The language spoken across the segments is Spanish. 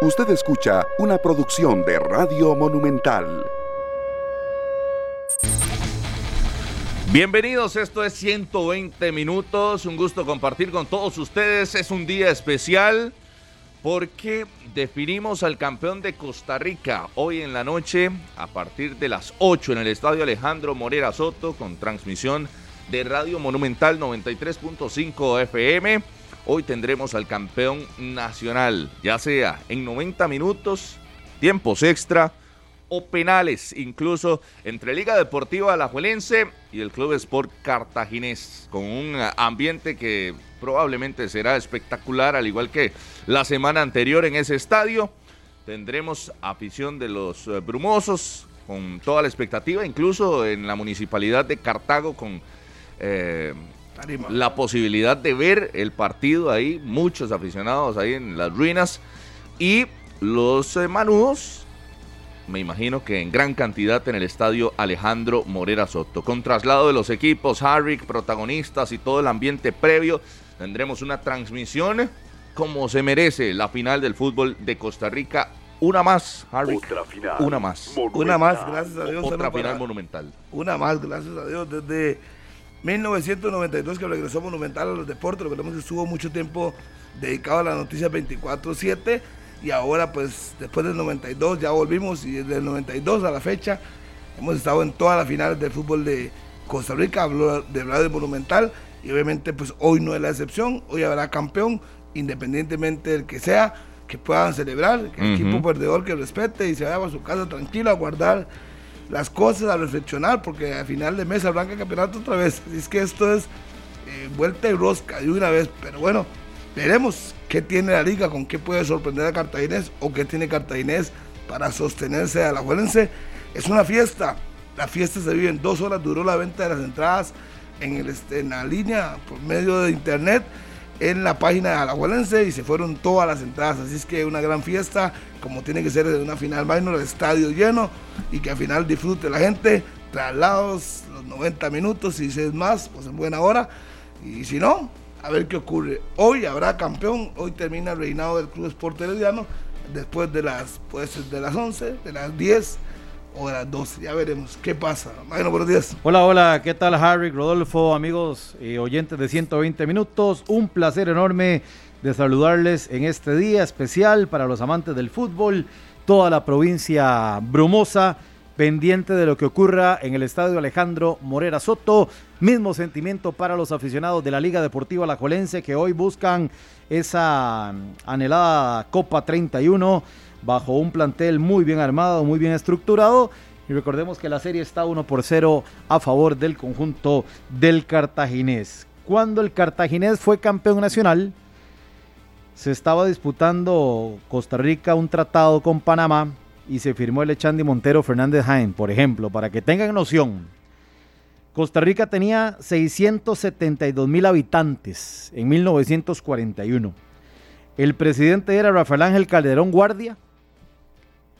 Usted escucha una producción de Radio Monumental. Bienvenidos, esto es 120 minutos, un gusto compartir con todos ustedes, es un día especial porque definimos al campeón de Costa Rica hoy en la noche a partir de las 8 en el Estadio Alejandro Morera Soto con transmisión de Radio Monumental 93.5 FM. Hoy tendremos al campeón nacional, ya sea en 90 minutos, tiempos extra o penales, incluso entre Liga Deportiva Alajuelense y el Club Sport Cartaginés, con un ambiente que probablemente será espectacular, al igual que la semana anterior en ese estadio. Tendremos afición de los eh, brumosos, con toda la expectativa, incluso en la municipalidad de Cartago, con eh, la posibilidad de ver el partido ahí, muchos aficionados ahí en las ruinas. Y los eh, manudos, me imagino que en gran cantidad en el estadio Alejandro Morera Soto. Con traslado de los equipos, Harrick, protagonistas y todo el ambiente previo, tendremos una transmisión como se merece la final del fútbol de Costa Rica. Una más, Harrick. Otra final. Una más. Una más, gracias a Dios. Otra para- final monumental. Una más, gracias a Dios. Desde 1992 que regresó Monumental a los deportes, lo que estuvo mucho tiempo dedicado a las noticias 24-7 y ahora pues después del 92 ya volvimos y desde el 92 a la fecha hemos estado en todas las finales del fútbol de Costa Rica, hablo de Radio Monumental y obviamente pues hoy no es la excepción, hoy habrá campeón independientemente del que sea, que puedan celebrar, que el equipo perdedor que respete y se vaya a su casa tranquilo a guardar las cosas, a reflexionar, porque al final de mes arranca el campeonato otra vez. Así es que esto es eh, vuelta y rosca de una vez. Pero bueno, veremos qué tiene la liga, con qué puede sorprender a Cartaginés o qué tiene Cartaginés para sostenerse a la Juelense. Es una fiesta. La fiesta se vive en dos horas. Duró la venta de las entradas en, el, en la línea por medio de internet en la página de Alajuelense y se fueron todas las entradas. Así es que una gran fiesta, como tiene que ser de una final minor, el estadio lleno y que al final disfrute la gente, traslados, los 90 minutos si es más, pues en buena hora. Y si no, a ver qué ocurre. Hoy habrá campeón, hoy termina el reinado del Club Sport Herediano, después de las, puede ser de las 11, de las 10 o de las 12. Ya veremos qué pasa. Bueno, buenos días. Hola, hola, ¿qué tal Harry, Rodolfo, amigos y oyentes de 120 minutos? Un placer enorme de saludarles en este día especial para los amantes del fútbol, toda la provincia brumosa, pendiente de lo que ocurra en el estadio Alejandro Morera Soto. Mismo sentimiento para los aficionados de la Liga Deportiva Alajuelense que hoy buscan esa anhelada Copa 31 bajo un plantel muy bien armado, muy bien estructurado. Y recordemos que la serie está 1 por 0 a favor del conjunto del Cartaginés. Cuando el Cartaginés fue campeón nacional, se estaba disputando Costa Rica un tratado con Panamá y se firmó el Echandi Montero Fernández Jaén, por ejemplo, para que tengan noción. Costa Rica tenía 672 mil habitantes en 1941. El presidente era Rafael Ángel Calderón Guardia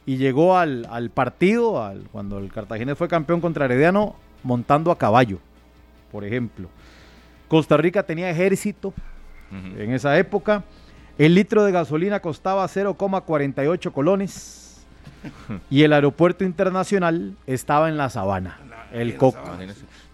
y llegó al, al partido, al- cuando el Cartaginés fue campeón contra Herediano, montando a caballo, por ejemplo. Costa Rica tenía ejército en esa época. El litro de gasolina costaba 0,48 colones y el aeropuerto internacional estaba en la sabana, el Coco.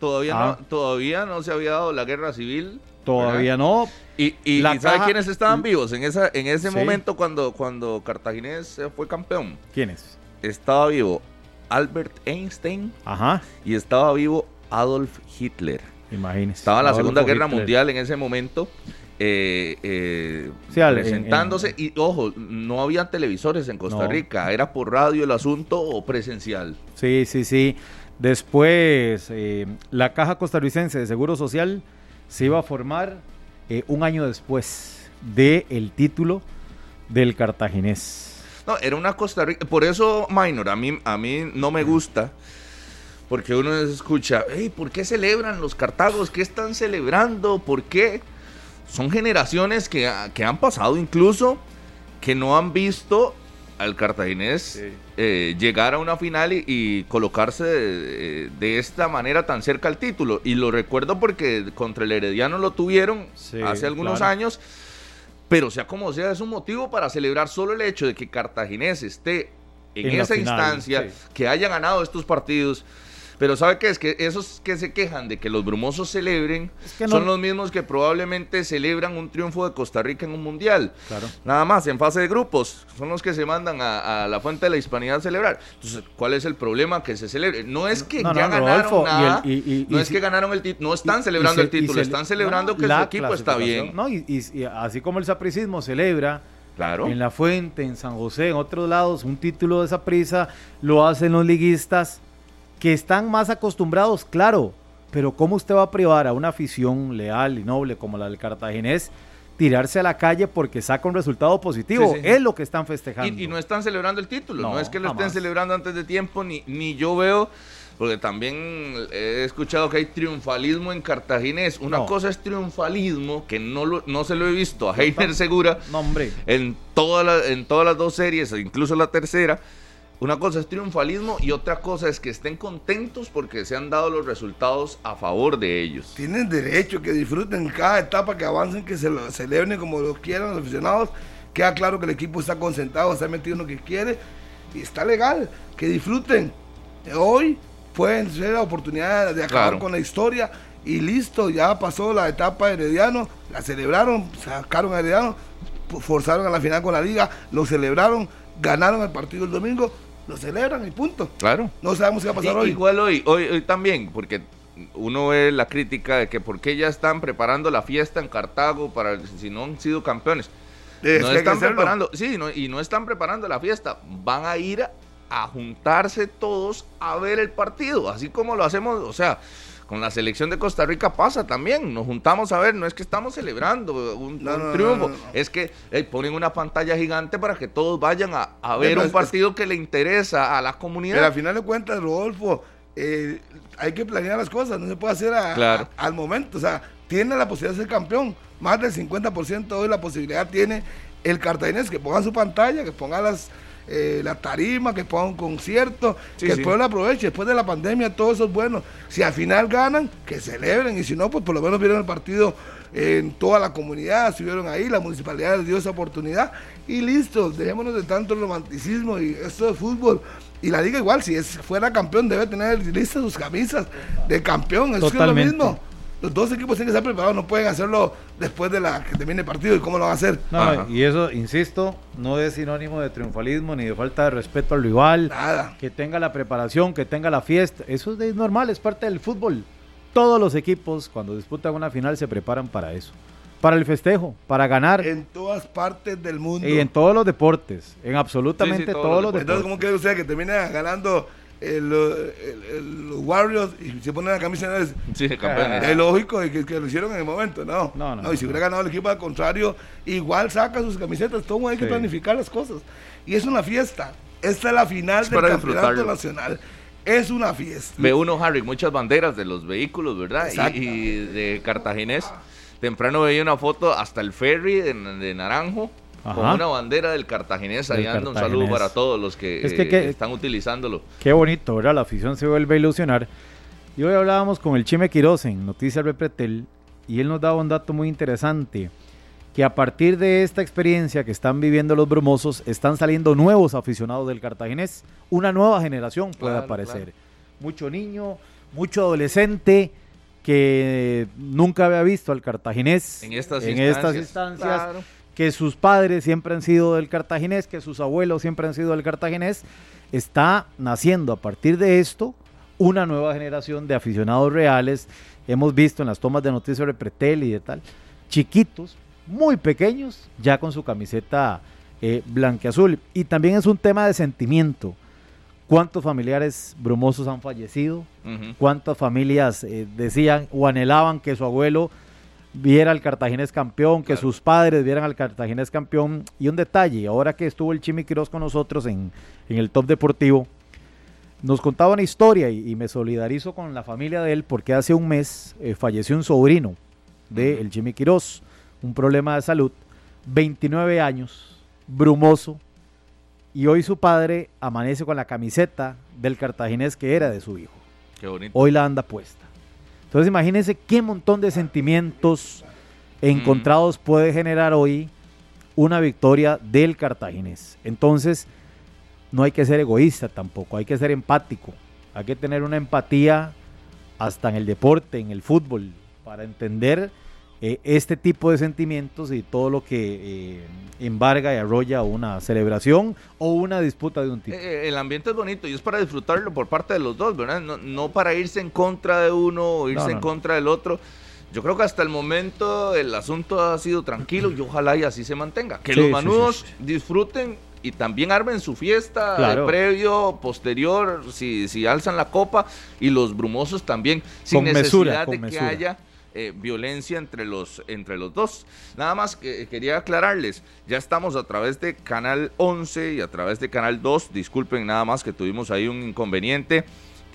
Todavía, Ah. no, todavía no se había dado la guerra civil. Todavía no, ¿Y, y, La y sabe caja- quiénes estaban vivos en, esa, en ese Sí. momento cuando, cuando Cartaginés fue campeón? ¿quiénes? Estaba vivo Albert Einstein Ajá, y estaba vivo Adolf Hitler. imagínese. Estaba la Adolfo Segunda Guerra Hitler. Mundial en ese momento. eh, eh, Sí, al- en- presentándose y ojo, no había televisores en Costa No. Rica, era por radio el asunto o presencial. Sí, sí, sí. Después, eh, la Caja Costarricense de Seguro Social se iba a formar eh, un año después del título del cartaginés. No, era una Costa Rica. Por eso, Minor, a mí, a mí no me gusta. Porque uno escucha, hey, ¿por qué celebran los cartagos? ¿Qué están celebrando? ¿Por qué? Son generaciones que, que han pasado incluso que no han visto al cartaginés eh, llegar a una final y, y colocarse de, de esta manera tan cerca al título. Y lo recuerdo porque contra el Herediano lo tuvieron Sí, hace algunos claro. años. pero sea como sea, es un motivo para celebrar solo el hecho de que Cartaginés esté en, esa final, instancia, sí. que haya ganado estos partidos. Pero ¿sabe qué? Es que esos que se quejan de que los brumosos celebren Es que no- son los mismos que probablemente celebran un triunfo de Costa Rica en un mundial. Claro. Nada más, en fase de grupos. Son los que se mandan a, a la fuente de la hispanidad a celebrar. Entonces, ¿cuál es el problema que se celebre? No es que No, no, ya ganaron Rodolfo, y el- nada, y- y- no es que ganaron el título, no están celebrando el título, están celebrando que su equipo está bien. No, y, así como el sapricismo celebra Claro. en La Fuente, en San José, en otros lados, un título de esa prisa, lo hacen los liguistas que están más acostumbrados, claro, pero ¿cómo usted va a privar a una afición leal y noble como la del cartaginés tirarse a la calle porque saca un resultado positivo? Sí, sí. Es lo que están festejando. Y, y no están celebrando el título, no, No, es que lo jamás. estén celebrando antes de tiempo, ni, ni yo veo, porque también he escuchado que hay triunfalismo en Cartaginés. Una No. cosa es triunfalismo, que no, lo- no se lo he visto a Heiner Segura No, hombre. en, toda la- en todas las dos series, incluso la tercera. Una cosa es triunfalismo y otra cosa es que estén contentos porque se han dado los resultados a favor de ellos. Tienen derecho, que disfruten cada etapa, que avancen, que se lo celebren como lo quieran los aficionados. Queda claro que el equipo está concentrado, está metido en lo que quiere y está legal. Que disfruten. Hoy pueden ser la oportunidad de acabar Claro. con la historia y listo, ya pasó la etapa de Herediano, la celebraron, sacaron a Herediano, forzaron a la final con la liga, lo celebraron, ganaron el partido el domingo, lo celebran y punto. Claro. No sabemos qué va a pasar hoy. Igual hoy, hoy, hoy también, porque uno ve la crítica de que por qué ya están preparando la fiesta en Cartago para si no han sido campeones. Eh, no están preparando, sí, no- y no están preparando la fiesta. Van a ir a, a juntarse todos a ver el partido, así como lo hacemos, o sea, con la selección de Costa Rica pasa también. Nos juntamos a ver, no es que estamos celebrando un, No, un no, no, triunfo, no, es que eh, ponen una pantalla gigante para que todos vayan a, a ver un es- partido que le interesa a la comunidad. Pero al final de cuentas, Rodolfo, eh, hay que planear las cosas, no se puede hacer a- Claro. a- al momento. O sea, tiene la posibilidad de ser campeón. Más del 50% hoy la posibilidad tiene el cartaginés que ponga su pantalla, que ponga las, eh, la tarima, que ponga un concierto, Sí, que el sí. pueblo aproveche. Después de la pandemia, todo eso es bueno. Si al final ganan, que celebren. Y si no, pues por lo menos vieron el partido en toda la comunidad, estuvieron ahí, la municipalidad les dio esa oportunidad. Y listo, dejémonos de tanto romanticismo y esto de fútbol. Y la liga igual, si es fuera campeón, debe tener listas sus camisas de campeón. Eso es lo mismo. Los dos equipos tienen que estar preparados, no pueden hacerlo después de la que termine el partido. ¿Y cómo lo van a hacer? No, y eso, insisto, no es sinónimo de triunfalismo ni de falta de respeto al rival. Nada. Que tenga la preparación, que tenga la fiesta. Eso es normal, es parte del fútbol. Todos los equipos, cuando disputan una final, se preparan para eso. Para el festejo, para ganar. En todas partes del mundo. Y en todos los deportes. En absolutamente Sí, sí, todos todos, los los Entonces, deportes. ¿cómo quiere usted que termine ganando los Warriors y se ponen la camisa de Sí, campeones. Es lógico que, que lo hicieron en el momento, no. No, no, no, y si hubiera ganado el equipo al contrario, igual saca sus camisetas, todo hay que Sí. planificar las cosas. Y es una fiesta. Esta es la final Es del campeonato nacional. Es una fiesta. Ve uno, Harry, muchas banderas de los vehículos, ¿verdad? Y, y de Cartaginés. Temprano veía una foto hasta el ferry de, de Naranjo con Ajá. una bandera del Cartaginés. Ahí anda un saludo para todos los que, Es que- eh, que- están utilizándolo. Qué bonito, ¿verdad? La afición se vuelve a ilusionar. Y hoy hablábamos con el Chime Quiroz en Noticias Repretel y él nos daba un dato muy interesante, que a partir de esta experiencia que están viviendo los brumosos, están saliendo nuevos aficionados del cartaginés. Una nueva generación puede Claro, aparecer. claro. Mucho niño, mucho adolescente que nunca había visto al cartaginés En estas en instancias. estas instancias Claro. Que sus padres siempre han sido del cartaginés, que sus abuelos siempre han sido del cartaginés, está naciendo a partir de esto una nueva generación de aficionados reales. Hemos visto en las tomas de noticias de Pretel y de tal, chiquitos, muy pequeños, ya con su camiseta eh, blanqueazul. Y también es un tema de sentimiento. ¿Cuántos familiares brumosos han fallecido? Cuántas familias eh, decían o anhelaban que su abuelo viera al cartaginés campeón, que Claro. sus padres vieran al cartaginés campeón. Y un detalle, ahora que estuvo el Chimi Quiroz con nosotros en, en el Top Deportivo, nos contaba una historia y, y me solidarizo con la familia de él porque hace un mes eh, falleció un sobrino de el Chimi Quiroz, un problema de salud, 29 años, brumoso, y hoy su padre amanece con la camiseta del cartaginés que era de su hijo Qué bonito. hoy la anda puesta. Entonces imagínense qué montón de sentimientos encontrados puede generar hoy una victoria del cartaginés. Entonces, no hay que ser egoísta tampoco, hay que ser empático. Hay que tener una empatía hasta en el deporte, en el fútbol, para entender eh, este tipo de sentimientos y todo lo que eh, embarga y arrolla una celebración o una disputa de un título. Eh, el ambiente es bonito y es para disfrutarlo por parte de los dos, ¿verdad? No, para irse en contra de uno o irse en contra del otro. Yo creo que hasta el momento el asunto ha sido tranquilo y ojalá y así se mantenga. Que los manudos disfruten y también armen su fiesta previo, posterior, si, si alzan la copa, y los brumosos también, sin necesidad de que haya eh, violencia entre los, entre los dos. Nada más que quería aclararles, ya estamos a través de Canal 11 y a través de Canal 2, disculpen nada más que tuvimos ahí un inconveniente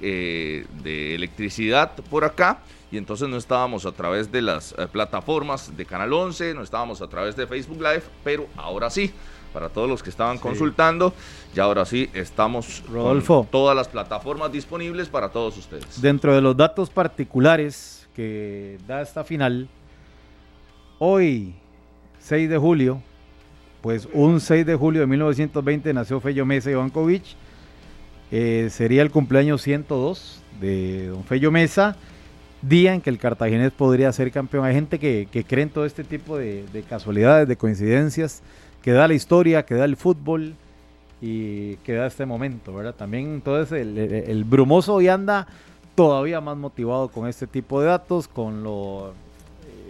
eh, de electricidad por acá y entonces no estábamos a través de las eh, plataformas de Canal 11, no estábamos a través de Facebook Live, pero ahora sí para todos los que estaban consultando. Y ahora sí, estamos Rodolfo, con todas las plataformas disponibles para todos ustedes. Dentro de los datos particulares que da esta final, hoy, 6 de julio, pues un 6 de julio de 1920 nació Fello Mesa Ivankovic. Eh, sería el cumpleaños 102 de don Fello Mesa, día en que el cartaginés podría ser campeón. Hay gente que, cree en todo este tipo de casualidades, de coincidencias que da la historia, que da el fútbol y que da este momento, ¿verdad? También entonces el, el, brumoso hoy anda todavía más motivado con este tipo de datos, con lo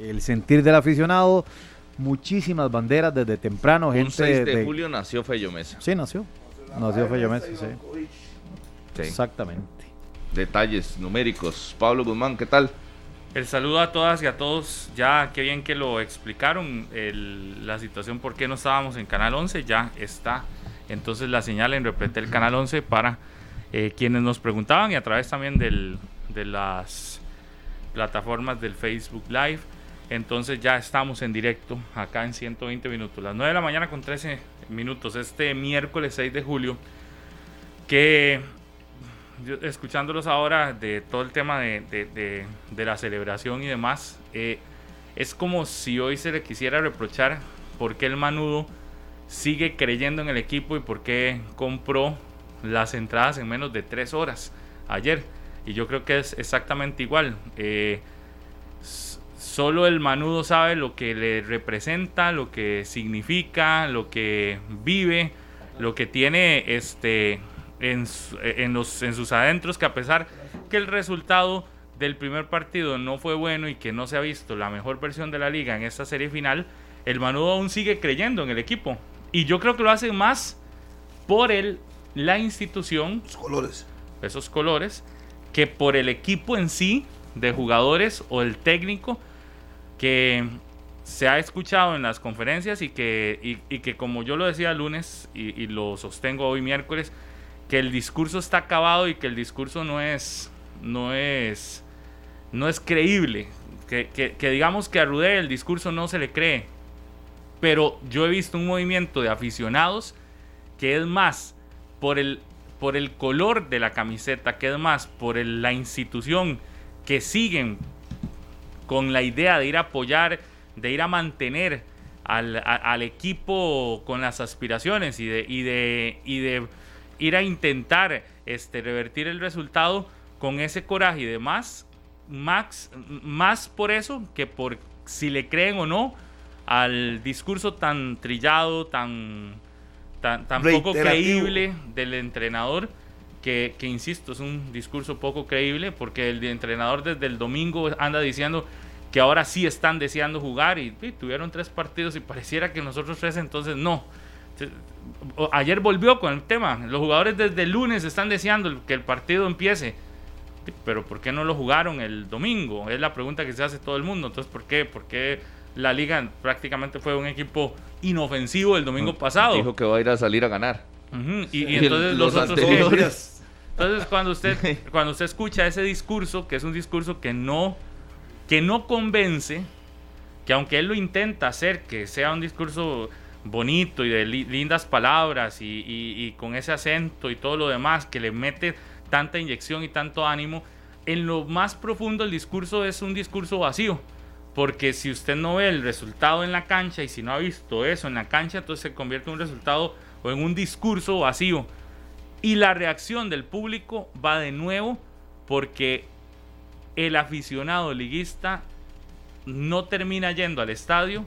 el sentir del aficionado, muchísimas banderas desde temprano, gente 6 de, julio nació Fello Mesa. Sí, nació. Nació Fello Mesa, sí. Exactamente. Detalles numéricos. Pablo Guzmán, ¿qué tal? El saludo a todas y a todos. Ya, qué bien que lo explicaron. la situación por qué no estábamos en Canal 11 ya está. Entonces la señal en repente el Canal 11 para eh, quienes nos preguntaban y a través también del, de las plataformas del Facebook Live. Entonces ya estamos en directo acá en 120 minutos. Las 9 de la mañana con 13 minutos. Este miércoles 6 de julio. Que escuchándolos ahora de todo el tema de, la celebración y demás, eh, es como si hoy se le quisiera reprochar por qué el Manudo sigue creyendo en el equipo y por qué compró las entradas en menos de tres horas ayer. Y yo creo que es exactamente igual. Eh, solo el Manudo sabe lo que le representa, lo que significa, lo que vive, lo que tiene este en, en, los, en sus adentros que a pesar que el resultado del primer partido no fue bueno y que no se ha visto la mejor versión de la liga en esta serie final, el Manudo aún sigue creyendo en el equipo. Y yo creo que lo hace más por el, la institución, Los colores. esos colores, que por el equipo en sí de jugadores o el técnico que se ha escuchado en las conferencias y que, y, que como yo lo decía el lunes y, y lo sostengo hoy miércoles, que el discurso está acabado y que el discurso no es, no es, no es creíble. Que, digamos que a Rudé el discurso no se le cree. Pero yo he visto un movimiento de aficionados que es más por el, por el color de la camiseta, que es por la institución, que siguen con la idea de ir a apoyar, de ir a mantener al, equipo con las aspiraciones y de ir a intentar este, revertir el resultado con ese coraje y demás, más, más por eso que por si le creen o no al discurso tan trillado, tan, tan, poco creíble del entrenador, que, que, insisto, es un discurso poco creíble, porque el entrenador desde el domingo anda diciendo que ahora sí están deseando jugar y, y tuvieron tres partidos y pareciera que nosotros tres entonces no ayer volvió con el tema. Los jugadores desde el lunes están deseando que el partido empiece. Pero ¿por qué no lo jugaron el domingo? Es la pregunta que se hace todo el mundo. Entonces, ¿por qué? ¿Por qué la liga prácticamente fue un equipo inofensivo el domingo pasado? Dijo que va a ir a salir a ganar. y, entonces los, otros Entonces, cuando usted, cuando usted escucha ese discurso, que es un discurso que no, que no convence, que aunque él lo intenta hacer, que sea un discurso bonito y de lindas palabras y, con ese acento y todo lo demás que le mete tanta inyección y tanto ánimo, en lo más profundo el discurso es un discurso vacío, Porque si usted no ve el resultado en la cancha y si no ha visto eso en la cancha, entonces se convierte en un resultado o en un discurso vacío. Y la reacción del público va de nuevo porque el aficionado liguista no termina yendo al estadio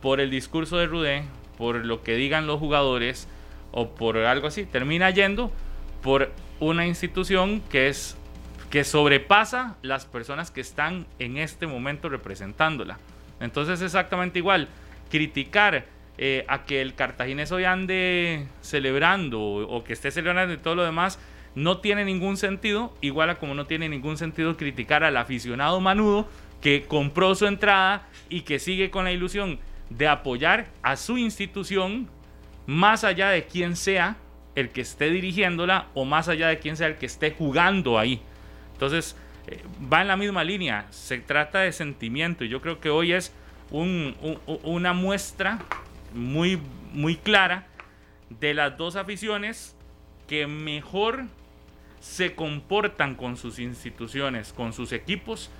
por el discurso de Rudé, por lo que digan los jugadores o por algo así. Termina yendo por una institución que es que sobrepasa las personas que están en este momento representándola. Entonces exactamente igual, criticar eh, a que el cartaginés hoy ande celebrando o, que esté celebrando y todo lo demás, no tiene ningún sentido, igual a como no tiene ningún sentido criticar al aficionado manudo que compró su entrada y que sigue con la ilusión de apoyar a su institución más allá de quién sea el que esté dirigiéndola o más allá de quién sea el que esté jugando ahí. Entonces, eh, va en la misma línea, se trata de sentimiento y yo creo que hoy es una muestra muy, muy clara de las dos aficiones que mejor se comportan con sus instituciones, con sus equipos,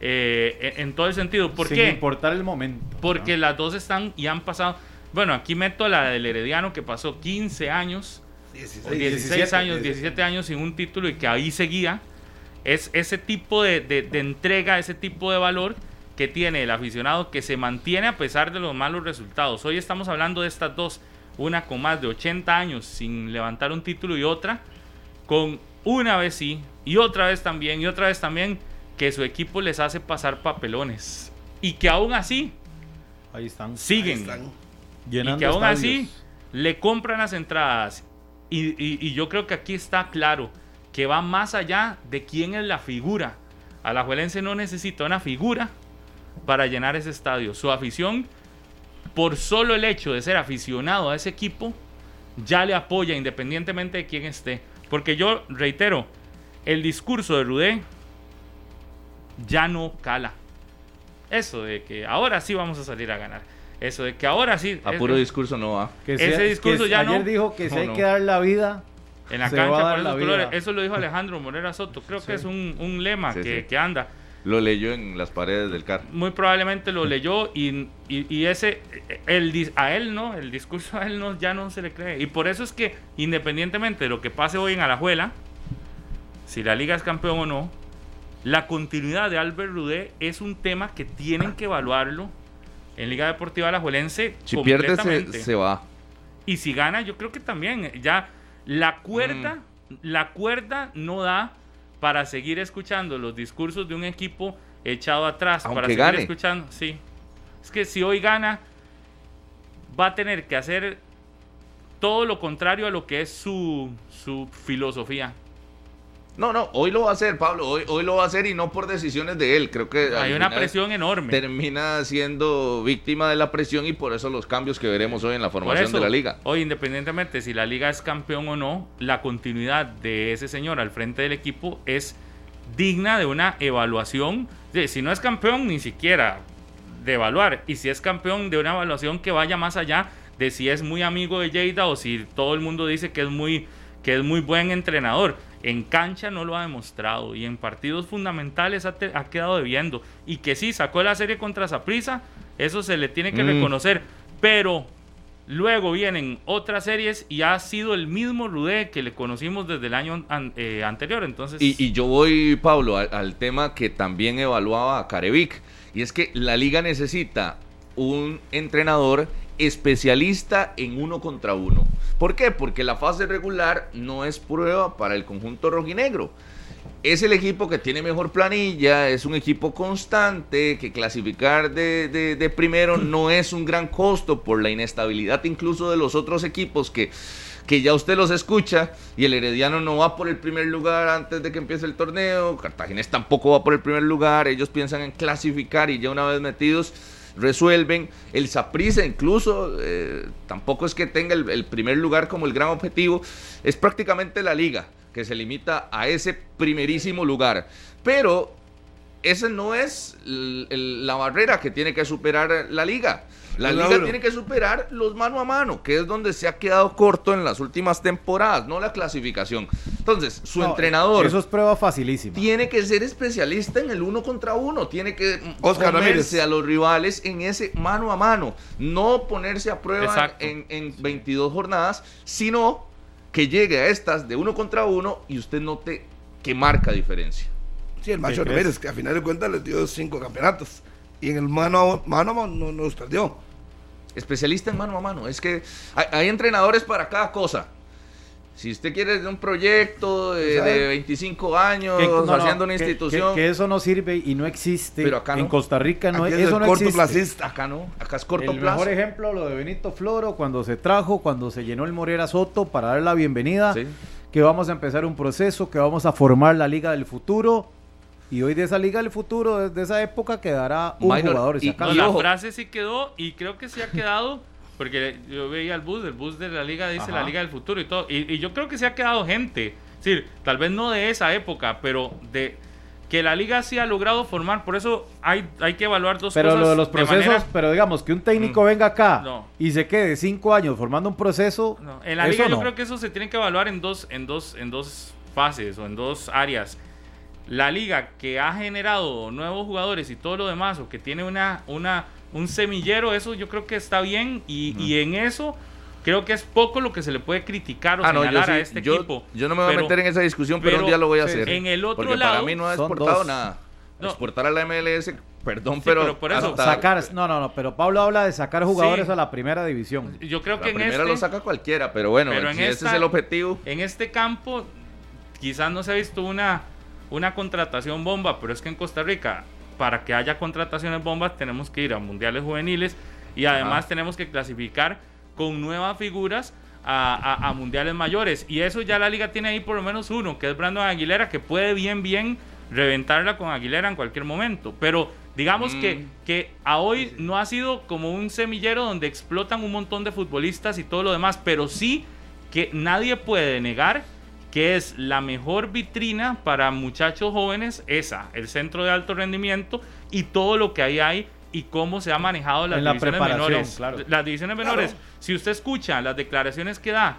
eh, en, todo el sentido. ¿Por Sin importar el momento. Porque las dos están y han pasado. Bueno, aquí meto la del Herediano que pasó 15 años, 16, años, 17 años sin un título y que ahí seguía es ese tipo de, entrega, ese tipo de valor que tiene el aficionado que se mantiene a pesar de los malos resultados. Hoy estamos hablando de estas dos, una con más de 80 años sin levantar un título y otra con una vez sí y otra vez también y otra vez también que su equipo les hace pasar papelones. Y que aún así ahí están. siguen. Y que aún así le compran las entradas. Y yo creo que aquí está claro que va más allá de quién es la figura. Alajuelense no necesita una figura para llenar ese estadio. Su afición, por solo el hecho de ser aficionado a ese equipo, ya le apoya independientemente de quién esté. Porque yo reitero, el discurso de Rudé ya no cala. Eso de que ahora sí vamos a salir a ganar. Eso de que ahora sí. A puro discurso no va. ese discurso ya ayer no. dijo que si hay que dar la vida en la cancha por esos colores. Eso lo dijo Alejandro Morera Soto. Creo que es un, lema que, anda. Lo leyó en las paredes del carro. Muy probablemente lo leyó y, ese, el, a él no, el discurso a él no, ya no se le cree. Y por eso es que, independientemente de lo que pase hoy en Alajuela, si la liga es campeón o no, la continuidad de Albert Rudé es un tema que tienen que evaluarlo en Liga Deportiva Alajuelense. Si pierde, se va. Y si gana, yo creo que también, ya la cuerda, mm. la cuerda no da para seguir escuchando los discursos de un equipo echado atrás. para seguir escuchando. Sí. Es que si hoy gana, va a tener que hacer todo lo contrario a lo que es su, su filosofía. No, no, hoy lo va a hacer, Pablo, hoy, hoy lo va a hacer y no por decisiones de él. Creo que hay una presión enorme. Termina siendo víctima de la presión y por eso los cambios que veremos hoy en la formación de la liga. Hoy, independientemente si la liga es campeón o no, la continuidad de ese señor al frente del equipo es digna de una evaluación. Si no es campeón, ni siquiera de evaluar. Y si es campeón, de una evaluación que vaya más allá de si es muy amigo de Lleida o si todo el mundo dice que es muy, que es muy buen entrenador en cancha no lo ha demostrado y en partidos fundamentales ha, quedado debiendo. Y que sí, sacó la serie contra Saprisa, eso se le tiene que mm. reconocer. Pero luego vienen otras series y ha sido el mismo Rudé que le conocimos desde el año eh, anterior. Entonces... Y, yo voy, Pablo, al, tema que también evaluaba a Carevic. Y es que la liga necesita un entrenador especialista en uno contra uno. ¿Por qué? Porque la fase regular no es prueba para el conjunto rojinegro. Es el equipo que tiene mejor planilla, es un equipo constante, que clasificar de, primero no es un gran costo por la inestabilidad incluso de los otros equipos que, que ya usted los escucha y el Herediano no va por el primer lugar antes de que empiece el torneo, Cartaginés tampoco va por el primer lugar, ellos piensan en clasificar y ya una vez metidos resuelven. El Saprissa incluso eh, tampoco es que tenga el, primer lugar como el gran objetivo, es prácticamente la liga que se limita a ese primerísimo lugar. Pero esa no es la barrera que tiene que superar la liga. La liga tiene que superar los mano a mano, que es donde se ha quedado corto en las últimas temporadas, no la clasificación. Entonces, su No, entrenador Eso es prueba facilísima. tiene que ser especialista en el uno contra uno, tiene que Oscar a los rivales en ese mano a mano, no ponerse a prueba en, en 22 jornadas, sino que llegue a estas de uno contra uno y usted note que marca diferencia. Sí, el Macho? Ramírez, que a final de cuentas les dio cinco campeonatos. Y en el mano a mano, a mano no, no los perdió. Especialista en mano a mano, es que hay, hay entrenadores para cada cosa. Si usted quiere de un proyecto de, ¿Sabe? de 25 años Que- no, no, haciendo una que- institución, Que, que eso no sirve y no existe. Pero acá En no. Costa Rica no, es eso no existe. acá no, acá es corto el plazo. mejor ejemplo, lo de Benito Floro, cuando se trajo, cuando se llenó el Morera Soto para dar la bienvenida, Sí. que vamos a empezar un proceso, que vamos a formar la Liga del Futuro. Y hoy de esa Liga del Futuro, desde esa época, quedará un Minor, jugador. y- y la frase sí quedó y creo que sí ha quedado, porque yo veía el bus, el bus de la liga dice Ajá. la liga del futuro y todo, y, y yo creo que sí ha quedado gente, es decir, tal vez no de esa época, pero de que la liga sí ha logrado formar, por eso hay, hay que evaluar dos Pero cosas. lo de los procesos, manera- pero digamos que un técnico Mm. venga acá No. y se quede cinco años formando un proceso. No, en la liga yo no. creo que eso se tiene que evaluar en dos, en dos, en dos fases o en dos áreas. La liga que ha generado nuevos jugadores y todo lo demás, o que tiene una, una, un semillero, eso yo creo que está bien. Y, y en eso creo que es poco lo que se le puede criticar o Ah, no, señalar sí, a este yo, equipo. yo no me voy Pero- a meter en esa discusión, pero, pero- un día lo voy a sí, hacer. en el otro porque para lado, mí no ha exportado dos. nada. No. Exportar a la MLS, perdón, Sí, pero, pero por eso, hasta- Sacar, no, no, no, pero Pablo habla de sacar jugadores Sí. a la primera división. Yo creo la que en primera este, lo saca cualquiera, pero bueno, pero en si ese es el objetivo. en este campo quizás no se ha visto una, una contratación bomba, pero es que en Costa Rica, para que haya contrataciones bombas, tenemos que ir a mundiales juveniles y además Ajá. tenemos que clasificar con nuevas figuras a, a- a mundiales mayores. Y eso ya la liga tiene ahí por lo menos uno, que es Brandon Aguilera, que puede bien, bien reventarla con Aguilera en cualquier momento. Pero digamos Mm. que, que a hoy no ha sido como un semillero donde explotan un montón de futbolistas y todo lo demás, pero sí que nadie puede negar que es la mejor vitrina para muchachos jóvenes, esa, el centro de alto rendimiento y todo lo que ahí hay y cómo se ha manejado las la divisiones menores. claro. Las divisiones menores, si usted escucha las declaraciones que da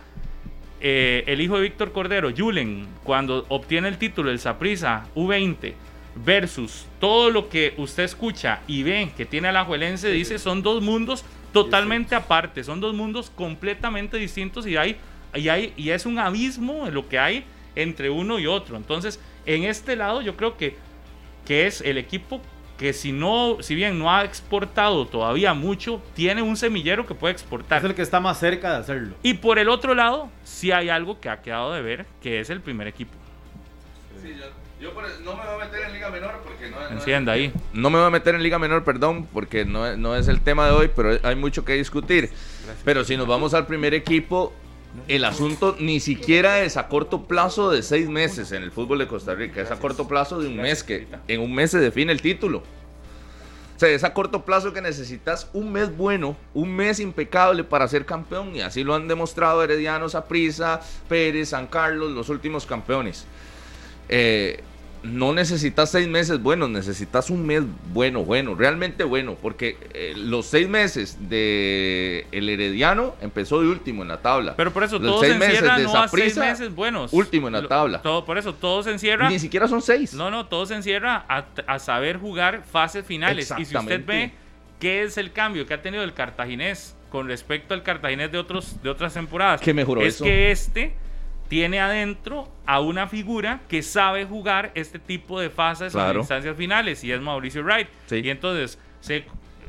eh, el hijo de Víctor Cordero, Julen, cuando obtiene el título del Saprissa U20 versus todo lo que usted escucha y ve que tiene a la Juelense, dice son dos mundos totalmente aparte, son dos mundos completamente distintos y hay, y hay y es un abismo en lo que hay entre uno y otro. Entonces, en este lado yo creo que, que es el equipo que si no, si bien no ha exportado todavía mucho, tiene un semillero que puede exportar. Es el que está más cerca de hacerlo. Y por el otro lado, sí hay algo que ha quedado de ver, que es el primer equipo. yo, no me voy a meter en Liga Menor porque no, Encienda ahí. No me voy a meter en Liga Menor, perdón, porque no, no es el tema de hoy, pero hay mucho que discutir. Pero si nos vamos al primer equipo, el asunto ni siquiera es a corto plazo de seis meses en el fútbol de Costa Rica, es a corto plazo de un mes, que en un mes se define el título. O sea, es a corto plazo que necesitas un mes bueno, un mes impecable para ser campeón, y así lo han demostrado Herediano, Saprissa, Pérez, San Carlos, los últimos campeones. Eh, no necesitas seis meses buenos, necesitas un mes bueno, bueno, realmente bueno, porque eh, los seis meses de el Herediano empezó de último en la tabla. Pero por eso Los todo seis se meses encierra de no a seis meses buenos. último en la tabla. Todo, por eso todo se encierra. Ni siquiera son seis. No, no, todo se encierra a, a saber jugar fases finales. Y si usted ve qué es el cambio que ha tenido el cartaginés con respecto al cartaginés de, otros, de otras temporadas, ¿Qué mejoró es eso? que este tiene adentro a una figura que sabe jugar este tipo de fases Claro. instancias finales y es Mauricio Wright. Sí. Y entonces se,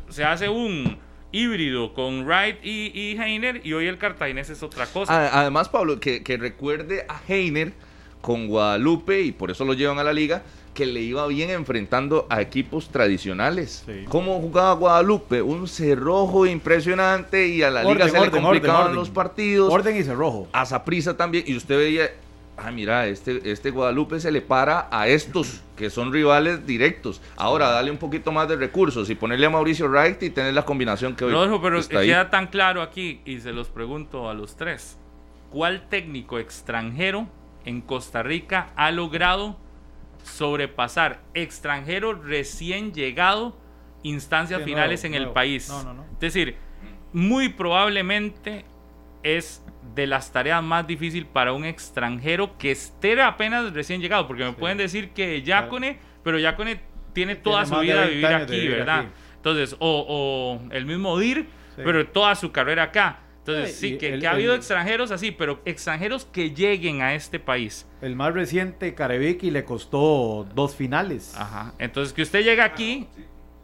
se hace un híbrido con Wright y, y Heiner y hoy el cartaginés es otra cosa. Además, Pablo, que, que recuerde a Heiner con Guadalupe, y por eso lo llevan a la liga, que le iba bien enfrentando a equipos tradicionales. Sí. ¿Cómo jugaba Guadalupe? Un cerrojo impresionante y a la liga Orden, se le complicaban orden, orden. los partidos. Orden y cerrojo. A Saprissa también, y usted veía, ah, mira, este, este Guadalupe se le para a estos que son rivales directos. Ahora, dale un poquito más de recursos y ponerle a Mauricio Wright y tener la combinación que hoy Rodolfo, pero está ahí. queda tan claro aquí, y se los pregunto a los tres, ¿cuál técnico extranjero en Costa Rica ha logrado sobrepasar extranjero recién llegado instancias finales nuevo, en el país? No, no, no. Es decir, muy probablemente es de las tareas más difíciles para un extranjero que esté apenas recién llegado, porque me pueden decir que Yacone, pero Yacone tiene toda su vida vivir aquí, ¿verdad? Entonces, o, o, el mismo DIR, pero toda su carrera acá. Entonces, sí, que, ha habido extranjeros así, pero extranjeros que lleguen a este país. El más reciente, Carevic, le costó dos finales. Ajá. Entonces, que usted llega aquí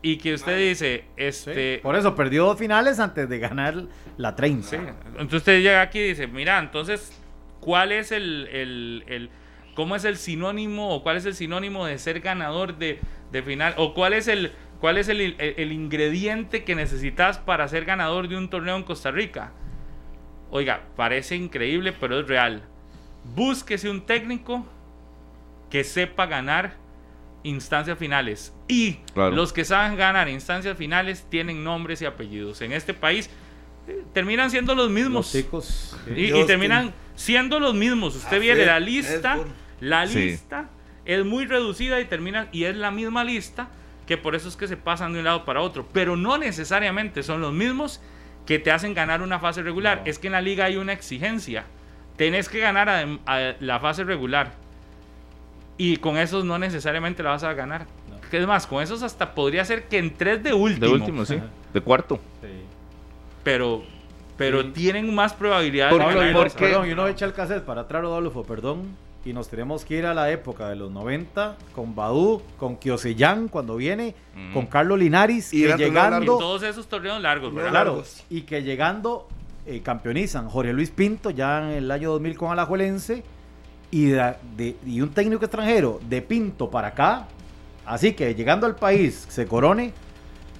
y que usted dice, este... Por eso, perdió dos finales antes de ganar la 30. Entonces, usted llega aquí y dice, mira, entonces, ¿cuál es el, el, cómo es el sinónimo o cuál es el sinónimo de ser ganador de, de final? ¿O cuál es el... ¿Cuál es el, el ingrediente que necesitas para ser ganador de un torneo en Costa Rica? Oiga, parece increíble, pero es real. Búsquese un técnico que sepa ganar instancias finales. Y los que saben ganar instancias finales tienen nombres y apellidos. En este país eh, terminan siendo los mismos. y, terminan siendo los mismos. Usted viene la lista, la lista es muy reducida y termina y es la misma lista que por eso es que se pasan de un lado para otro, pero no necesariamente son los mismos que te hacen ganar una fase regular. Es que en la liga hay una exigencia. Tenés que ganar a, la fase regular. Y con esos no necesariamente la vas a ganar. Es más, con esos hasta podría ser que en tres de último. De último, sí. De cuarto. Pero pero tienen más probabilidades de ganar. Perdón, y uno echa el cassette para atrás, Rodolfo, perdón y nos tenemos que ir a la época de los 90 con Badú, con Kiosellán cuando viene, mm. con Carlos Linares y llegando todos esos torneos largos, ¿verdad? Claro, y que llegando eh, campeonizan Jorge Luis Pinto ya en el año 2000 con Alajuelense y, de, y un técnico extranjero de Pinto para acá, así que llegando al país se corone,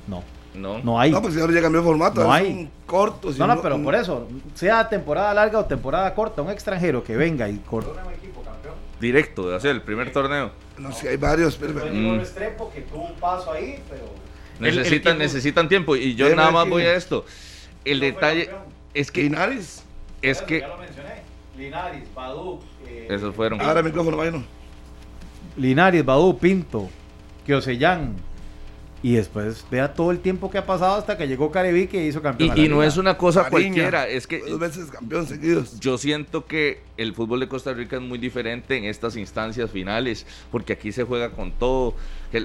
no. No. no hay. No, pues ahora ya cambió formato. No hay. Cortos. No, no, pero por eso, sea temporada larga o temporada corta, un extranjero que venga y corte directo de hacer el primer torneo. No sé, hay varios. Pero, mm. que tuvo un paso ahí, pero... Necesitan, necesitan tiempo y yo nada más voy a esto. El detalle es que... Linares. Es que... Ya lo mencioné. Linares, Badú. Eh, Esos fueron. Ahora micrófono. Linares, Badú, Pinto, Kiosellán, y después vea todo el tiempo que ha pasado hasta que llegó Careví que hizo campeón. Y, no es una cosa cualquiera, es que dos veces campeón seguidos. Yo siento que el fútbol de Costa Rica es muy diferente en estas instancias finales, porque aquí se juega con todo,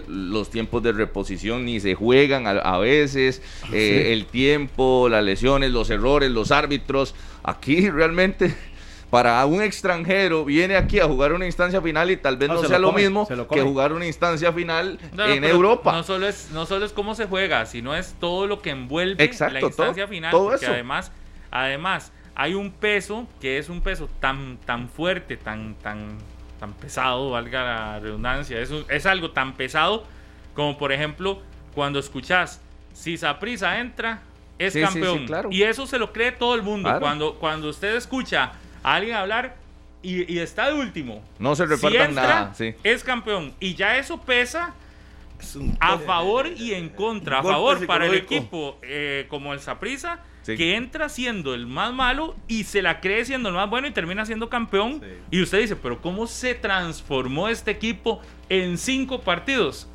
los tiempos de reposición ni se juegan a, veces, eh, el tiempo, las lesiones, los errores, los árbitros. Aquí realmente para un extranjero viene aquí a jugar una instancia final y tal vez no, sea lo, mismo que jugar una instancia final en Europa. No solo es no solo es cómo se juega, sino es todo lo que envuelve la instancia final, todo porque además además hay un peso que es un peso tan tan fuerte, tan tan tan pesado, valga la redundancia, es, es algo tan pesado como por ejemplo cuando escuchas si Saprisa entra es campeón. y eso se lo cree todo el mundo. Cuando cuando usted escucha alguien hablar y, está de último. No se repartan nada. Es campeón. Y ya eso pesa a favor y en contra. A favor para el equipo eh, como el Saprisa, que entra siendo el más malo y se la cree siendo el más bueno y termina siendo campeón. Y usted dice, pero ¿cómo se transformó este equipo en cinco partidos?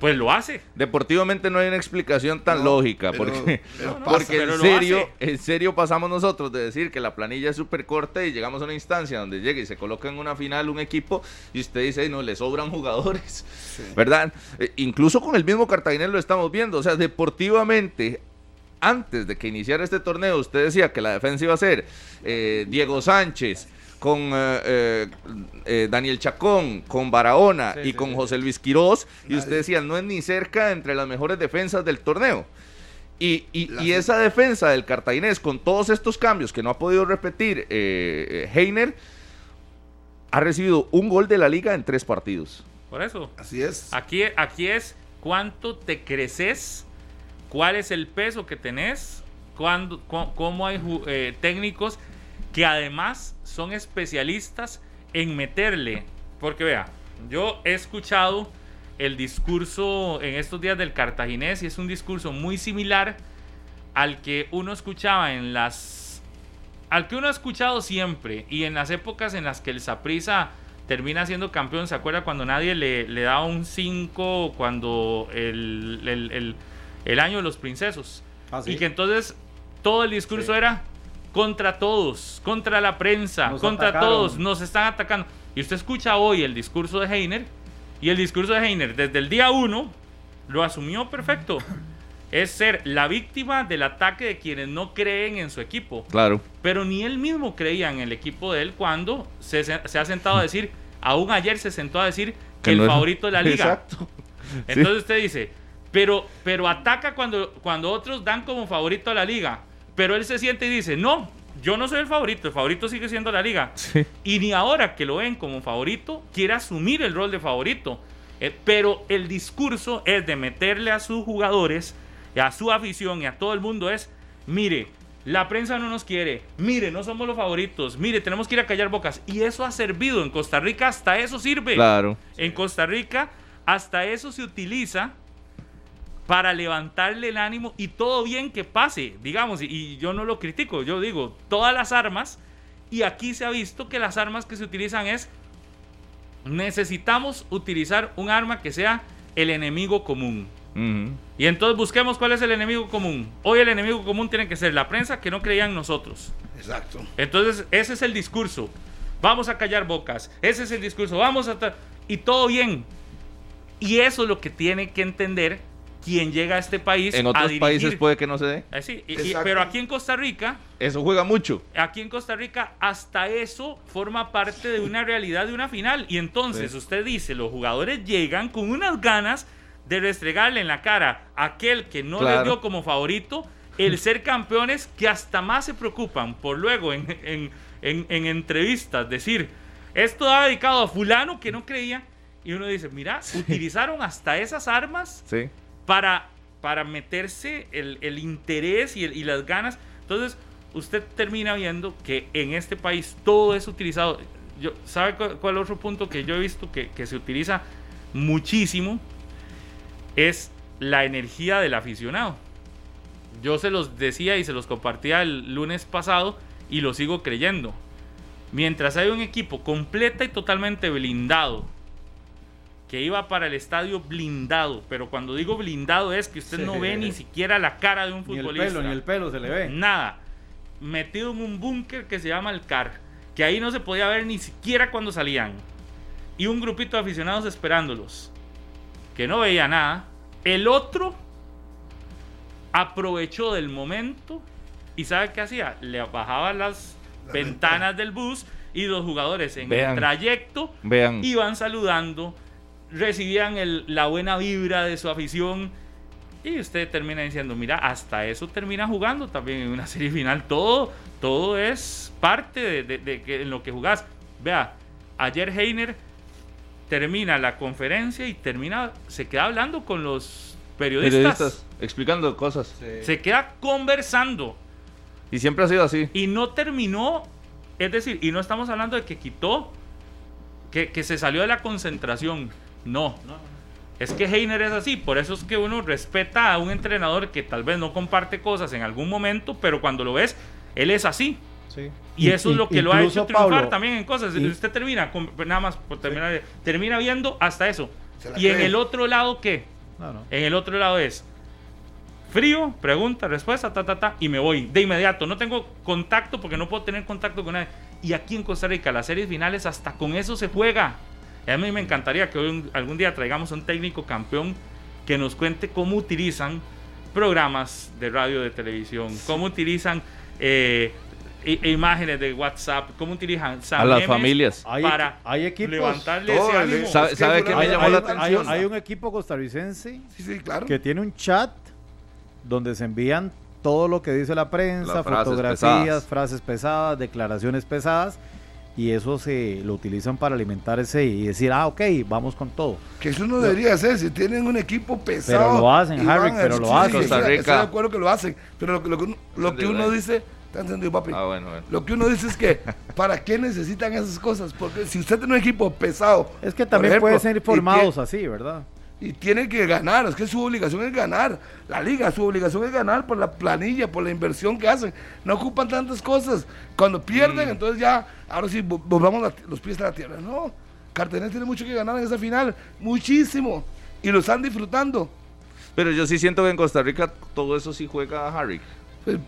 Pues lo hace. Deportivamente no hay una explicación tan lógica, porque, porque en, serio, en serio pasamos nosotros de decir que la planilla es súper corta y llegamos a una instancia donde llega y se coloca en una final un equipo y usted dice, no, le sobran jugadores, ¿verdad? Eh, incluso con el mismo Cartaginés lo estamos viendo, o sea, deportivamente antes de que iniciara este torneo, usted decía que la defensa iba a ser eh, Diego Sánchez, con eh, eh, eh, Daniel Chacón, con Barahona y con José Luis Quirós, y usted decía, no es ni cerca entre las mejores defensas del torneo. Y, esa defensa del cartaginés, con todos estos cambios que no ha podido repetir Heiner, ha recibido un gol de la liga en tres partidos. Por eso. Así es. Aquí, aquí es cuánto te creces, cuál es el peso que tenés, cuándo, cómo hay técnicos que además son especialistas en meterle, porque vea, yo he escuchado el discurso en estos días del cartaginés y es un discurso muy similar al que uno escuchaba en las al que uno ha escuchado siempre y en las épocas en las que el Saprisa termina siendo campeón, ¿se acuerda cuando nadie le, le da un 5 cuando el, el, año de los princesos? Ah, y que entonces todo el discurso era contra todos, contra la prensa, Nos contra atacaron. todos, nos están atacando. Y usted escucha hoy el discurso de Heiner, y el discurso de Heiner desde el día uno lo asumió perfecto. Es ser la víctima del ataque de quienes no creen en su equipo. Claro. Pero ni él mismo creía en el equipo de él cuando se, se ha sentado a decir, aún ayer se sentó a decir que, el no es- favorito de la liga. Exacto. Entonces usted dice, pero, pero ataca cuando, cuando otros dan como favorito a la liga. Pero él se siente y dice, no, yo no soy el favorito, el favorito sigue siendo la liga. Sí. Y ni ahora que lo ven como favorito, quiere asumir el rol de favorito. Eh, pero el discurso es de meterle a sus jugadores, a su afición y a todo el mundo es, mire, la prensa no nos quiere, mire, no somos los favoritos, mire, tenemos que ir a callar bocas. Y eso ha servido en Costa Rica, hasta eso sirve. Claro. En Costa Rica, hasta eso se utiliza para levantarle el ánimo y todo bien que pase, digamos, y, yo no lo critico, yo digo, todas las armas, y aquí se ha visto que las armas que se utilizan es, necesitamos utilizar un arma que sea el enemigo común. Y entonces busquemos cuál es el enemigo común. Hoy el enemigo común tiene que ser la prensa que no creía en nosotros. Exacto. Entonces, ese es el discurso. Vamos a callar bocas. Ese es el discurso. Vamos a... Y todo bien. Y eso es lo que tiene que entender quien llega a este país. En a otros dirigir. países puede que no se dé. Eh, sí, y- y- Exacto. pero aquí en Costa Rica, Eso juega mucho. aquí en Costa Rica, hasta eso forma parte de una realidad de una final. Y entonces Sí. usted dice, los jugadores llegan con unas ganas de restregarle en la cara a aquel que no Claro. les dio como favorito el ser campeones que hasta más se preocupan por luego en, en- en- en entrevistas decir, esto ha dedicado a fulano que no creía. Y uno dice, mira, utilizaron hasta esas armas Sí. Para, para meterse el, el interés y, el- y las ganas. Entonces, usted termina viendo que en este país todo es utilizado. Yo, ¿Sabe cu- cuál, otro punto que yo he visto que, que se utiliza muchísimo? Es la energía del aficionado. Yo se los decía y se los compartía el lunes pasado y lo sigo creyendo. Mientras hay un equipo completa y totalmente blindado, que iba para el estadio blindado, pero cuando digo blindado es que usted no ve ni siquiera la cara de un Ni el futbolista. pelo, ni el pelo se le ve. Nada. Metido en un búnker que se llama el CAR, que ahí no se podía ver ni siquiera cuando salían. Y un grupito de aficionados esperándolos, que no veía nada. El otro aprovechó del momento y ¿sabe qué hacía? Le bajaba las La ventanas del bus y los jugadores en Vean. el trayecto Vean. iban saludando, recibían el- la buena vibra de su afición y usted termina diciendo, mira, hasta eso termina jugando también en una serie final. Todo, todo es parte de, de- de que- en lo que jugás. Vea, ayer Heiner termina la conferencia y termina, se queda hablando con los periodistas. Periodistas explicando cosas. Se queda conversando Y siempre ha sido así. y no terminó, es decir, y no estamos hablando de que quitó, que, que se salió de la concentración, no. Es que Heiner es así, por eso es que uno respeta a un entrenador que tal vez no comparte cosas en algún momento, pero cuando lo ves, él es así. Sí. Y eso es lo que lo ha hecho triunfar Pablo, también en cosas. y- Usted termina, con- nada más por terminar, termina viendo hasta eso. Y en el otro lado, ¿qué? No, no. En el otro lado es frío, pregunta, respuesta, ta, ta, ta, y me voy de inmediato. No tengo contacto porque no puedo tener contacto con nadie. Y aquí en Costa Rica, las series finales, hasta con eso se juega. A mí me encantaría que hoy un- algún día traigamos un técnico campeón que nos cuente cómo utilizan programas de radio, de televisión, cómo utilizan eh, imágenes de WhatsApp, cómo utilizan A las familias. Hay, para hay equipos. levantarle Todo ese ánimo. ¿Sabe, qué me hay, llamó la hay- atención? hay un equipo costarricense Sí, sí, claro. que tiene un chat donde se envían todo lo que dice la prensa, Las frases fotografías, pesadas. frases pesadas, declaraciones pesadas, y eso se lo utilizan para alimentar ese y decir, ah, ok, vamos con todo. Que eso no debería hacer. Si tienen un equipo pesado. Pero lo hacen, Harry, pero lo hacen. sí, Costa Rica. Estoy de acuerdo que lo hacen. Pero lo, que- lo que uno- lo que uno dice. Está encendido, papi. Ah, bueno, bueno. Lo que uno dice es que, ¿para qué necesitan esas cosas? Porque si usted tiene un equipo pesado. Es que también ejemplo, pueden ser formados así, ¿verdad? Y tiene que ganar, es que su obligación es ganar. La liga, su obligación es ganar por la planilla, por la inversión que hacen. No ocupan tantas cosas. Cuando Mm. pierden, entonces ya, ahora sí, vo- volvamos la- los pies a la tierra. No, Cartagena tiene mucho que ganar en esa final, muchísimo. Y lo están disfrutando. Pero yo sí siento que en Costa Rica todo eso sí juega a Harry.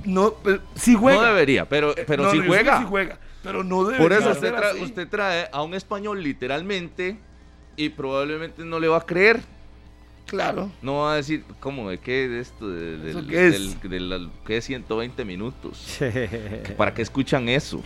No, sí juega. No debería, pero, pero no, sí juega. sí juega, pero no debería Por eso usted, tra- así. usted trae a un español literalmente y probablemente no le va a creer. Claro. No va a decir, ¿cómo? ¿De qué de esto? De, del- ¿Eso qué es? del- de la- ¿Qué es 120 minutos? ¿Para qué escuchan eso?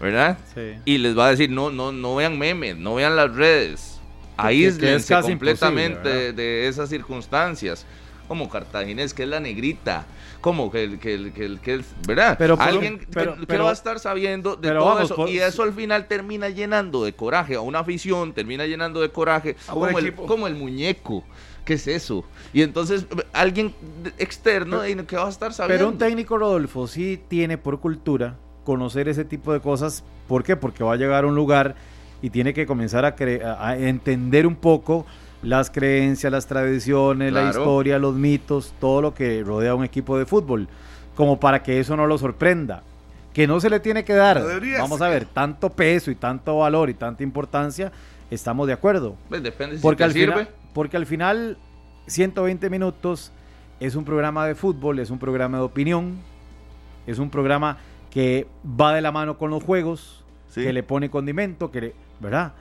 ¿Verdad? Sí. Y les va a decir, no, no, no vean memes, no vean las redes. que es Aíslense completamente de, de esas circunstancias. Como Cartaginés, que es la negrita. Como que, el- que, el- que, el- que es, ¿verdad? Pero Alguien que- pero- que, pero- va a estar sabiendo de todo vamos, eso. por- y eso al final termina llenando de coraje a una afición, termina llenando de coraje como el, como el muñeco. ¿Qué es eso? Y entonces alguien externo y que va a estar sabiendo. Pero un técnico, Rodolfo, sí tiene por cultura conocer ese tipo de cosas. ¿Por qué? Porque va a llegar a un lugar y tiene que comenzar a, cre- a- entender un poco las creencias, las tradiciones, la historia, los mitos, todo lo que rodea a un equipo de fútbol, como para que eso no lo sorprenda. Que no se le tiene que dar, debería vamos ser. a ver, tanto peso y tanto valor y tanta importancia, estamos de acuerdo. Pues depende si Porque te al, sirve. final, porque al final, 120 minutos es un programa de fútbol, es un programa de opinión, es un programa que va de la mano con los juegos, Sí. que le pone condimento, que le, ¿verdad?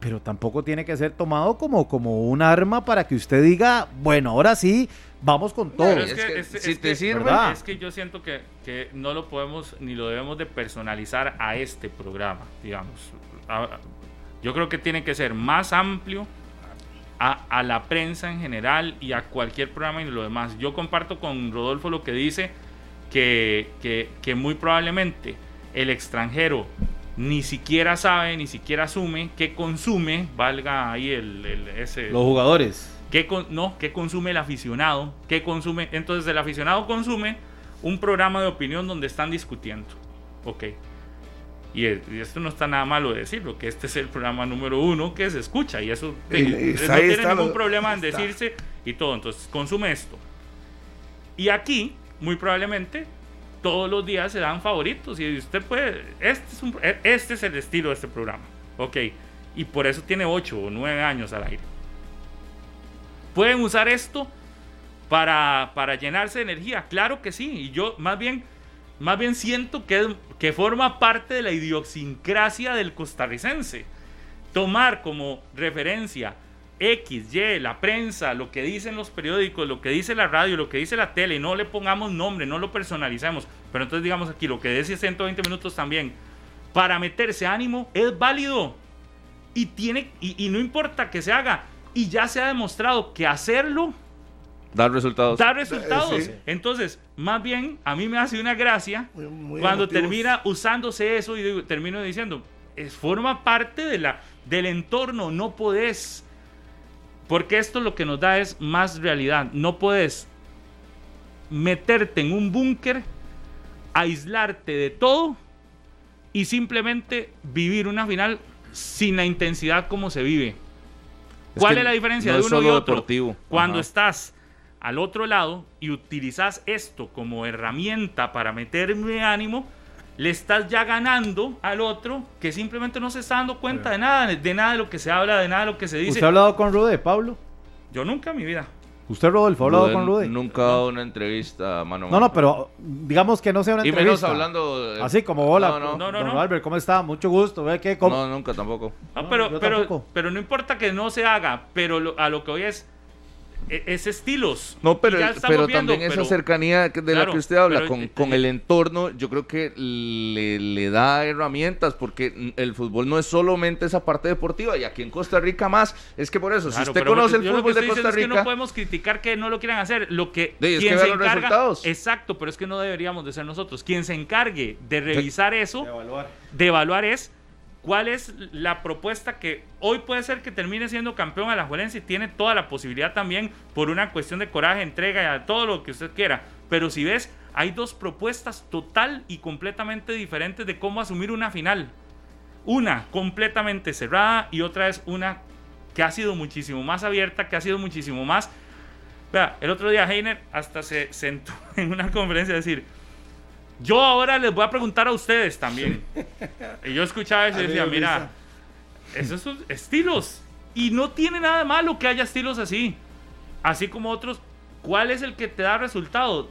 Pero tampoco tiene que ser tomado como, como un arma para que usted diga, bueno, ahora sí, vamos con todo. Pero es que si es te sirve- ¿Verdad? es que yo siento que, que no lo podemos ni lo debemos de personalizar a este programa, digamos. Yo creo que tiene que ser más amplio a, a la prensa en general y a cualquier programa y lo demás. Yo comparto con Rodolfo lo que dice que, que, que muy probablemente el extranjero ni siquiera sabe, ni siquiera asume que consume, valga ahí el, el- ese... Los jugadores. ¿Qué con- no, ¿qué consume el aficionado? ¿Qué consume? Entonces el aficionado consume un programa de opinión donde están discutiendo. Ok. Y, esto no está nada malo de decirlo, que este es el programa número uno que se escucha y eso Y- y no tiene ningún lo- problema en está. decirse y todo. Entonces consume esto. Y aquí, muy probablemente, todos los días se dan favoritos y usted puede, este es, un- e- este es el estilo de este programa. Ok. Y por eso tiene 8 o 9 años al aire. ¿Pueden usar esto para, para llenarse de energía? Claro que sí. Y yo más bien, más bien siento que, que forma parte de la idiosincrasia del costarricense. Tomar como referencia X, Y, la prensa, lo que dicen los periódicos, lo que dice la radio, lo que dice la tele, no le pongamos nombre, no lo personalicemos. Pero entonces digamos aquí, lo que dice 120 minutos también, para meterse ánimo es válido. Y, tiene, y, y no importa que se haga. Y ya se ha demostrado que hacerlo Dar resultados. da resultados. sí. Entonces, más bien, a mí me hace una gracia Muy- muy cuando emotivos. termina usándose eso y digo- termino diciendo, es, forma parte de la, del entorno, no podés. Porque esto lo que nos da es más realidad. No puedes meterte en un búnker, aislarte de todo y simplemente vivir una final sin la intensidad como se vive. Es ¿Cuál es la diferencia no de es uno y otro? deportivo. Cuando Ajá. estás al otro lado y utilizas esto como herramienta para meterme ánimo, le estás ya ganando al otro que simplemente no se está dando cuenta de nada, de nada de lo que se habla, de nada de lo que se dice. ¿Usted ha hablado con Rude, Pablo? Yo nunca en mi vida. ¿Usted, Rodolfo, ha hablado con Rude? Nunca ha dado una entrevista mano a No, mano. no, pero digamos que no sea una Y menos entrevista. hablando. eh, Así como hola, No, no. No, no, don no. Albert, ¿cómo está? Mucho gusto. ¿Ve qué? ¿Cómo? No, nunca tampoco. No, No, pero, pero, tampoco. pero no importa que no se haga, pero lo- a lo que hoy es, es estilos. No, pero, pero viendo, también esa cercanía de la que usted habla pero- con, con el entorno, yo creo que le, le da herramientas, porque el fútbol no es solamente esa parte deportiva, y aquí en Costa Rica más. Es que por eso, si usted pero conoce el fútbol de Costa es que no Rica, podemos criticar que no lo quieran hacer. Lo que Sí, es que quien se los encarga, resultados. exacto, pero es que no deberíamos de ser nosotros. Quien se encargue de revisar eso, Evaluar. de evaluar es cuál es la propuesta que hoy puede ser que termine siendo campeón a la Juelense y tiene toda la posibilidad también por una cuestión de coraje, entrega y todo lo que usted quiera. Pero si ves, hay dos propuestas total y completamente diferentes de cómo asumir una final. Una completamente cerrada y otra es una que ha sido muchísimo más abierta, que ha sido muchísimo más... Vea, el otro día Heiner hasta se sentó en una conferencia a decir, yo ahora les voy a preguntar a ustedes también. Y yo escuchaba eso y decía, mira, esos son estilos. Y no tiene nada de malo que haya estilos así. Así como otros. ¿Cuál es el que te da resultado?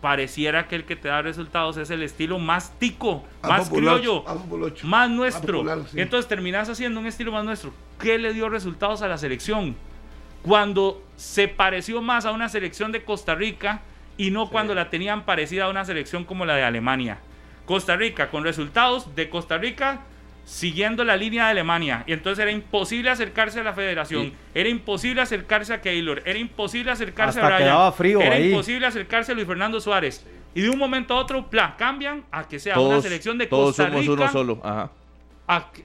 pareciera que el que te da resultados es el estilo más tico, Más más, criollo, más populacho. más nuestro. popular, sí. Entonces terminas haciendo un estilo más nuestro. ¿Qué le dio resultados a la selección? Cuando se pareció más a una selección de Costa Rica y no cuando la tenían parecida a una selección como la de Alemania. Costa Rica con resultados de Costa Rica siguiendo la línea de Alemania. Y entonces era imposible acercarse a la federación. Era imposible acercarse a Keylor. Era imposible acercarse Hasta a Brian. frío era ahí. imposible acercarse a Luis Fernando Suárez. Y de un momento a otro, pla, cambian a que sea una Todos, selección de todos Costa somos Rica uno solo. Ajá. a que-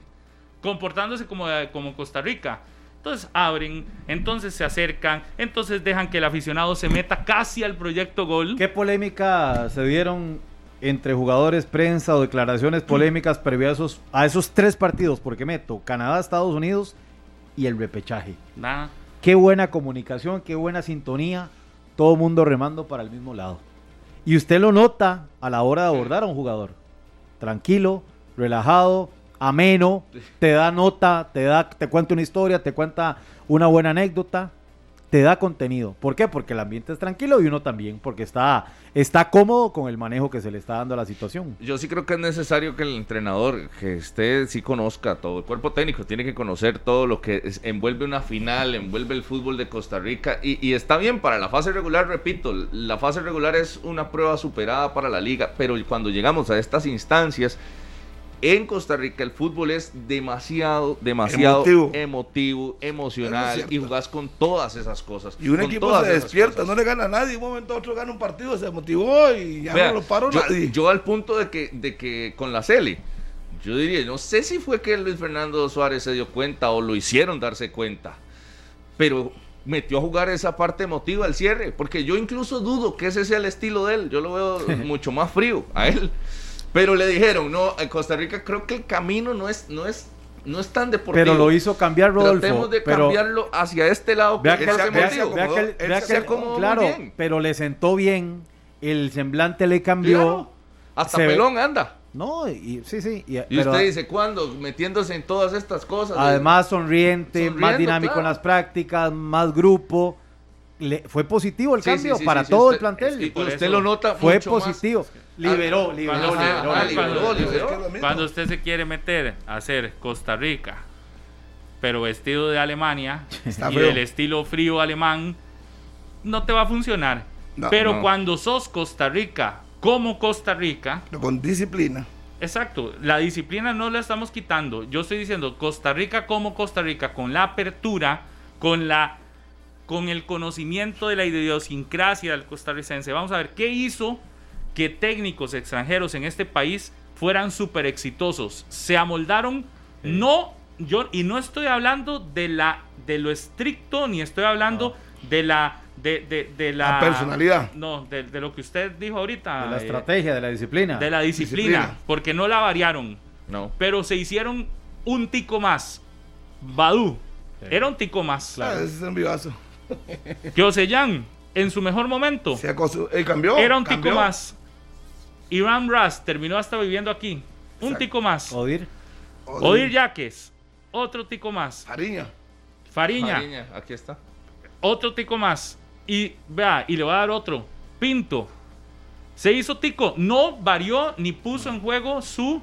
comportándose como, como Costa Rica. Entonces abren, entonces se acercan, entonces dejan que el aficionado se meta casi al proyecto gol. ¿Qué polémica se dieron entre jugadores, prensa o declaraciones polémicas previo a esos, a esos tres partidos? Porque meto Canadá, Estados Unidos y el repechaje. Nada. Qué buena comunicación, qué buena sintonía, todo mundo remando para el mismo lado. Y usted lo nota a la hora de abordar a un jugador. Tranquilo, relajado, ameno, te da nota, te da, te cuenta una historia, te cuenta una buena anécdota, te da contenido. ¿Por qué? Porque el ambiente es tranquilo y uno también, porque está, está cómodo con el manejo que se le está dando a la situación. Yo sí creo que es necesario que el entrenador, que esté, sí conozca todo. El cuerpo técnico tiene que conocer todo lo que envuelve una final, envuelve el fútbol de Costa Rica. Y está bien para la fase regular, repito, la fase regular es una prueba superada para la liga. Pero cuando llegamos a estas instancias, en Costa Rica el fútbol es demasiado, demasiado Emotivo. emocional. Y jugás con todas esas cosas. Y un equipo se despierta, no le gana a nadie. Un momento a otro gana un partido, se motivó y ya no lo paró yo, nadie. yo al punto de que, de que con la Cele, yo diría, no sé si fue que Luis Fernando Suárez se dio cuenta o lo hicieron darse cuenta, pero metió a jugar esa parte emotiva al cierre, porque yo incluso dudo que ese sea el estilo de él, yo lo veo mucho más frío a él. Pero le dijeron, no, en Costa Rica creo que el camino no es, no es, no es tan deportivo. Pero lo hizo cambiar Rodolfo. Tratemos de pero cambiarlo hacia este lado. vea que que, es se- vea- emotivo. vea que el- Él vea se que el- acomodó muy claro, bien. pero le sentó bien, el semblante le cambió. Claro, hasta se ve- pelón anda. No, y, sí, sí. Y, Y pero usted dice, ¿cuándo? Metiéndose en todas estas cosas. además sonriente, más dinámico claro. en las prácticas, más grupo. Le, fue positivo el Sí, cambio sí, sí, para todo el plantel. Y usted eso lo nota fue mucho más. Positivo. Liberó, Ah, liberó, cuando- liberó, ah, liberó. cuando- mismo. Cuando usted se quiere meter a hacer Costa Rica, pero vestido de Alemania Está y del estilo frío alemán, no te va a funcionar. No, pero no. cuando sos Costa Rica, como Costa Rica, Pero con disciplina. Exacto, la disciplina no la estamos quitando. Yo estoy diciendo Costa Rica como Costa Rica, con la apertura, con la con el conocimiento de la idiosincrasia del costarricense. Vamos a ver qué hizo que técnicos extranjeros en este país fueran súper exitosos. Se amoldaron, no, yo, y no estoy hablando de la de lo estricto, ni estoy hablando de la de, de- de la, La personalidad. No, de, de lo que usted dijo ahorita. De la eh, estrategia, de la disciplina. de la disciplina, Disciplina. porque no la variaron, No. pero se hicieron un tico más. Badú era un tico más. Ah, ese es un vivazo. Que Oseyan, en su mejor momento, Se acostu- él cambió. era un cambió. tico más. Iran Ras terminó hasta viviendo aquí. Un Exacto. tico más. Odir. Odir Yaques, otro tico más. Fariña. Fariña, aquí está. otro tico más. Y vea, y le voy a dar otro. Pinto. Se hizo tico. No varió ni puso en juego su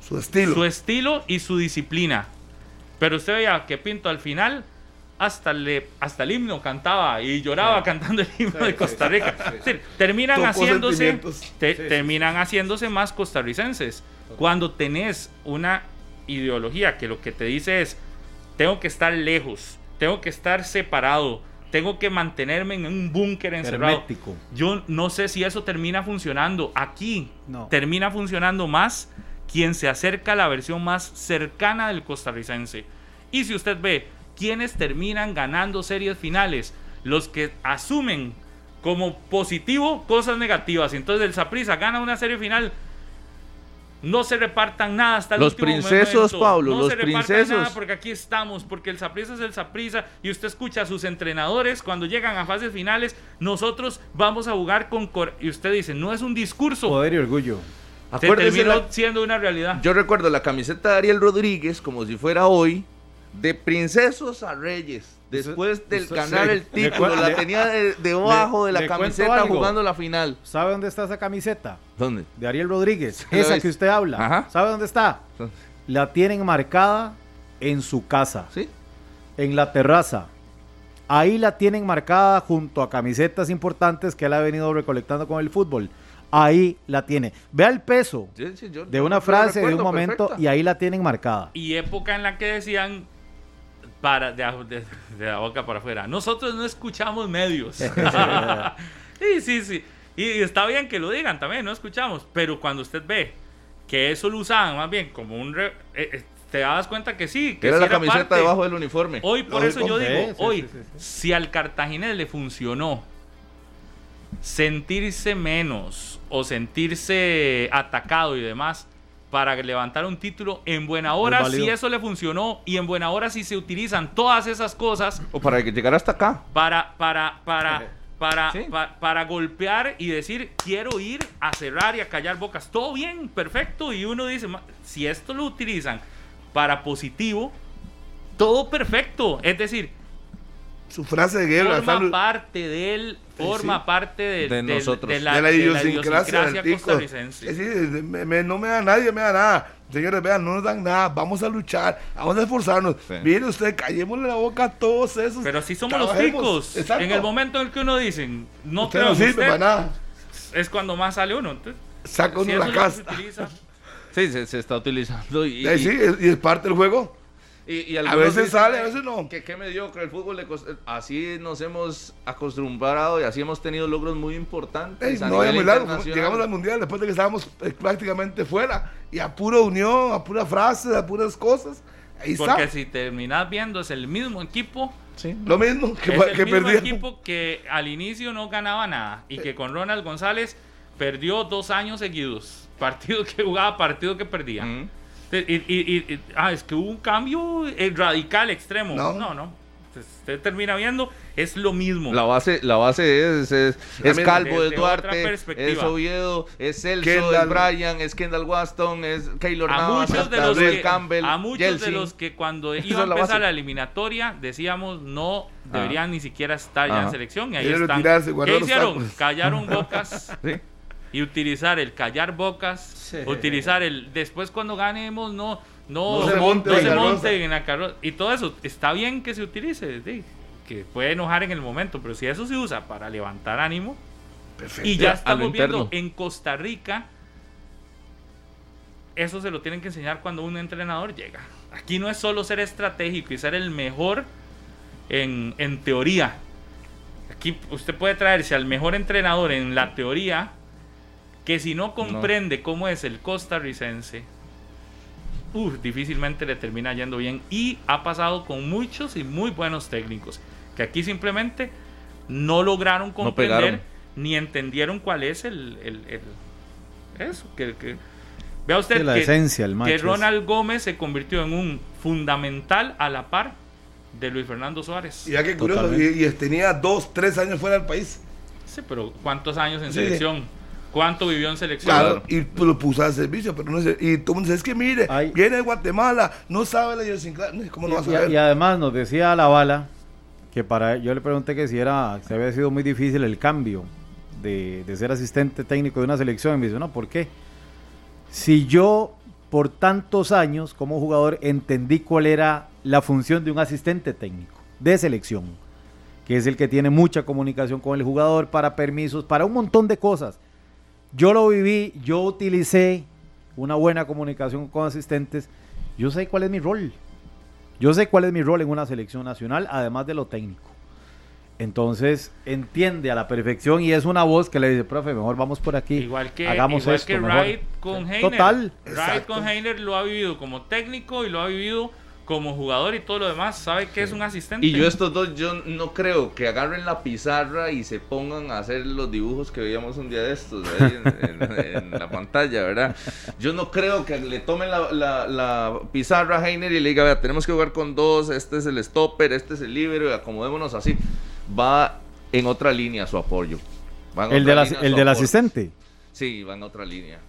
Su estilo. su estilo y su disciplina. Pero usted veía que Pinto al final hasta, le, hasta el himno cantaba y lloraba cantando el himno de Costa Rica. Decir, terminan haciéndose te- terminan haciéndose más costarricenses. Cuando tenés una ideología que lo que te dice es tengo que estar lejos, tengo que estar separado, tengo que mantenerme en un búnker encerrado. Hermético. Yo no sé si eso termina funcionando. Aquí No. termina funcionando más quien se acerca a la versión más cercana del costarricense. Y si usted ve quienes terminan ganando series finales, los que asumen como positivo cosas negativas. Entonces el Saprissa gana una serie final. No se repartan nada hasta el Los último princesos, momento. Pablo, no los se repartan princesos. nada porque aquí estamos, porque el Saprissa es el Saprissa y usted escucha a sus entrenadores cuando llegan a fases finales, nosotros vamos a jugar con cor- y usted dice, no es un discurso, Poder y orgullo. se terminó la- siendo una realidad. Yo recuerdo la camiseta de Ariel Rodríguez como si fuera hoy, De princesos a reyes. Después del usted- ganar sí. el título, Le- la tenía de- debajo de la le camiseta jugando la final. ¿Sabe dónde está esa camiseta? ¿Dónde? De Ariel Rodríguez. Esa que usted habla. Ajá. ¿Sabe dónde está? La tienen marcada en su casa, ¿Sí? en la terraza. Ahí la tienen marcada junto a camisetas importantes que él ha venido recolectando con el fútbol. Ahí la tiene. Vea el peso Sí, sí, yo- de una frase, de un momento, perfecta. y ahí la tienen marcada. Y época en la que decían para de, de- de la boca para afuera. Nosotros no escuchamos medios. sí, sí, sí. Y, y está bien que lo digan también, no escuchamos. Pero cuando usted ve que eso lo usaban más bien como un... re- eh, eh, te das cuenta que sí. Que Era sí la camiseta parte. debajo del uniforme. Hoy, por Lógico. eso yo digo, Sí, hoy, sí, sí, sí. si al Cartaginés le funcionó sentirse menos o sentirse atacado y demás para levantar un título en buena hora, si eso le funcionó y en buena hora si se utilizan todas esas cosas O para que llegara hasta acá. para para para para, Sí. pa- para golpear y decir quiero ir a cerrar y a callar bocas todo bien perfecto y uno dice "Ma- si esto lo utilizan para positivo todo perfecto es decir Su frase de guerra. forma Salud. parte de él, forma sí. parte de, De nosotros. de la, de la de la idiosincrasia costarricense. Es decir, me- me- no me da nadie, me da nada. Señores, vean, no nos dan nada. Vamos a luchar, vamos a esforzarnos. Sí. Mire usted, callémosle la boca a todos esos. Pero así somos los Trabajemos. ticos. Exacto. En el momento en el que uno dice, no Usted creo no sirve usted, para nada. es cuando más sale uno. Entonces, Saca uno si la utiliza, Sí, se, se está utilizando. Y, Eh, y- sí, es- y es parte del juego. Y- y A veces dicen, sale, a "Ay, veces no". Que qué mediocre el fútbol. le Así nos hemos acostumbrado y así hemos tenido logros muy importantes. Ey, a no nivel muy largo. Llegamos al mundial después de que estábamos eh, prácticamente fuera. Y a pura unión, a pura frase, a puras cosas. Ahí porque está. si terminas viendo, es el mismo equipo. Lo mismo que, es el que mismo perdía. equipo que al inicio no ganaba nada y que con Ronald González perdió dos años seguidos. Partido que jugaba, partido que perdía. Y, y- y- y- ah, es que hubo un cambio eh, radical, extremo. No. No, no. Entonces, Usted termina viendo, es lo mismo. La base, la base es, es. Calvo, otra Duarte, es Oviedo, es Celso, Kendall. es Brian, es Kendall Waston, es Keylor a Navas, muchos, de los que, Campbell, a muchos de los que cuando iba a empezar la eliminatoria decíamos no deberían ni siquiera estar ya en selección y ahí están. ¿Qué hicieron? Callaron bocas Sí. y utilizar el callar bocas, Sí. utilizar el después cuando ganemos no no, No se monten no en se la carroza. en la carroza y todo eso está bien que se utilice, sí, que puede enojar en el momento, pero si eso se usa para levantar ánimo Perfecto. y ya estamos viendo en Costa Rica eso se lo tienen que enseñar cuando un entrenador llega. Aquí no es solo ser estratégico y ser el mejor en, en teoría. Aquí usted puede traerse al mejor entrenador en la teoría que si no comprende cómo es el costarricense, uf, difícilmente le termina yendo bien. Y ha pasado con muchos y muy buenos técnicos que aquí simplemente no lograron comprender ni entendieron cuál es el, el- el- eso. Que, que- vea usted Sí, la que, esencia, el que es- Ronald Gómez se convirtió en un fundamental a la par de Luis Fernando Suárez. Y ya que curioso, y, y tenía dos, tres años fuera del país. Sí, pero ¿cuántos años en Sí. selección? ¿Cuánto vivió en selección? Claro, y lo puso al servicio, pero no sé. Y todo el mundo dice, es que mire, Ay. viene de Guatemala, no sabe la idiosincrasia. ¿Cómo no vas a Y, saber? y además nos decía la bala que para yo le pregunté que si era si había sido muy difícil el cambio de, de ser asistente técnico de una selección y me dice no ¿por qué? Si yo por tantos años como jugador entendí cuál era la función de un asistente técnico de selección que es el que tiene mucha comunicación con el jugador para permisos para un montón de cosas yo lo viví yo utilicé una buena comunicación con asistentes yo sé cuál es mi rol yo sé cuál es mi rol en una selección nacional, además de lo técnico. Entonces, entiende a la perfección y es una voz que le dice, profe, mejor vamos por aquí. Igual que, hagamos igual esto que mejor". Wright con Heiner. Total. Wright Exacto. con Heiner lo ha vivido como técnico y lo ha vivido como jugador y todo lo demás. Sabe que es un asistente. Y yo estos dos, yo no creo que agarren la pizarra y se pongan a hacer los dibujos que veíamos un día de estos ahí en, en- en la pantalla, ¿verdad? Yo no creo que le tomen la, la- la pizarra a Heiner y le diga, vea, tenemos que jugar con dos, este es el stopper, este es el libero, y acomodémonos así. Va en otra línea su apoyo. El, del, línea as- el su del apoyo. asistente. Sí, va en otra línea.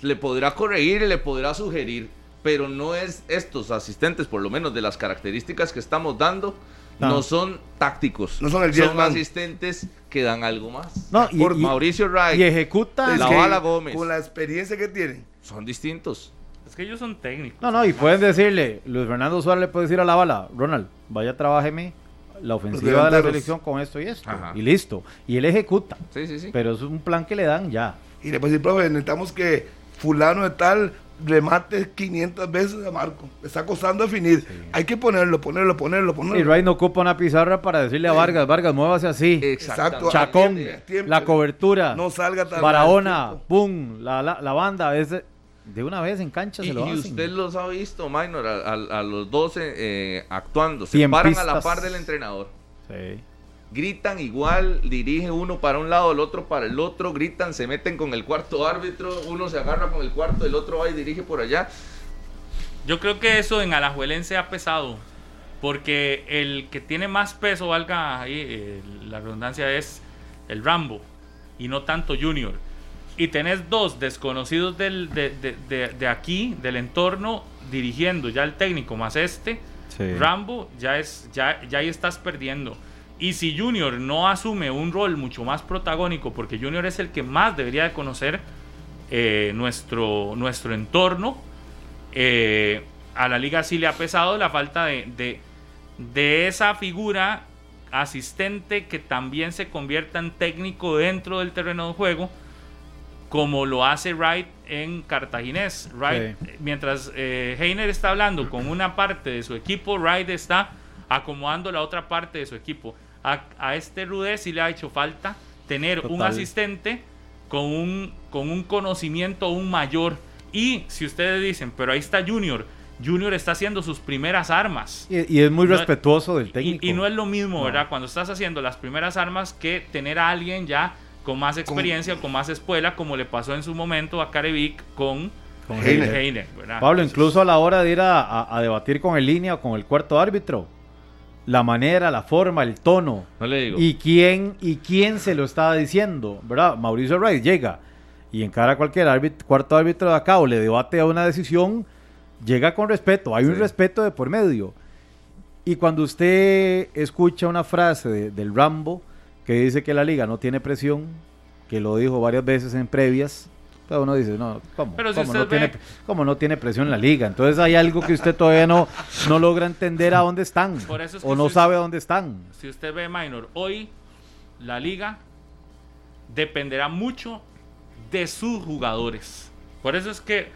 Le podrá corregir y le podrá sugerir, pero no es estos asistentes, por lo menos de las características que estamos dando, no, No. son tácticos. No son el son man. asistentes que dan algo más. No, y- por y- Mauricio Wright Y ejecuta. Es La que Bala Gómez. Con la experiencia que tienen. son distintos. Es que ellos son técnicos. No, no, y pueden decirle, Luis Fernando Suárez le puede decir a la bala, Ronald, vaya, trabájeme la ofensiva de la selección con esto y esto. Ajá. Y listo. Y él ejecuta. Sí, sí, sí. Pero es un plan que le dan ya. Y le puede decir, profe, necesitamos que fulano de tal remate 500 veces a Marco. Está costando definir. Hay que ponerlo, ponerlo, ponerlo, Y ponerlo. Wright no ocupa una pizarra para decirle a Vargas, Vargas, muévase así. Exactamente. Chacón, tiempo. la cobertura. No salga tan Barahona, pum, la, la, la banda. Es de, de una vez en cancha Y, se lo y hacen. usted los ha visto, Minor, a, a- a los dos eh, eh, actuando. Se paran a la par del entrenador. Sí. Gritan igual, dirige uno para un lado, el otro para el otro, gritan, se meten con el cuarto árbitro, uno se agarra con el cuarto, el otro va y dirige por allá. Yo creo que eso en Alajuelense ha pesado. Porque el que tiene más peso, valga ahí eh, la redundancia, es el Rambo. Y no tanto Junior. Y tenés dos desconocidos del, de, de- de- de aquí, del entorno, dirigiendo ya el técnico más este. Sí. Rambo, ya, es, ya, ya ahí estás perdiendo. Y si Junior no asume un rol mucho más protagónico, porque Junior es el que más debería de conocer eh, nuestro, nuestro entorno, eh, a la liga sí le ha pesado la falta de, de, de esa figura asistente que también se convierta en técnico dentro del terreno de juego, como lo hace Wright en Cartaginés. Wright, Sí. mientras eh, Heiner está hablando con una parte de su equipo, Wright está acomodando la otra parte de su equipo. A, a este Rudé sí le ha hecho falta tener un asistente con un, con un conocimiento aún mayor. Y si ustedes dicen, pero ahí está Junior, Junior está haciendo sus primeras armas. Y, y es muy No- respetuoso del técnico. y no es lo mismo, No. ¿verdad? Cuando estás haciendo las primeras armas que tener a alguien ya con más experiencia, con, más escuela, como le pasó en su momento a Carevic con, Con Heiner, Heiner. ¿verdad? Pablo, Entonces, incluso a la hora de ir a, a- a debatir con el línea o con el cuarto árbitro, la manera, la forma, el tono No le digo. y quién y quién se lo estaba diciendo, ¿verdad? Mauricio Wright llega y encara a cualquier árbitro, cuarto árbitro de acá o le debate a una decisión, llega con respeto, hay un respeto de por medio. Y cuando usted escucha una frase de- del Rambo que dice que la liga no tiene presión, que lo dijo varias veces en previas, pero uno dice, no, ¿cómo? Pero si ¿Cómo usted no, tiene, cómo no tiene presión la liga? Entonces hay algo que usted todavía no, no logra entender a dónde están Por eso es que o no usted- sabe a dónde están. si usted ve Minor, hoy la liga dependerá mucho de sus jugadores. Por eso es que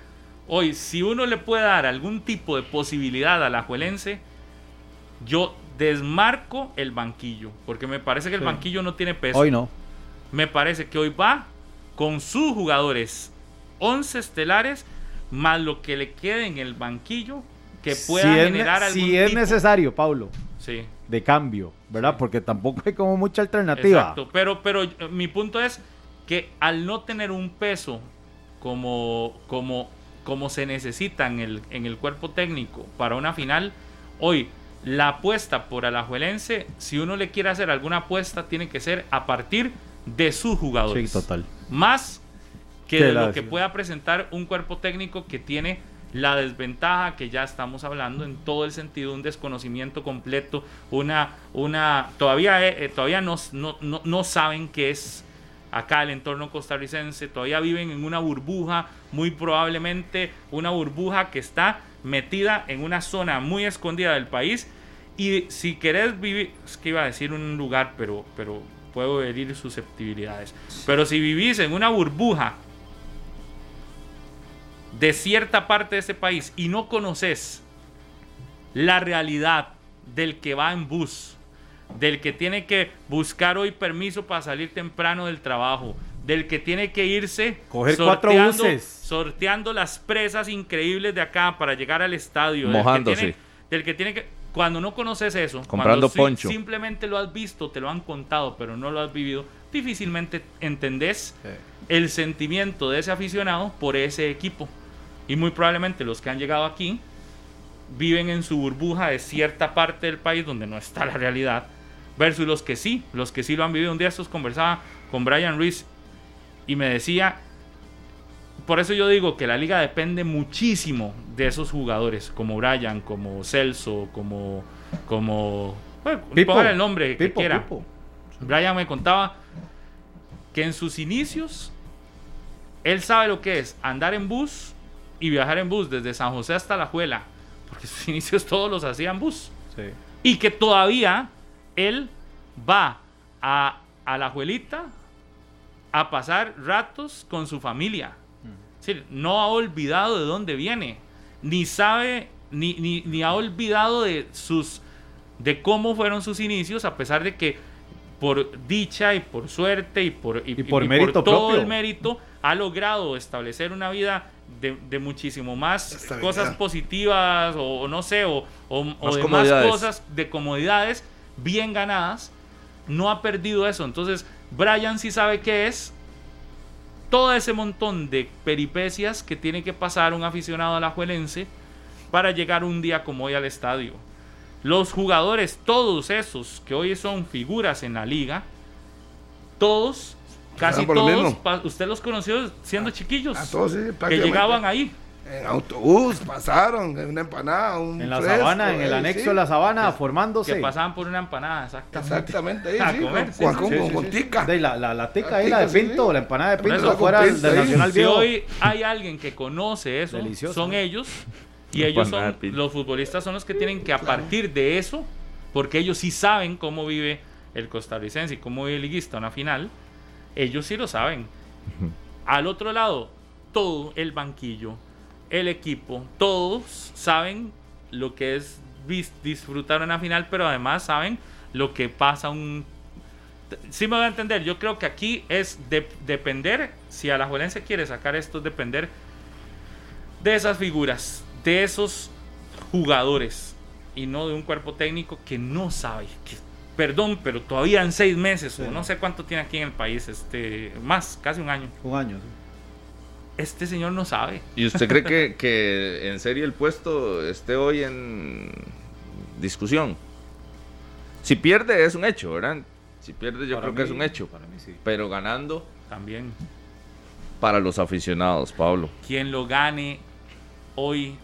hoy, si uno le puede dar algún tipo de posibilidad a la Juelense, yo desmarco el banquillo, porque me parece que el Sí. banquillo no tiene peso. Hoy no. Me parece que hoy va con sus jugadores 11 estelares, más lo que le quede en el banquillo que pueda si es, generar algún si es tipo- necesario, Pablo, Sí. de cambio, ¿verdad? Porque tampoco hay como mucha alternativa. Exacto, pero, pero eh, mi punto es que al no tener un peso como, como, como se necesita en el, en el cuerpo técnico para una final, hoy la apuesta por Alajuelense, si uno le quiere hacer alguna apuesta, tiene que ser a partir de sus jugadores. Sí, total. Más que de lo que pueda presentar un cuerpo técnico que tiene la desventaja que ya estamos hablando en todo el sentido, un desconocimiento completo, una, una, todavía, eh, eh, todavía no, no, no, no saben qué es acá el entorno costarricense, todavía viven en una burbuja, muy probablemente una burbuja que está metida en una zona muy escondida del país y si querés vivir, es que iba a decir un lugar, pero, pero puedo herir susceptibilidades, pero si vivís en una burbuja de cierta parte de ese país y no conoces la realidad del que va en bus, del que tiene que buscar hoy permiso para salir temprano del trabajo, del que tiene que irse Coger cuatro sorteando, buses. sorteando las presas increíbles de acá para llegar al estadio, del que Mojándose. tiene- del que tiene que cuando no conoces eso, Comprando cuando poncho. simplemente lo has visto, te lo han contado, pero no lo has vivido, difícilmente entendés el sentimiento de ese aficionado por ese equipo. Y muy probablemente los que han llegado aquí viven en su burbuja de cierta parte del país donde no está la realidad, versus los que sí, los que sí lo han vivido. Un día estos conversaba con Brian Ruiz y me decía, por eso yo digo que la liga depende muchísimo de esos jugadores, como Brian, como Celso, como. como bueno, Pipo. el nombre que Pipo, quiera. Pipo. Brian me contaba que en sus inicios él sabe lo que es andar en bus y viajar en bus desde San José hasta La Juela, porque sus inicios todos los hacía en bus. Sí. Y que todavía él va a, a la Juelita a pasar ratos con su familia. Es decir, no ha olvidado de dónde viene, ni sabe, ni, ni, ni ha olvidado de sus de cómo fueron sus inicios, a pesar de que por dicha y por suerte y por, Y por mérito todo propio. el mérito ha logrado establecer una vida de, de muchísimo más cosas positivas o, o no sé, o, o, de más cosas, de comodidades bien ganadas, no ha perdido eso. Entonces, Brian sí sabe qué es todo ese montón de peripecias que tiene que pasar un aficionado alajuelense para llegar un día como hoy al estadio. Los jugadores, todos esos que hoy son figuras en la liga, todos, casi por lo todos, usted los conoció siendo chiquillos, A todos, sí, que llegaban ahí. En autobús, pasaron, en una empanada, un En la fresco, sabana, en el anexo sí. de la sabana, Que formándose. pasaban por una empanada, exactamente. Exactamente, ahí, A sí, comer, con, sí, con- sí, con- Sí, sí, con sí. tica. De la, la, la tica La ahí, la de Pinto, sí. la empanada de Pinto, con del Pinto del ahí. Nacional Si hoy hay alguien que conoce eso, Delicioso, son ¿no? ellos. Y ellos son, pinto. los futbolistas son los que tienen que a partir de eso, porque ellos sí saben cómo vive el costarricense y cómo vive el liguista una final, ellos sí lo saben. Al otro lado, todo el banquillo, el equipo, todos saben lo que es disfrutar una final, pero además saben lo que pasa un... Sí me voy a entender, yo creo que aquí es de- depender, si a la Juelense quiere sacar esto, es depender de esas figuras, de esos jugadores y no de un cuerpo técnico que no sabe. que- perdón, pero todavía en seis meses o no sé cuánto tiene aquí en el país, este, más, casi un año. Un año. sí. Este señor no sabe. ¿Y usted cree que, que en serio el puesto esté hoy en discusión? Si pierde es un hecho, ¿verdad? Si pierde yo Para creo que es un hecho. Para mí sí. Pero ganando También. para los aficionados, Pablo. Quien lo gane hoy,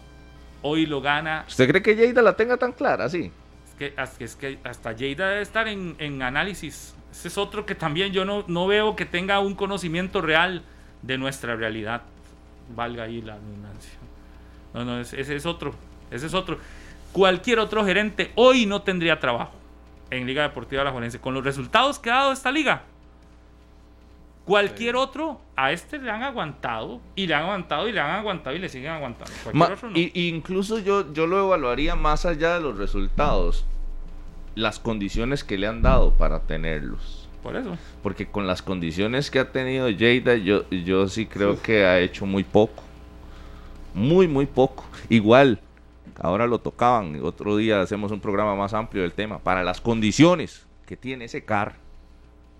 hoy lo gana. ¿Usted cree que Lleida la tenga tan clara así? Es que, hasta- es que hasta Lleida debe estar en, en análisis. Ese es otro que también yo no, no veo que tenga un conocimiento real de nuestra realidad. Valga ahí la redundancia. No, no, ese, es otro. Ese es otro. Cualquier otro gerente hoy no tendría trabajo en Liga Deportiva La Juelense. Con los resultados que ha dado esta liga. Cualquier otro, a este le han aguantado y le han aguantado y le han aguantado y le siguen aguantando. Ma- otro no. y incluso yo, yo lo evaluaría más allá de los resultados, las condiciones que le han dado para tenerlos. Por eso. Porque con las condiciones que ha tenido Lleida, yo, yo sí creo que ha hecho muy poco. Muy, muy poco. Igual, ahora lo tocaban, otro día hacemos un programa más amplio del tema. Para las condiciones que tiene ese CAR,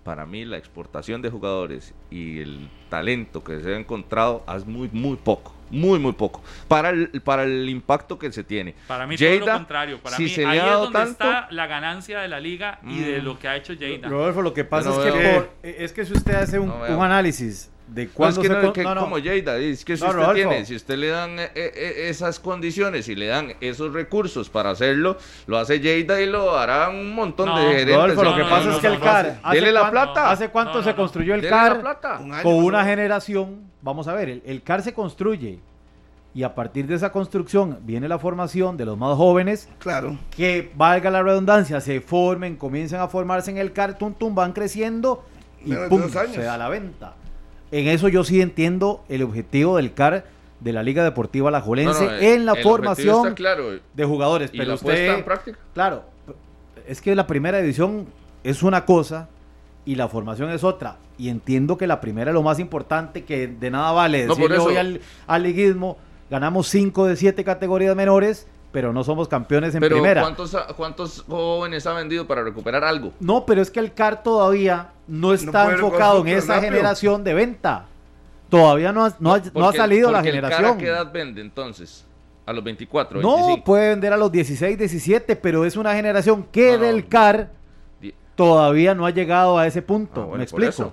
para mí la exportación de jugadores y el talento que se ha encontrado es muy, muy poco. Muy, muy poco. Para el, para el impacto que se tiene. Para mí todo Lleida, lo contrario. Para si mí se ahí ha es donde tanto- está la ganancia de la liga y de Mm. lo que ha hecho Lleida. Rodolfo, lo que pasa es que por- es que si usted hace un, No veo. un análisis de No, es cuándo que se no, con- que no, no. como Lleida, es que si No, usted Rodolfo. tiene, si usted le dan eh, eh, esas condiciones y le dan esos recursos para hacerlo, lo hace Lleida y lo hará un montón No, de gerentes. Rodolfo, lo que pasa no, es que no, el CAR. no. ¿hace Dele la plata. ¿Hace cuánto No, no, se construyó el CAR? plata. Un año, Con una generación. Vamos a ver, el, el CAR se construye. Y a partir de esa construcción viene la formación de los más jóvenes Claro. que, valga la redundancia, se formen, comiencen a formarse en el CAR, tum, tum, van creciendo y Menos pum, se da la venta. En eso yo sí entiendo el objetivo del CAR de la Liga Deportiva La Jolense No, no, en la formación claro. de jugadores. ¿Y Pero usted, en práctica? claro, es que la primera edición es una cosa y la formación es otra. Y entiendo que la primera es lo más importante, que de nada vale No, decirle eso. hoy al, al liguismo, ganamos 5 de 7 categorías menores, pero no somos campeones en Pero primera. ¿cuántos, ¿cuántos jóvenes ha vendido para recuperar algo? No, pero es que el CAR todavía no está puede enfocado en esa rápido. generación de venta. Todavía no ha, no ha- no ha Porque- salido la porque el generación. cara, ¿A qué edad vende entonces? A los 24, No, 25. puede vender a los 16, 17, pero es una generación que No, no. del CAR todavía no ha llegado a ese punto. Ah, bueno, ¿Me por explico?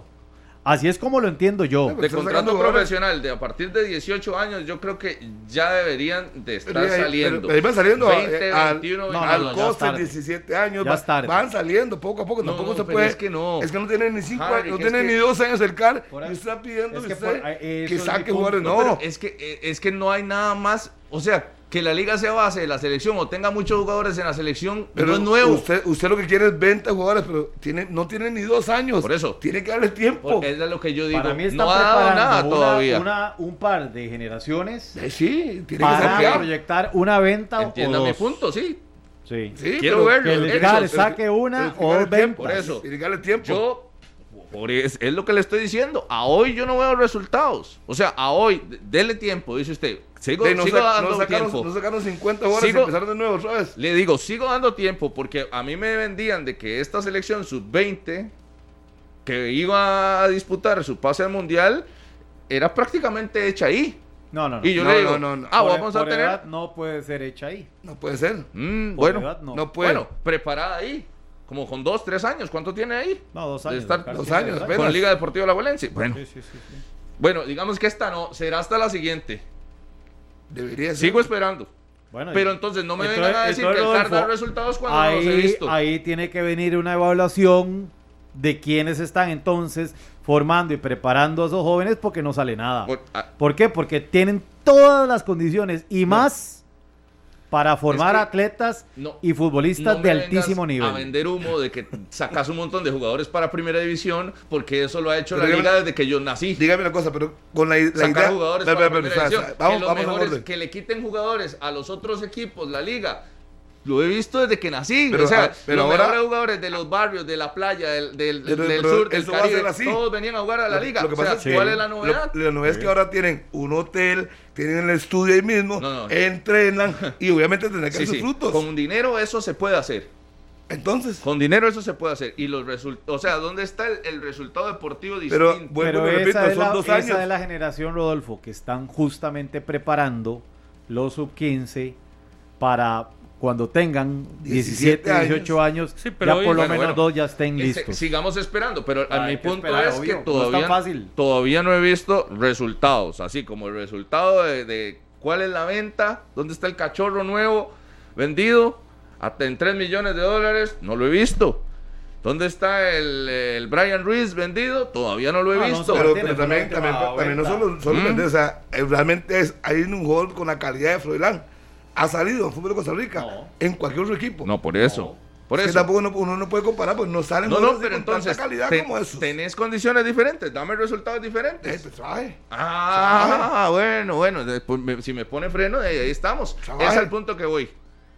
Así es como lo entiendo yo. De Están sacando contrato profesional, de a partir de 18 años, yo creo que ya deberían de estar Pero ahí- saliendo. pero van saliendo a- 20, al- 21, no, no, al no, es coste tarde. 17 años, Ya va- van saliendo poco a poco, No, tampoco no, se puede. es que no. Es que no tienen ni 5 Harry, años, no tienen ni que- 2 años el CAR y está pidiendo es que que usted por ahí- eso que saque jugadores. No, es que, eh, es que no hay nada más. O sea, que la liga sea base de la selección o tenga muchos jugadores en la selección pero no es nuevo. Usted, usted lo que quiere es 20 jugadores, pero tiene, no tiene ni 2 años. Por eso. Tiene que darle tiempo. Porque es de lo que yo digo. Para mí está no ha dado nada una- todavía. una- un par de generaciones Eh, sí, tiene que para ser proyectar una venta Entienda o mi dos. punto, sí. Sí. Sí, Quiero verlo. Que el Eso, CAR pero- saque una o dos tiempo. Por eso. Tiene que darle tiempo. Yo, por es, es lo que le estoy diciendo. A hoy yo no veo resultados. O sea, a hoy, dele tiempo, dice usted. Sigo, De no, sigo sa- dando no sacaron, tiempo. no sacaron 50 jugadores Sigo- y empezaron de nuevo otra vez. Le digo, sigo dando tiempo porque a mí me vendían de que esta selección sub-20 que iba a disputar su pase al mundial era prácticamente hecha ahí. No, no, no. Y yo No, le digo, no, no, no. ah, Por- vamos a por tener. edad no puede ser hecha ahí. No puede ser. Mm, Por bueno, edad no. No puede. bueno, preparada ahí. Como con dos, tres años. ¿Cuánto tiene ahí? No, dos De años. estar- dos años, apenas. Con Liga Deportiva La Valencia. Bueno, Sí, sí, sí, sí. bueno, digamos que esta no, será hasta la siguiente. Debería ser. Sigo esperando. Bueno, Pero entonces no me entonces- vengan a decir que entonces, el CAR da Rodolfo, resultados cuando no los he ahí, visto. ahí tiene que venir una evaluación de quiénes están entonces formando y preparando a esos jóvenes porque no sale nada. Por- ah, ¿Por qué? Porque tienen todas las condiciones y más para formar que atletas no- y futbolistas no de altísimo nivel. A vender humo de que sacas un montón de jugadores para primera división, porque eso lo ha hecho Pero la dígame- liga desde que yo nací. Dígame una cosa, pero con la, la sacar idea. jugadores para primera división. Vamos, que, vamos a que le quiten jugadores a los otros equipos, la liga. Lo he visto desde que nací. Pero, o sea, ah, pero los ahora- mejores jugadores de los barrios, de la playa, del, del, Pero- del pero sur, del Caribe, todos venían a jugar a la Lo- liga. Lo que O sea, pasa es que ¿cuál es la novedad? Lo, la novedad es que ahora tienen un hotel, tienen el estudio ahí mismo, No, no. entrenan y obviamente tendrán que Sí, dar sus sí. frutos. Con dinero eso se puede hacer. Entonces, Con dinero eso se puede hacer. Y los resultados, o sea, ¿dónde está el, el resultado deportivo Pero, distinto? Pero y repito, esa, es son la, dos esa años. es la generación, Rodolfo, que están justamente preparando los sub-15 para cuando tengan 17, 17 18 años, Sí, pero ya hoy- por lo Bueno, menos bueno. dos ya estén Ese- listos. sigamos esperando, pero a Hay mi que punto esperar, es obvio, que no todavía, fácil. todavía no he visto resultados, así como el resultado de, de cuál es la venta, dónde está el cachorro nuevo vendido hasta en 3 millones de dólares, no lo he visto. ¿Dónde está el, el Brian Ruiz vendido? Todavía no lo he Ah, no, visto. Pero, tiene, pero también, pero también, última también no solo, solo Mm. o sea, eh, realmente es, hay un jugador con la calidad de Froilán. Ha salido en fútbol de Costa Rica, No. en cualquier otro equipo. no, por eso. No. Por Es que eso. tampoco uno, uno no puede comparar, pues no salen No, pero con tanta entonces calidad te- como esos. tenés condiciones diferentes, dame resultados Eh, diferentes. pues, trabaje. Ah, bueno, bueno, después me- si me pone freno, ahí, ahí estamos. Es al punto que voy.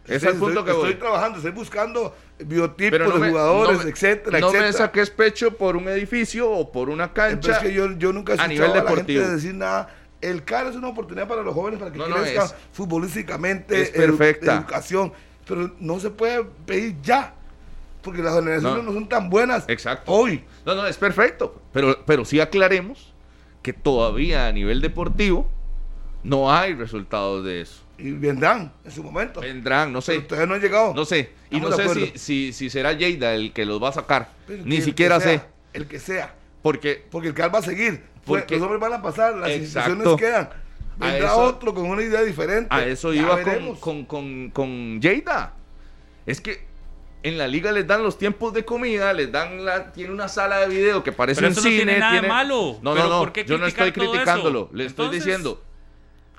Es Estoy- al punto estoy, que voy. Estoy trabajando, estoy buscando biotipos no de me- jugadores, no me- etcétera, No me etcétera. saques pecho por un edificio o por una Pero cancha. es que yo, yo nunca he a escuchado nivel a, la deportivo. gente decir nada. El CAR es una oportunidad para los jóvenes para que No, no, crezcan es- futbolísticamente, es perfecta. educación. Pero no se puede pedir ya, porque las generaciones No. no, son tan buenas Exacto. hoy. No, no, es perfecto. Pero, pero sí aclaremos que todavía a nivel deportivo no hay resultados de eso. Y vendrán en su momento. Vendrán, no Pero sé. todavía no han llegado. No sé. Y Estamos no sé si, si, si será Lleida el que los va a sacar. Pero Ni siquiera sea, sé. El que sea. Porque Porque el CAR va a seguir. Pues, Porque- los hombres van a pasar, las Exacto. instituciones quedan. Vendrá eso- otro con una idea diferente. A eso Ya iba con, con, con, con Lleida. Es que en la liga les dan los tiempos de comida, les dan la, tiene una sala de video que parece Pero un eso no cine. tiene nada de tiene- malo. No, Pero no, no. ¿por qué Yo no estoy criticándolo. Le estoy diciendo.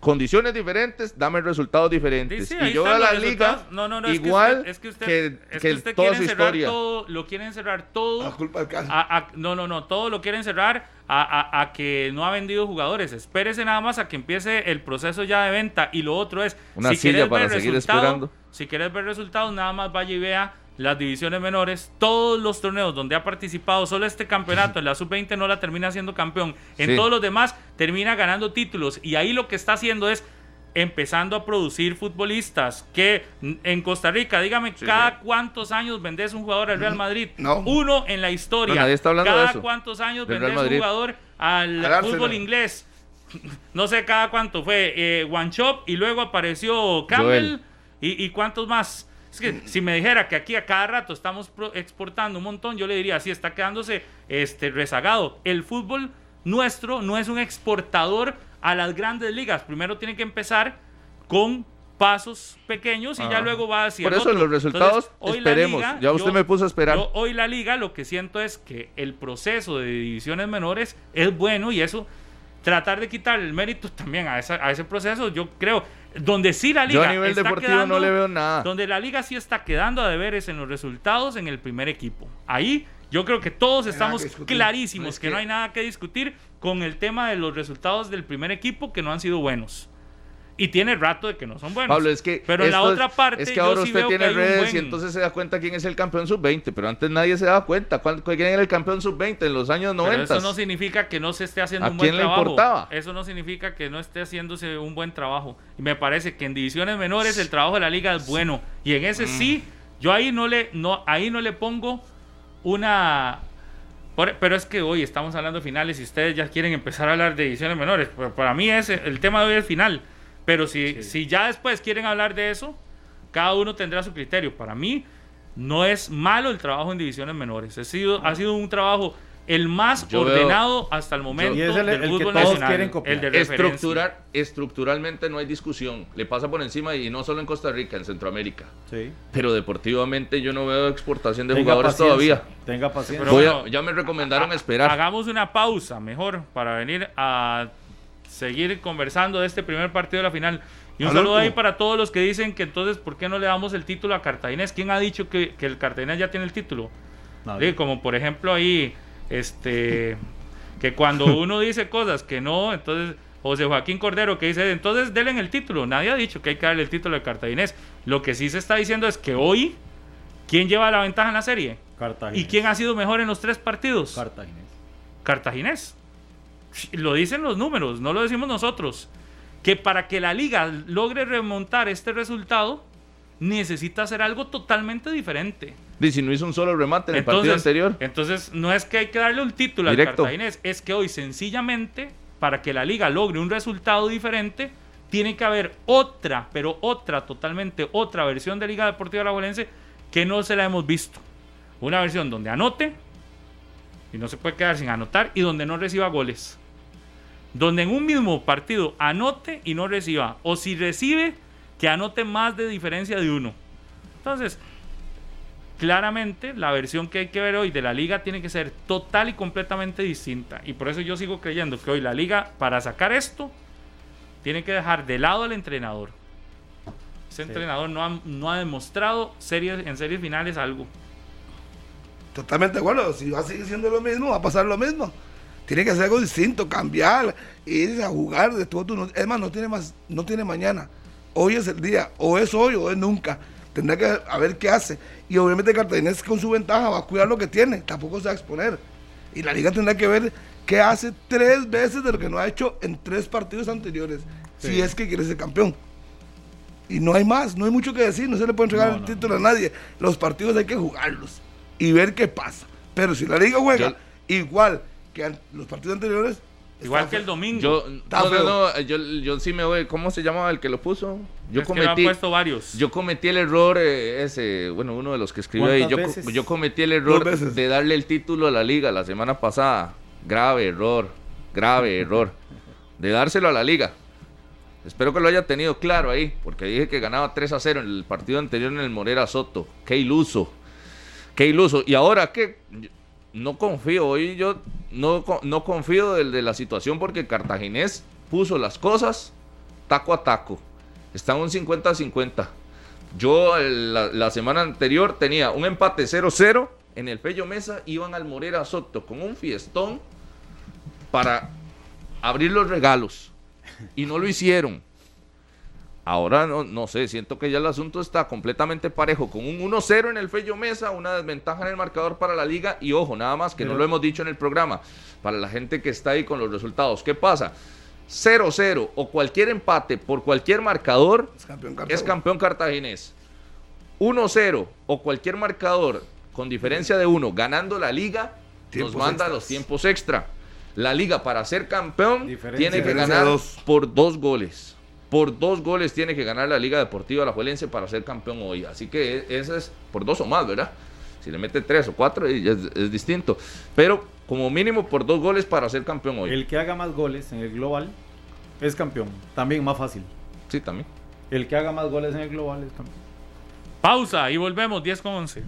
Condiciones diferentes, dame resultados diferentes. Sí, sí, y yo veo a la liga. No, no, no, es que igual usted- es que usted, que, es que que usted toda quiere su historia. todo, lo quieren cerrar todo. La culpa del a- a- no, no, no, todo lo quieren cerrar a, a- a que no ha vendido jugadores. Espérese nada más a que empiece el proceso ya de venta. Y lo otro es, Una si silla quieres para ver seguir esperando. Si quieres ver resultados, nada más vaya y vea las divisiones menores, todos los torneos donde ha participado, solo este campeonato, en la sub-20 no la termina siendo campeón, en Sí. todos los demás termina ganando títulos y ahí lo que está haciendo es empezando a producir futbolistas que en Costa Rica, dígame, Sí, cada sí. cuántos años vendes un jugador al Real Madrid? No. Uno en la historia. No, nadie está hablando de cada eso, cuántos años Real un jugador al, fútbol inglés? No sé cada cuánto fue eh, One Shop y luego apareció Campbell y, y cuántos más. Es que si me dijera que aquí a cada rato estamos exportando un montón, yo le diría, sí, está quedándose este, rezagado. El fútbol nuestro no es un exportador a las grandes ligas. Primero tiene que empezar con pasos pequeños y ya Ajá. luego va hacia Por el eso otro. los resultados, hoy esperemos. Ya usted me puso a esperar. yo hoy la liga lo que siento es que el proceso de divisiones menores es bueno y eso tratar de quitar el mérito también a, esa- a ese proceso, yo creo, donde sí la liga Yo a nivel está deportivo quedando- no le veo nada. donde la liga sí está quedando a deberes en los resultados en el primer equipo. Ahí yo creo que todos estamos que clarísimos No, es que, que- no hay nada que discutir con el tema de los resultados del primer equipo que no han sido buenos. Y tiene rato de que no son buenos. Pablo, es que. Pero en la otra parte, Es que yo ahora sí usted tiene redes y buen- entonces se da cuenta quién es el campeón sub-20. Pero antes nadie se daba cuenta. ¿Cuál- ¿Quién era el campeón sub-20 en los años Pero 90? eso no significa que no se esté haciendo ¿A un buen quién le trabajo. importaba? Eso no significa que no esté haciéndose un buen trabajo. Y me parece que en divisiones menores el trabajo de la liga es bueno. Y en Mm. ese sí, yo ahí no le, no, ahí no le pongo una. pero es que hoy estamos hablando de finales y ustedes ya quieren empezar a hablar de divisiones menores. Pero para mí es el tema de hoy es final. Pero si, si ya después quieren hablar de eso, cada uno tendrá su criterio. Para mí, no es malo el trabajo en divisiones menores. Ha sido, ha sido un trabajo el más Yo veo- ordenado hasta el momento Y es el- del el que fútbol todos nacional. quieren copiar. El de referencia. Estructurar, estructuralmente no hay discusión. Le pasa por encima y no solo en Costa Rica, en Centroamérica. Sí. Pero deportivamente yo no veo exportación de Tenga jugadores paciencia, todavía. Tenga paciencia. Pero Voy a- bueno, ya me recomendaron esperar. Hagamos una pausa mejor para venir a seguir conversando de este primer partido de la final. Y un Al saludo último. ahí para todos los que dicen que entonces, ¿por qué no le damos el título a Cartaginés? ¿Quién ha dicho que, que el Cartaginés ya tiene el título? Sí, como por ejemplo ahí, este, que cuando uno dice cosas que no, entonces José Joaquín Cordero que dice, entonces denle el título. Nadie ha dicho que hay que darle el título al Cartaginés. Lo que sí se está diciendo es que hoy, ¿quién lleva la ventaja en la serie? Cartaginés. ¿Y quién ha sido mejor en los tres partidos? Cartaginés. Cartaginés. Lo dicen los números, no lo decimos nosotros. Que para que la liga logre remontar este resultado, necesita hacer algo totalmente diferente. Y si no hizo un solo remate en el partido anterior. entonces, no es que hay que darle un título Directo. al cartaginés, es que hoy sencillamente, para que la liga logre un resultado diferente, tiene que haber otra, pero otra, totalmente otra versión de Liga Deportiva Alajuelense que no se la hemos visto. Una versión donde anote, y no se puede quedar sin anotar, y donde no reciba goles. Donde en un mismo partido anote y no reciba, o si recibe, que anote más de diferencia de uno. Entonces, claramente la versión que hay que ver hoy de la liga tiene que ser total y completamente distinta. Y por eso yo sigo creyendo que hoy la liga, para sacar esto, tiene que dejar de lado al entrenador. Ese entrenador no ha, no ha demostrado series, en series finales algo. Totalmente de acuerdo. Si va a seguir siendo lo mismo, va a pasar lo mismo. Tiene que hacer algo distinto, cambiar, irse a jugar de todo. tu- Es más, no tiene más, no tiene mañana. Hoy es el día, o es hoy o es nunca. Tendrá que a ver qué hace. Y obviamente Cartaginés con su ventaja va a cuidar lo que tiene, tampoco se va a exponer. Y la liga tendrá que ver qué hace tres veces de lo que no ha hecho en tres partidos anteriores, si es que quiere ser campeón. Y no hay más, no hay mucho que decir, no se le puede entregar No, el no, título a nadie. Los partidos hay que jugarlos y ver qué pasa. Pero si la liga juega igual que los partidos anteriores, Igual que el domingo. Yo, no, no, yo, yo sí me voy. ¿Cómo se llamaba el que lo puso? Yo Es que lo han cometí. puesto varios. Yo cometí el error, eh, ese, bueno, uno de los que escribió ahí, ¿Cuántas yo, cometí el error de darle el título a la liga la semana pasada. Grave error, grave error. De dárselo a la liga. Espero que lo haya tenido claro ahí, porque dije que ganaba 3 a 0 en el partido anterior en el Morera Soto. Qué iluso, qué iluso. Y ahora que no confío, hoy yo no, no confío de la situación porque Cartaginés puso las cosas taco a taco. Está un 50-50. Yo la, la semana anterior tenía un empate 0-0 en el Pello Mesa, iban al Morera Soto con un fiestón para abrir los regalos y no lo hicieron. Ahora no, no sé, siento que ya el asunto está completamente parejo, con un 1-0 en el Fello Mesa, una desventaja en el marcador para la liga y ojo, nada más que no lo hemos dicho en el programa, para la gente que está ahí con los resultados. ¿Qué pasa? 0-0 o cualquier empate por cualquier marcador Es campeón es campeón cartaginés. 1-0 o cualquier marcador con diferencia de uno ganando la liga nos manda extras. los tiempos extra. La liga para ser campeón Diferencia. tiene que ganar por dos goles. Por dos goles tiene que ganar la Liga Deportiva La Juelense para ser campeón hoy. Así que e, ese es por dos o más, ¿verdad? Si le mete tres o cuatro es, es distinto. Pero como mínimo por dos goles para ser campeón hoy. El que haga más goles en el global es campeón. También más fácil. Sí, también. El que haga más goles en el global es campeón. Pausa y volvemos 10 con 11.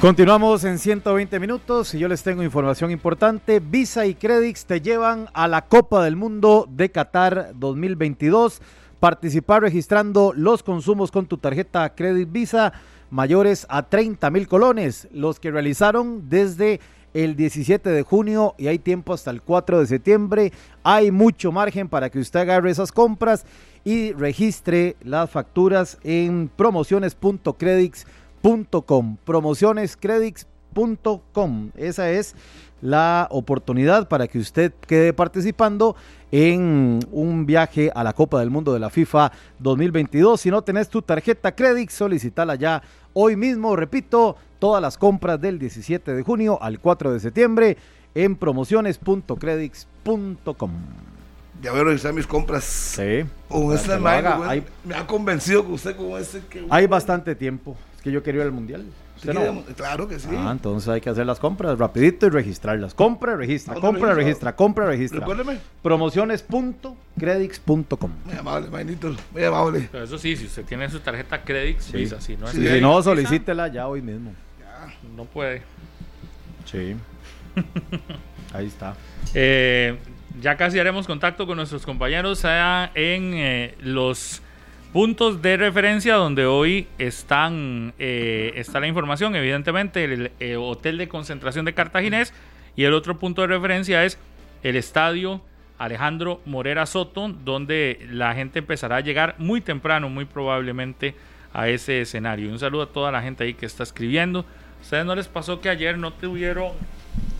Continuamos en 120 minutos y yo les tengo información importante. Visa y Credix te llevan a la Copa del Mundo de Qatar 2022. Participar registrando los consumos con tu tarjeta Credit Visa mayores a 30 mil colones, los que realizaron desde el 17 de junio y hay tiempo hasta el 4 de septiembre. Hay mucho margen para que usted agarre esas compras y registre las facturas en Promocionescredix.com. Esa es la oportunidad para que usted quede participando en un viaje a la Copa del Mundo de la FIFA 2022. Si no tenés tu tarjeta Credix, solicitala ya hoy mismo. Repito, todas las compras del 17 de junio al 4 de septiembre en promociones.credix.com. Ya voy a revisar mis compras. Sí. Con este me ha convencido que usted con este que... Hay bastante tiempo. Es que yo quería ir al mundial. Claro que sí. Ah, entonces hay que hacer las compras rapidito y registrarlas. Compra, registra, compra, registra, compra, registra. Recuérdeme. Promociones.credix.com. Muy amable, Mainito. Muy amable. Pero eso sí, si usted tiene su tarjeta Credix, sí. Si no, si no solicítela ya hoy mismo. Ya. No puede. Sí. Ahí está. Eh, ya casi haremos contacto con nuestros compañeros allá en eh, los puntos de referencia donde hoy están eh, está la información, evidentemente el, hotel de concentración de Cartaginés y el otro punto de referencia es el estadio Alejandro Morera Soto, donde la gente empezará a llegar muy temprano, muy probablemente a ese escenario. Un saludo a toda la gente ahí que está escribiendo. ¿Ustedes no les pasó que ayer no tuvieron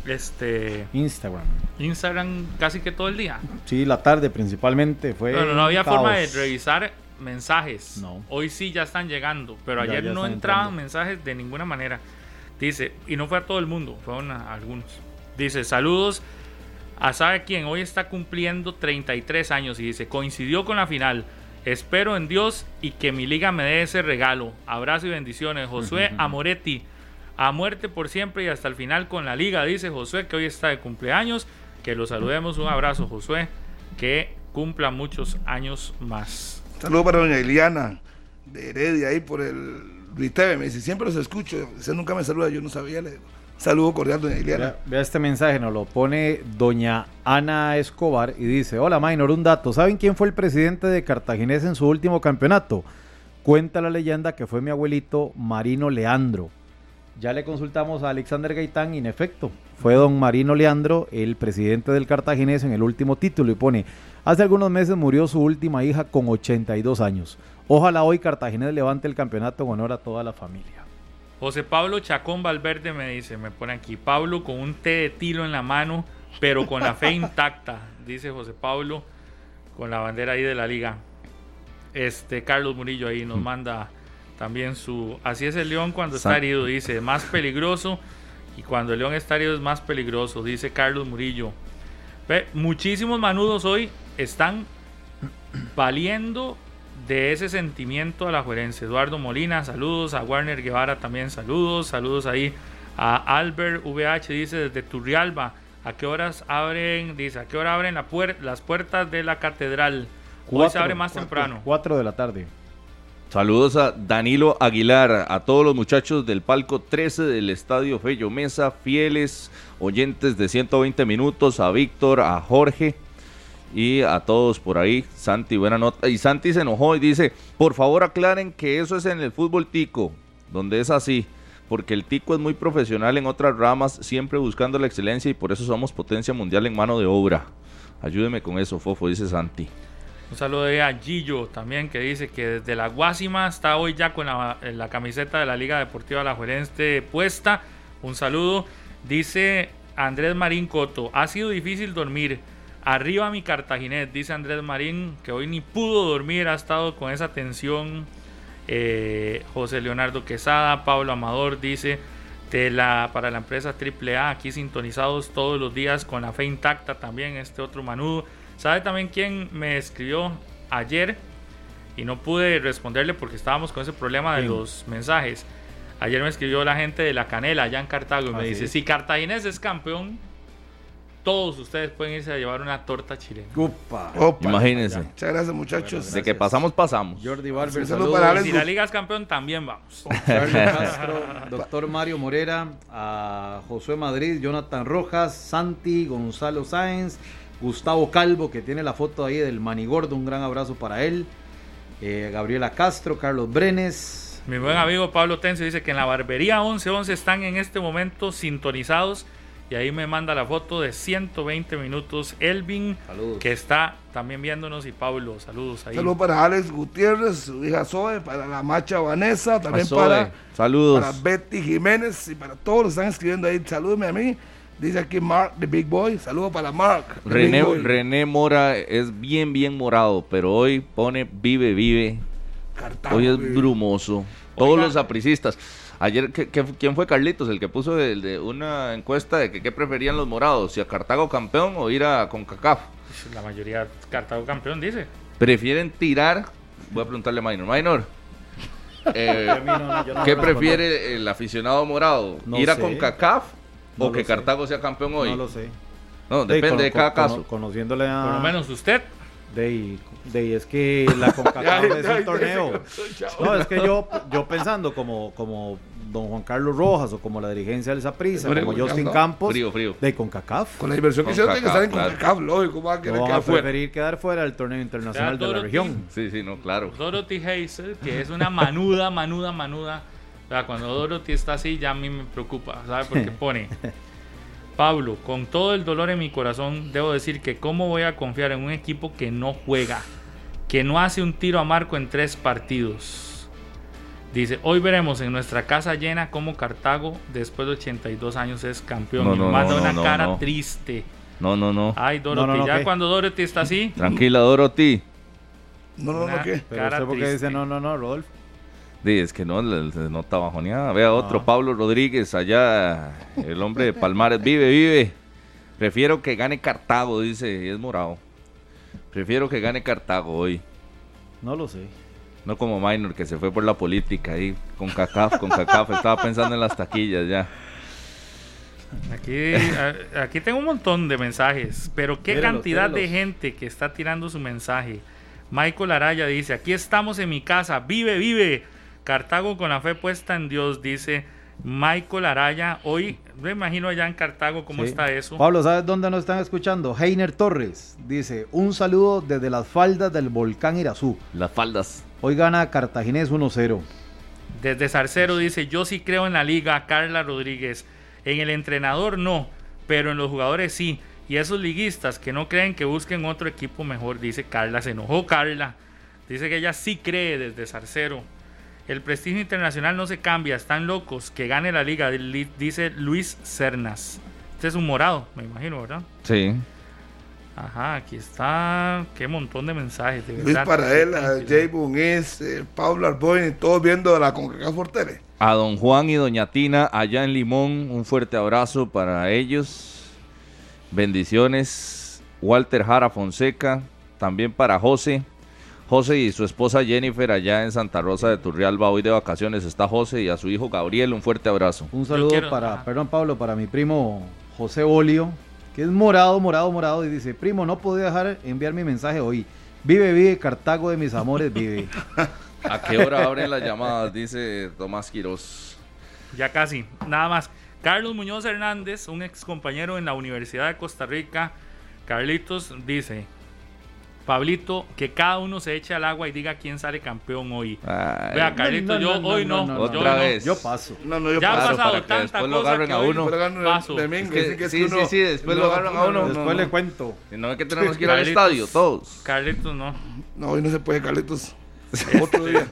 este Instagram? Instagram casi que todo el día. Sí, la tarde principalmente fue. Bueno, no había forma de revisar mensajes. No. Hoy sí ya están llegando, pero ayer no entraban mensajes de ninguna manera. Dice, y no fue a todo el mundo, fueron a algunos. Dice, saludos a sabe quién, hoy está cumpliendo 33 años y dice, coincidió con la final. Espero en Dios y que mi liga me dé ese regalo. Abrazo y bendiciones. Josué Amoretti, a muerte por siempre y hasta el final con la liga, dice Josué, que hoy está de cumpleaños. Que lo saludemos. Un abrazo, Josué. Que cumpla muchos años más. Saludos para doña Iliana de Heredia ahí por el Luis Me dice, siempre los escucho. Usted nunca me saluda, yo no sabía. Le saludo cordial, doña Iliana. Vea, este mensaje, nos lo pone doña Ana Escobar y dice, hola Maynor, un dato. ¿Saben quién fue el presidente de Cartaginés en su último campeonato? Cuenta la leyenda que fue mi abuelito Marino Leandro. Ya le consultamos a Alexander Gaitán y en efecto, fue don Marino Leandro el presidente del Cartaginés en el último título y pone, Hace algunos meses murió su última hija con 82 años. Ojalá hoy Cartaginés levante el campeonato en honor a toda la familia. José Pablo Chacón Valverde me dice, me pone aquí, Pablo con un té de tilo en la mano, pero con la fe intacta, dice José Pablo, con la bandera ahí de la liga. Este Carlos Murillo ahí nos mm. manda también su, así es el león cuando está herido, dice, más peligroso, y cuando el león está herido es más peligroso, dice Carlos Murillo. Ve, muchísimos manudos hoy están valiendo de ese sentimiento a la juerense. Eduardo Molina, saludos. A Warner Guevara también saludos. Saludos ahí a Albert VH, dice desde Turrialba. ¿A qué horas abren? Dice, ¿a qué hora abren la las puertas de la catedral? Hoy se abre más temprano. 4 de la tarde. Saludos a Danilo Aguilar, a todos los muchachos del palco 13 del Estadio Fello Mesa, fieles oyentes de 120 minutos, a Víctor, a Jorge, y a todos por ahí. Santi, buena nota. Y Santi se enojó y dice, por favor aclaren que eso es en el fútbol tico, donde es así, porque el tico es muy profesional en otras ramas, siempre buscando la excelencia y por eso somos potencia mundial en mano de obra. Ayúdeme con eso, Fofo, dice Santi. Un saludo a Gillo también que dice que desde la Guásima está hoy ya con la, la camiseta de la Liga Deportiva La Juerense puesta. Un saludo. Dice Andrés Marín Coto, ha sido difícil dormir Arriba mi Cartaginés, dice Andrés Marín, que hoy ni pudo dormir, ha estado con esa tensión. Eh, José Leonardo Quesada, Pablo Amador dice de para la empresa AAA, aquí sintonizados todos los días con la fe intacta también, este otro manudo. ¿Sabe también quién me escribió ayer? Y no pude responderle porque estábamos con ese problema de los mensajes. Ayer me escribió la gente de la Canela allá en Cartago y me Ah, dice, sí. si Cartaginés es campeón, todos ustedes pueden irse a llevar una torta chilena. Upa. Opa. Imagínense. Muchas gracias, muchachos. De que pasamos, pasamos. Jordi Barber, saludos. Alex. si la liga es campeón, también vamos. Charlie Castro, doctor Mario Morera, a Josué Madrid, Jonathan Rojas, Santi, Gonzalo Sáenz, Gustavo Calvo, que tiene la foto ahí del manigordo, un gran abrazo para él, eh, Gabriela Castro, Carlos Brenes, Mi buen amigo Pablo Tencio dice que en la barbería 1111 están en este momento sintonizados. Y ahí me manda la foto de 120 minutos Elvin, Saludos. que está también viéndonos. Y Pablo, saludos ahí. Saludos para Alex Gutiérrez, su hija Zoe, para la macha Vanessa, también Zoe, para, saludos. para Betty Jiménez y para todos los que están escribiendo ahí. Salúdeme a mí. Dice aquí Mark, the Big Boy. Saludos para Mark. René. René Mora es bien, bien morado, pero hoy pone vive, vive. Cartago, Hoy es brumoso. Todos Oiga. los apricistas. Ayer, ¿qué- qué- ¿quién fue Carlitos? El que puso el de una encuesta de que qué preferían los morados, si a Cartago campeón o ir a CONCACAF. La mayoría Cartago campeón dice. Prefieren tirar. Voy a preguntarle a Minor. Minor, eh, no, no, ¿qué prefiere el aficionado morado? No ¿Ir a. CONCACAF No o que sé. Cartago sea campeón hoy? No lo sé. No, De, depende de cada caso. Conociéndole a... Por lo menos usted. De, de- es que la CONCACAF es un torneo. No, es que yo, yo pensando como, como don Juan Carlos Rojas o como la dirigencia del Saprissa, como Justin ¿no? Campos, Frío, frío. de CONCACAF. Con la inversión que hicieron, tiene que estar en CONCACAF, CONCACAF, lógico. ¿Cómo va a querer No quedar a fuera? preferir quedar fuera del torneo internacional de la región. Sí, sí, no, claro. Dorothy Hazel, que es una manuda, manuda, manuda. O sea, cuando Dorothy está así, ya a mí me preocupa, ¿sabes? Porque pone, Pablo, con todo el dolor en mi corazón, debo decir que cómo voy a confiar en un equipo que no juega, que no hace un tiro a marco en tres partidos. Dice, hoy veremos en nuestra casa llena cómo Cartago, después de 82 años, es campeón. No, y no, manda no, una no, cara no. triste. No, no, no. Ay, Dorothy, no, no, ya ¿qué? cuando Dorothy está así, Tranquila, Dorothy. No, no, no, ¿qué? Pero usted porque dice no, no, no, Rodolfo. Sí, es que no, se nota bajoneada. Vea otro, Ah. Pablo Rodríguez, allá, el hombre de Palmares, vive, vive. Prefiero que gane Cartago, dice, y es morado. Prefiero que gane Cartago hoy. No lo sé. No como Minor, que se fue por la política ahí, con CACAF, con CACAF. Estaba pensando en las taquillas ya. Aquí, aquí tengo un montón de mensajes, pero qué cantidad de gente que está tirando su mensaje. Michael Araya dice, aquí estamos en mi casa, vive, vive. Cartago con la fe puesta en Dios, dice Michael Araya. Hoy me imagino allá en Cartago cómo Sí. está eso. Pablo, ¿sabes dónde nos están escuchando? Heiner Torres dice, un saludo desde las faldas del volcán Irazú. Las faldas. Hoy gana Cartaginés 1-0. Desde Zarcero dice, yo sí creo en la liga, Carla Rodríguez. En el entrenador no, pero en los jugadores sí. Y esos liguistas que no creen que busquen otro equipo mejor, dice Carla. Se enojó Carla. Dice que ella sí cree desde Zarcero. El prestigio internacional no se cambia, están locos. Que gane la liga, li- dice Luis Cernas. Este es un morado, me imagino, ¿verdad? Sí. Ajá, aquí está. Qué montón de mensajes. De Luis verdad. Paraela, Jay Bunis, eh, Pablo Arboin, todos viendo la CONCACAF por tele. A don Juan y doña Tina allá en Limón, un fuerte abrazo para ellos. Bendiciones. Walter Jara Fonseca, también para José. José y su esposa Jennifer allá en Santa Rosa de Turrialba, hoy de vacaciones está José y a su hijo Gabriel, un fuerte abrazo. Un saludo quiero- para, ajá. perdón Pablo, para mi primo José Olio, que es morado, morado, morado, y dice, primo, no podía dejar enviar mi mensaje hoy. Vive, vive, Cartago de mis amores, vive. ¿A qué hora abren las llamadas? Dice Tomás Quirós. Ya casi, nada más. Carlos Muñoz Hernández, un ex compañero en la Universidad de Costa Rica. Carlitos dice, Pablito, que cada uno se eche al agua y diga quién sale campeón hoy. Ay, Vea, Carlitos, yo hoy no. yo Otra no. vez. Yo paso. No, no, yo Ya ha paso. pasado para que tanta después lo agarren que a uno. Paso. Es que- que sí, uno- sí, sí, después lo agarran a uno. no, no, Después no. le cuento. No es que tenemos que ir al estadio, todos. Carlitos no. No, hoy no se puede, Carlitos. Otro día.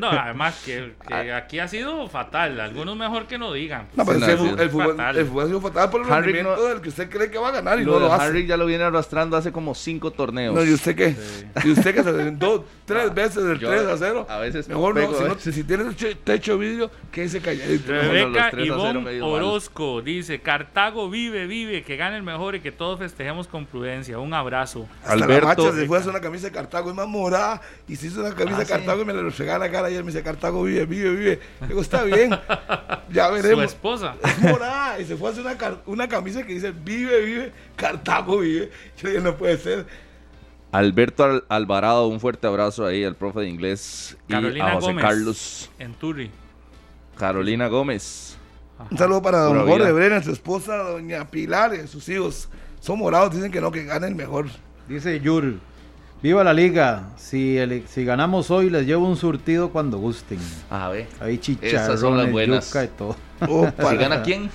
No, además que, que aquí ha sido fatal. Algunos mejor que no digan. No, pero Sí, es que no, el, fútbol, Fatal. el fútbol ha sido fatal por el Harry rendimiento no- del que usted cree que va a ganar y Lo no lo hace. Harry ya lo viene arrastrando hace como cinco torneos. No, ¿y usted qué? ¿Y usted que se dos, tres veces del Yo 3 a 0? a veces Mejor pego, no, si, a no, veces. si tienes techo, techo vidrio, quédese calladito. Re- Rebeca los 3 a 0 Ivonne mal. Orozco dice: Cartago vive, vive, que gane el mejor y que todos festejemos con prudencia. Un abrazo. Hasta la Alberto- macha se fue a hacer una camisa de Cartago, es más morada, y se hizo una camisa Ah, de sí. Cartago y me la refregaba la cara ayer, me dice Cartago vive, vive, vive. Digo, está bien, ya Su veremos. esposa. Es morada, y se fue a hacer una, una camisa que dice vive, vive, Cartago vive. Yo dije, no puede ser. Alberto Al- Alvarado, un fuerte abrazo ahí al profe de inglés. Y Carolina a José Gómez. Carlos. En Turri. Carolina Gómez. Un saludo para don Jorge. Brenner, su esposa, doña Pilar y sus hijos. Son morados, dicen que no, que gane el mejor. Dice Yur, viva la liga. Si, el- si ganamos hoy, les llevo un surtido cuando gusten. A ver. Ahí Esas son las chicharrones, buenas. yuca y todo. Opa. ¿Si gana quién?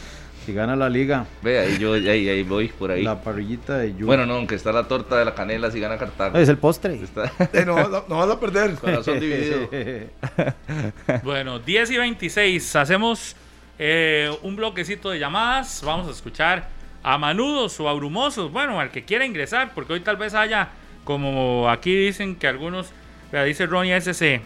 Si gana la liga, Ve, ahí yo ahí, ahí voy por ahí. la parrillita de yuca. Bueno, no, aunque está la torta de la canela si gana Cartago. es el postre. Está Eh, no, no, no vas a perder. corazón dividido. Bueno, 10 y 26. Hacemos eh, un bloquecito de llamadas. Vamos a escuchar a manudos o a brumosos. Bueno, al que quiera ingresar, porque hoy tal vez haya, como aquí dicen que algunos, vea, dice Ronnie SC.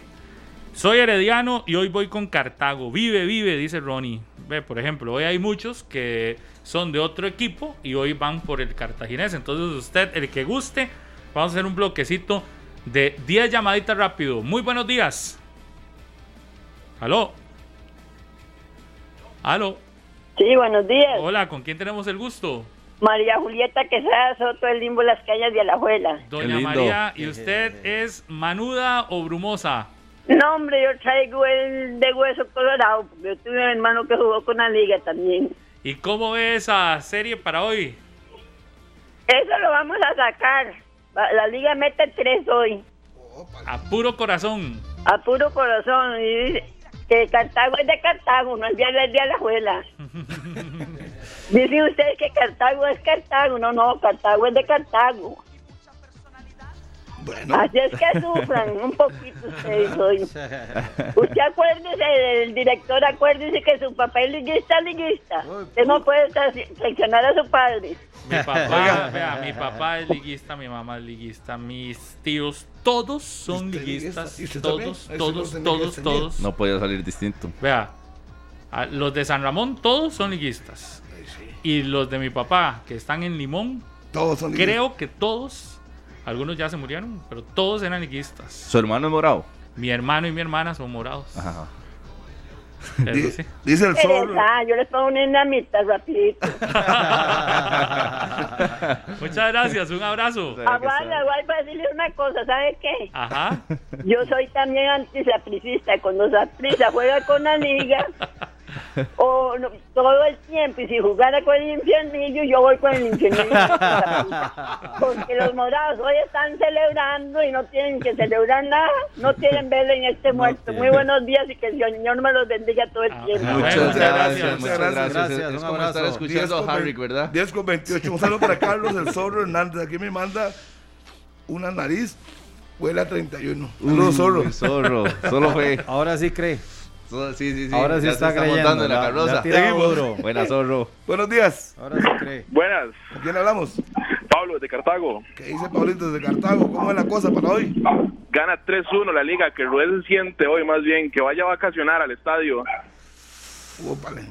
Soy herediano y hoy voy con Cartago. Vive, vive, dice Ronnie. Ve, por ejemplo, hoy hay muchos que son de otro equipo y hoy van por el cartaginés. Entonces, usted, el que guste, vamos a hacer un bloquecito de 10 llamaditas rápido. Muy buenos días. Aló. Aló. Sí, buenos días. Hola, ¿con quién tenemos el gusto? María Julieta Quesada Soto, el limbo Las Cañas de Alajuela. Doña. María, ¿y usted es manuda o brumosa? No, hombre, yo traigo el de hueso colorado, porque yo tuve un hermano que jugó con la liga también. ¿Y cómo ve esa serie para hoy? Eso lo vamos a sacar. La liga mete tres hoy, A puro corazón. a puro corazón. Y que Cartago es de Cartago, no es de, de Alajuela. Dicen ustedes que Cartago es Cartago. No, no, Cartago es de Cartago. Bueno, Así es que sufran un poquito ustedes hoy. Usted acuérdese del director, acuérdese que su papá es liguista, liguista. Usted no puede traicionar a su padre. Mi papá, vea, mi papá es liguista, mi mamá es liguista, mis tíos, todos son ¿Usted liguistas. Todos, todos, todos, todos. No podía salir distinto. Vea, los de San Ramón todos son liguistas. Y los de mi papá, que están en Limón, todos son creo que todos, algunos ya se murieron, pero todos eran liguistas. ¿Su hermano es morado? Mi hermano y mi hermana son morados. Ajá. Eso Di- sí. Dice el sol. Ah, yo les pongo una dinamita rapidito. Muchas gracias, un abrazo. Aguarda, aguarda para decirle una cosa, ¿sabe qué? Ajá. Yo soy también antisapricista. Cuando Saprisa juega con la liga, o no, todo el tiempo, y si jugara con el infiernillo, yo voy con el infiernillo. Porque los morados hoy están celebrando y no tienen que celebrar nada, no tienen vela en este muerto. Muy buenos días y que el Señor me los bendiga todo el Ah, tiempo. Muchas bueno, gracias, muchas gracias. gracias. Gracias, Es un como estar 10 escuchando con a Harry, ¿verdad? 10 con 28. Un saludo para Carlos el Zorro Hernández. Aquí me manda una nariz. Huele a 31. Saludos, Zorro. Zorro. Solo fue. Ahora sí cree. So- Sí, sí, sí. Ahora sí ya está se creyendo. montando en la carroza. Seguimos. duro. Buena, zorro. Buenos días. Ahora sí cree. Buenas, ¿Con quién hablamos? Pablo de Cartago. ¿Qué dice Pablito desde Cartago? ¿Cómo es la cosa para hoy? Gana 3-1 la liga, que Ruel se siente hoy más bien, que vaya a vacacionar al estadio. Úpale.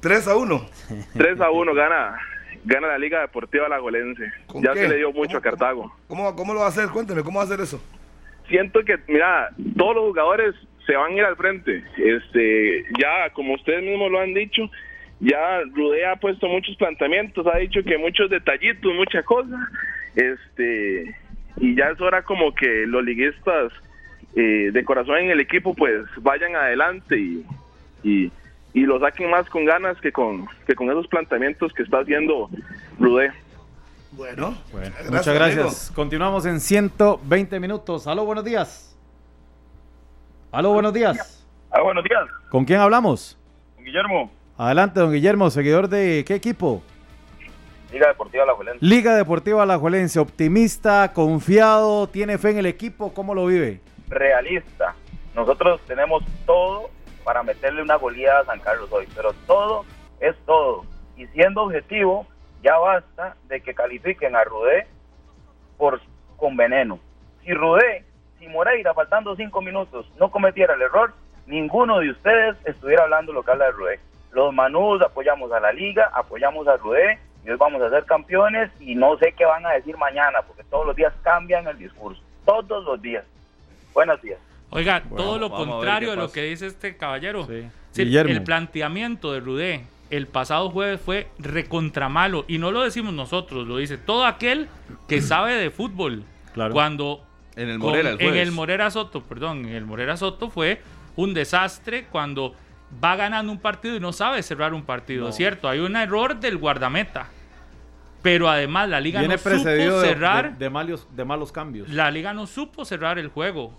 3 a 1. 3-1 gana gana la Liga Deportiva Alajuelense. ¿Con Ya qué? se le dio mucho ¿Cómo- a Cartago. ¿Cómo, ¿Cómo lo va a hacer? Cuénteme, ¿cómo va a hacer eso? Siento que, mira, todos los jugadores se van a ir al frente. Este, ya, como ustedes mismos lo han dicho, ya Rudé ha puesto muchos planteamientos, ha dicho que muchos detallitos, muchas cosas. Este, y ya es hora como que los liguistas eh, de corazón en el equipo pues vayan adelante y, y, y lo saquen más con ganas que con, que con esos planteamientos que está haciendo Rudé. Bueno, Bueno, muchas gracias. Continuamos en 120 minutos. Aló, buenos días. Aló, buenos días. Ah, buenos días, ¿Con quién hablamos? Guillermo, Adelante, don Guillermo, seguidor de qué equipo? Liga Deportiva La Liga Deportiva Alajuelense, optimista, confiado, tiene fe en el equipo, ¿cómo lo vive? realista. Nosotros tenemos todo para meterle una goleada a San Carlos hoy, pero todo es todo. Y siendo objetivo, ya basta de que califiquen a Rudé por, con veneno. Si Rudé, si Moreira, faltando cinco minutos, no cometiera el error, ninguno de ustedes estuviera hablando lo que habla de Rudé. Los Manús apoyamos a la liga, apoyamos a Rudé, y hoy vamos a ser campeones y no sé qué van a decir mañana, porque todos los días cambian el discurso, todos los días. Buenos días. Oiga, Bueno, todo lo contrario de lo que dice este caballero. Sí. Sí, Guillermo. el planteamiento de Rudé el pasado jueves fue recontra malo. Y no lo decimos nosotros, lo dice todo aquel que sabe de fútbol. Claro. Cuando En el con- Morera el en el Morera Soto, perdón, en el Morera Soto fue un desastre cuando va ganando un partido y no sabe cerrar un partido, ¿cierto? Hay un error del guardameta. Pero además la liga Viene no supo de, cerrar de- de malos, de malos cambios. la liga no supo cerrar el juego.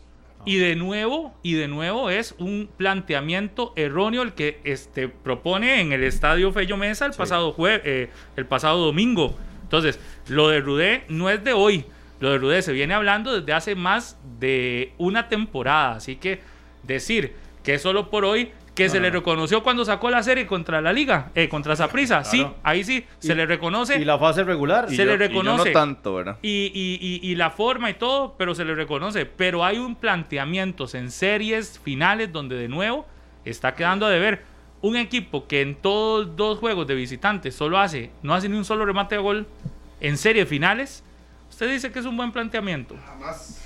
Y de nuevo, y de nuevo es un planteamiento erróneo el que este, propone en el estadio Fello Mesa el pasado jue- eh, el pasado domingo. Entonces, lo de Rudé no es de hoy. Lo de Rudé se viene hablando desde hace más de una temporada. Así que decir que solo por hoy, que se le reconoció cuando sacó la serie contra la liga, eh, contra Saprissa. Sí, ahí sí, se Y- le reconoce. Y la fase regular. se yo- le y yo reconoce. no tanto, ¿verdad? Y, y- y- y la forma y todo, pero se le reconoce. Pero hay un planteamientos en series finales donde de nuevo está quedando a deber. Un equipo que en todos dos juegos de visitantes solo hace, no hace ni un solo remate de gol en series finales. Usted dice que es un buen planteamiento. Jamás.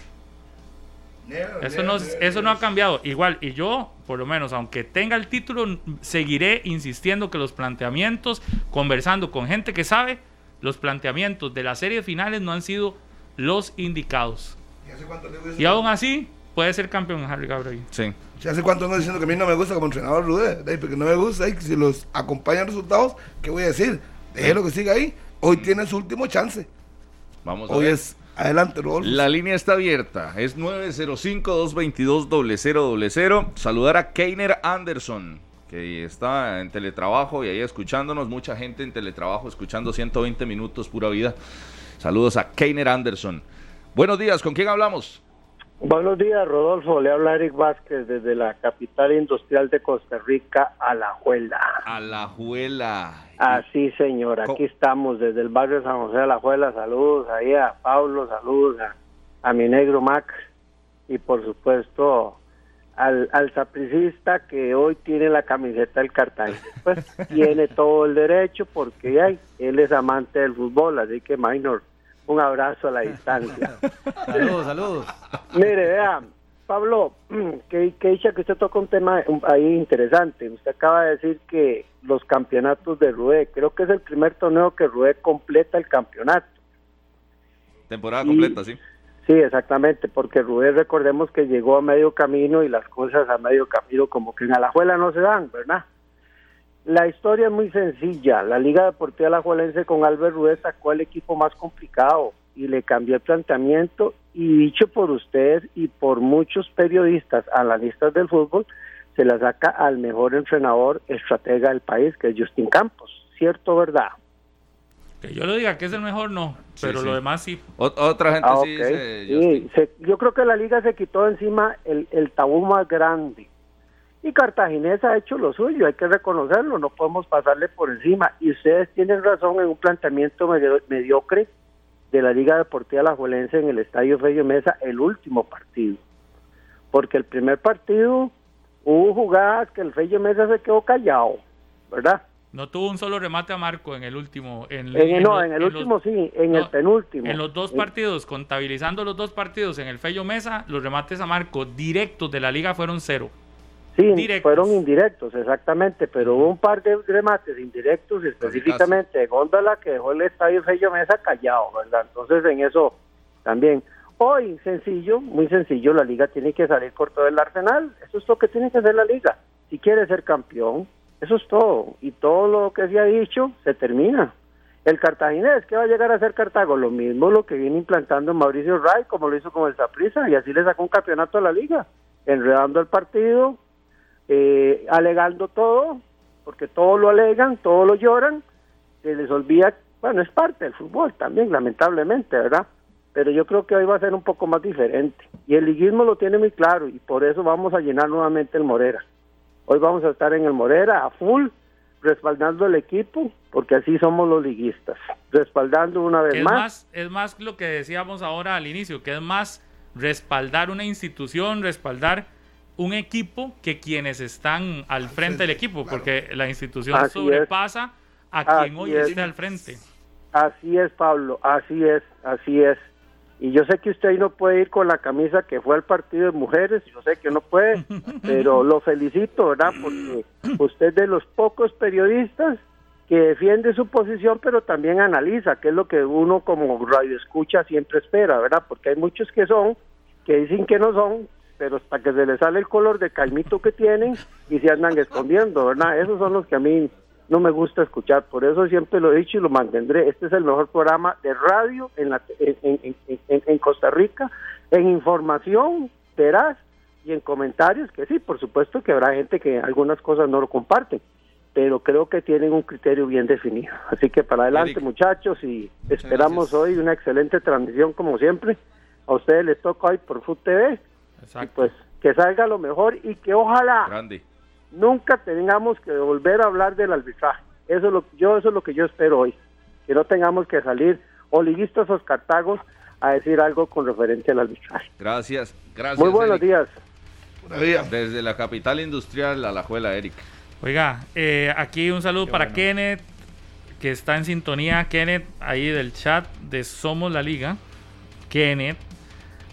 Eso no, eso no ha cambiado. Igual, y yo, por lo menos, aunque tenga el título, seguiré insistiendo que los planteamientos, conversando con gente que sabe, los planteamientos de las series finales no han sido los indicados. ¿Y hace cuánto le Y aún así, puede ser campeón Harry Gabriel. Sí. ¿Y hace cuánto ando diciendo que a mí no me gusta como entrenador Rudé? De ahí, Porque no me gusta. y si los acompañan resultados, ¿qué voy a decir? Déjelo que siga ahí. Hoy tiene su último chance. Vamos a Hoy ver. es adelante, Rodolfo. La línea está abierta. Es 905-222-0000. Saludar a Keiner Anderson, que está en teletrabajo y ahí escuchándonos. Mucha gente en teletrabajo escuchando 120 minutos pura vida. Saludos a Keiner Anderson. Buenos días, ¿con quién hablamos? Buenos días, Rodolfo. Le habla Eric Vázquez desde la capital industrial de Costa Rica, Alajuela. Alajuela. Así, señor. Aquí ¿Cómo? estamos desde el barrio San José de Alajuela. Saludos ahí a Pablo, saludos a, a mi negro Mac y, por supuesto, al, al sapricista que hoy tiene la camiseta del Cartagena. Pues tiene todo el derecho porque ay, él es amante del fútbol. Así que, Minor, un abrazo a la distancia. Saludos, saludos. Mire, vea, Pablo, que, que dicha que usted toca un tema ahí interesante. Usted acaba de decir que los campeonatos de Rue, creo que es el primer torneo que Rue completa el campeonato. Temporada Y- completa, sí. Sí, exactamente, porque Rue recordemos que llegó a medio camino y las cosas a medio camino como que en Alajuela no se dan, ¿verdad? La historia es muy sencilla. La Liga Deportiva Alajuelense con Albert Rue sacó el equipo más complicado y le cambió el planteamiento y dicho por ustedes y por muchos periodistas, analistas del fútbol, se la saca al mejor entrenador estratega del país, que es Justin Campos. ¿Cierto, verdad? Que yo lo diga que es el mejor, no. Pero sí. lo demás sí. Ot- otra gente Ah, sí ok. dice. Sí, se- yo creo que la liga se quitó encima el, el tabú más grande. Y Cartaginés ha hecho lo suyo, hay que reconocerlo, no podemos pasarle por encima. Y ustedes tienen razón en un planteamiento medio- mediocre de la Liga Deportiva Alajuelense en el Estadio Fello Mesa, el último partido. Porque el primer partido hubo jugadas que el Fello Mesa se quedó callado, ¿verdad? No tuvo un solo remate a Marco en el último. En, En, no, los- en el los- último sí, en no, el penúltimo. En los dos partidos, contabilizando los dos partidos en el Fello Mesa, los remates a Marco directos de la liga fueron cero. Sí, Directos. fueron indirectos, exactamente, pero hubo un par de remates indirectos, específicamente de Góndola, que dejó el estadio Fello Mesa callado, ¿verdad? Entonces, en eso también. Hoy, sencillo, muy sencillo, la liga tiene que salir por todo el arsenal. Eso es lo que tiene que hacer la liga. Si quiere ser campeón, eso es todo. Y todo lo que se ha dicho se termina. El cartaginés, que va a llegar a ser Cartago? Lo mismo lo que viene implantando Mauricio Ray, como lo hizo con el Saprissa, y así le sacó un campeonato a la liga, enredando el partido, eh, alegando todo, porque todo lo alegan, todo lo lloran, se les olvida, bueno, es parte del fútbol también, lamentablemente, ¿verdad? pero yo creo que hoy va a ser un poco más diferente. Y el liguismo lo tiene muy claro y por eso vamos a llenar nuevamente el Morera. Hoy vamos a estar en el Morera a full, respaldando el equipo, porque así somos los liguistas, respaldando una vez es más. más. Es más lo que decíamos ahora al inicio, que es más respaldar una institución, respaldar un equipo que quienes están al frente del equipo, porque la institución Así sobrepasa a quien Así hoy es. está al frente. Así es, Pablo, así es, así es. Y yo sé que usted ahí no puede ir con la camisa que fue al partido de mujeres, yo sé que no puede, pero lo felicito, ¿verdad? Porque usted es de los pocos periodistas que defiende su posición, pero también analiza, que es lo que uno como radio escucha siempre espera, ¿verdad? Porque hay muchos que son, que dicen que no son, pero hasta que se les sale el color de calmito que tienen y se andan escondiendo, ¿verdad? Esos son los que a mí no me gusta escuchar, por eso siempre lo he dicho y lo mantendré. Este es el mejor programa de radio en, la, en, en- Costa Rica, en información veraz y en comentarios, que sí, por supuesto que habrá gente que algunas cosas no lo comparten, pero creo que tienen un criterio bien definido. Así que para adelante, Eric. muchachos, y esperamos hoy una excelente transmisión como siempre. A ustedes les toca hoy por Food TV, y pues que salga lo mejor y que ojalá Grande. nunca tengamos que volver a hablar del arbitraje. Eso es lo, yo eso es lo que yo espero hoy, que no tengamos que salir o liguistas o cartagos a decir algo con referencia al arbitraje. Gracias. Gracias. Muy buenos Eric. días. Pura vida. Desde la capital industrial a la Juela, Eric. Oiga, eh, aquí un saludo Qué para bueno. Kenneth, que está en sintonía. Kenneth, ahí del chat de Somos la Liga. Kenneth,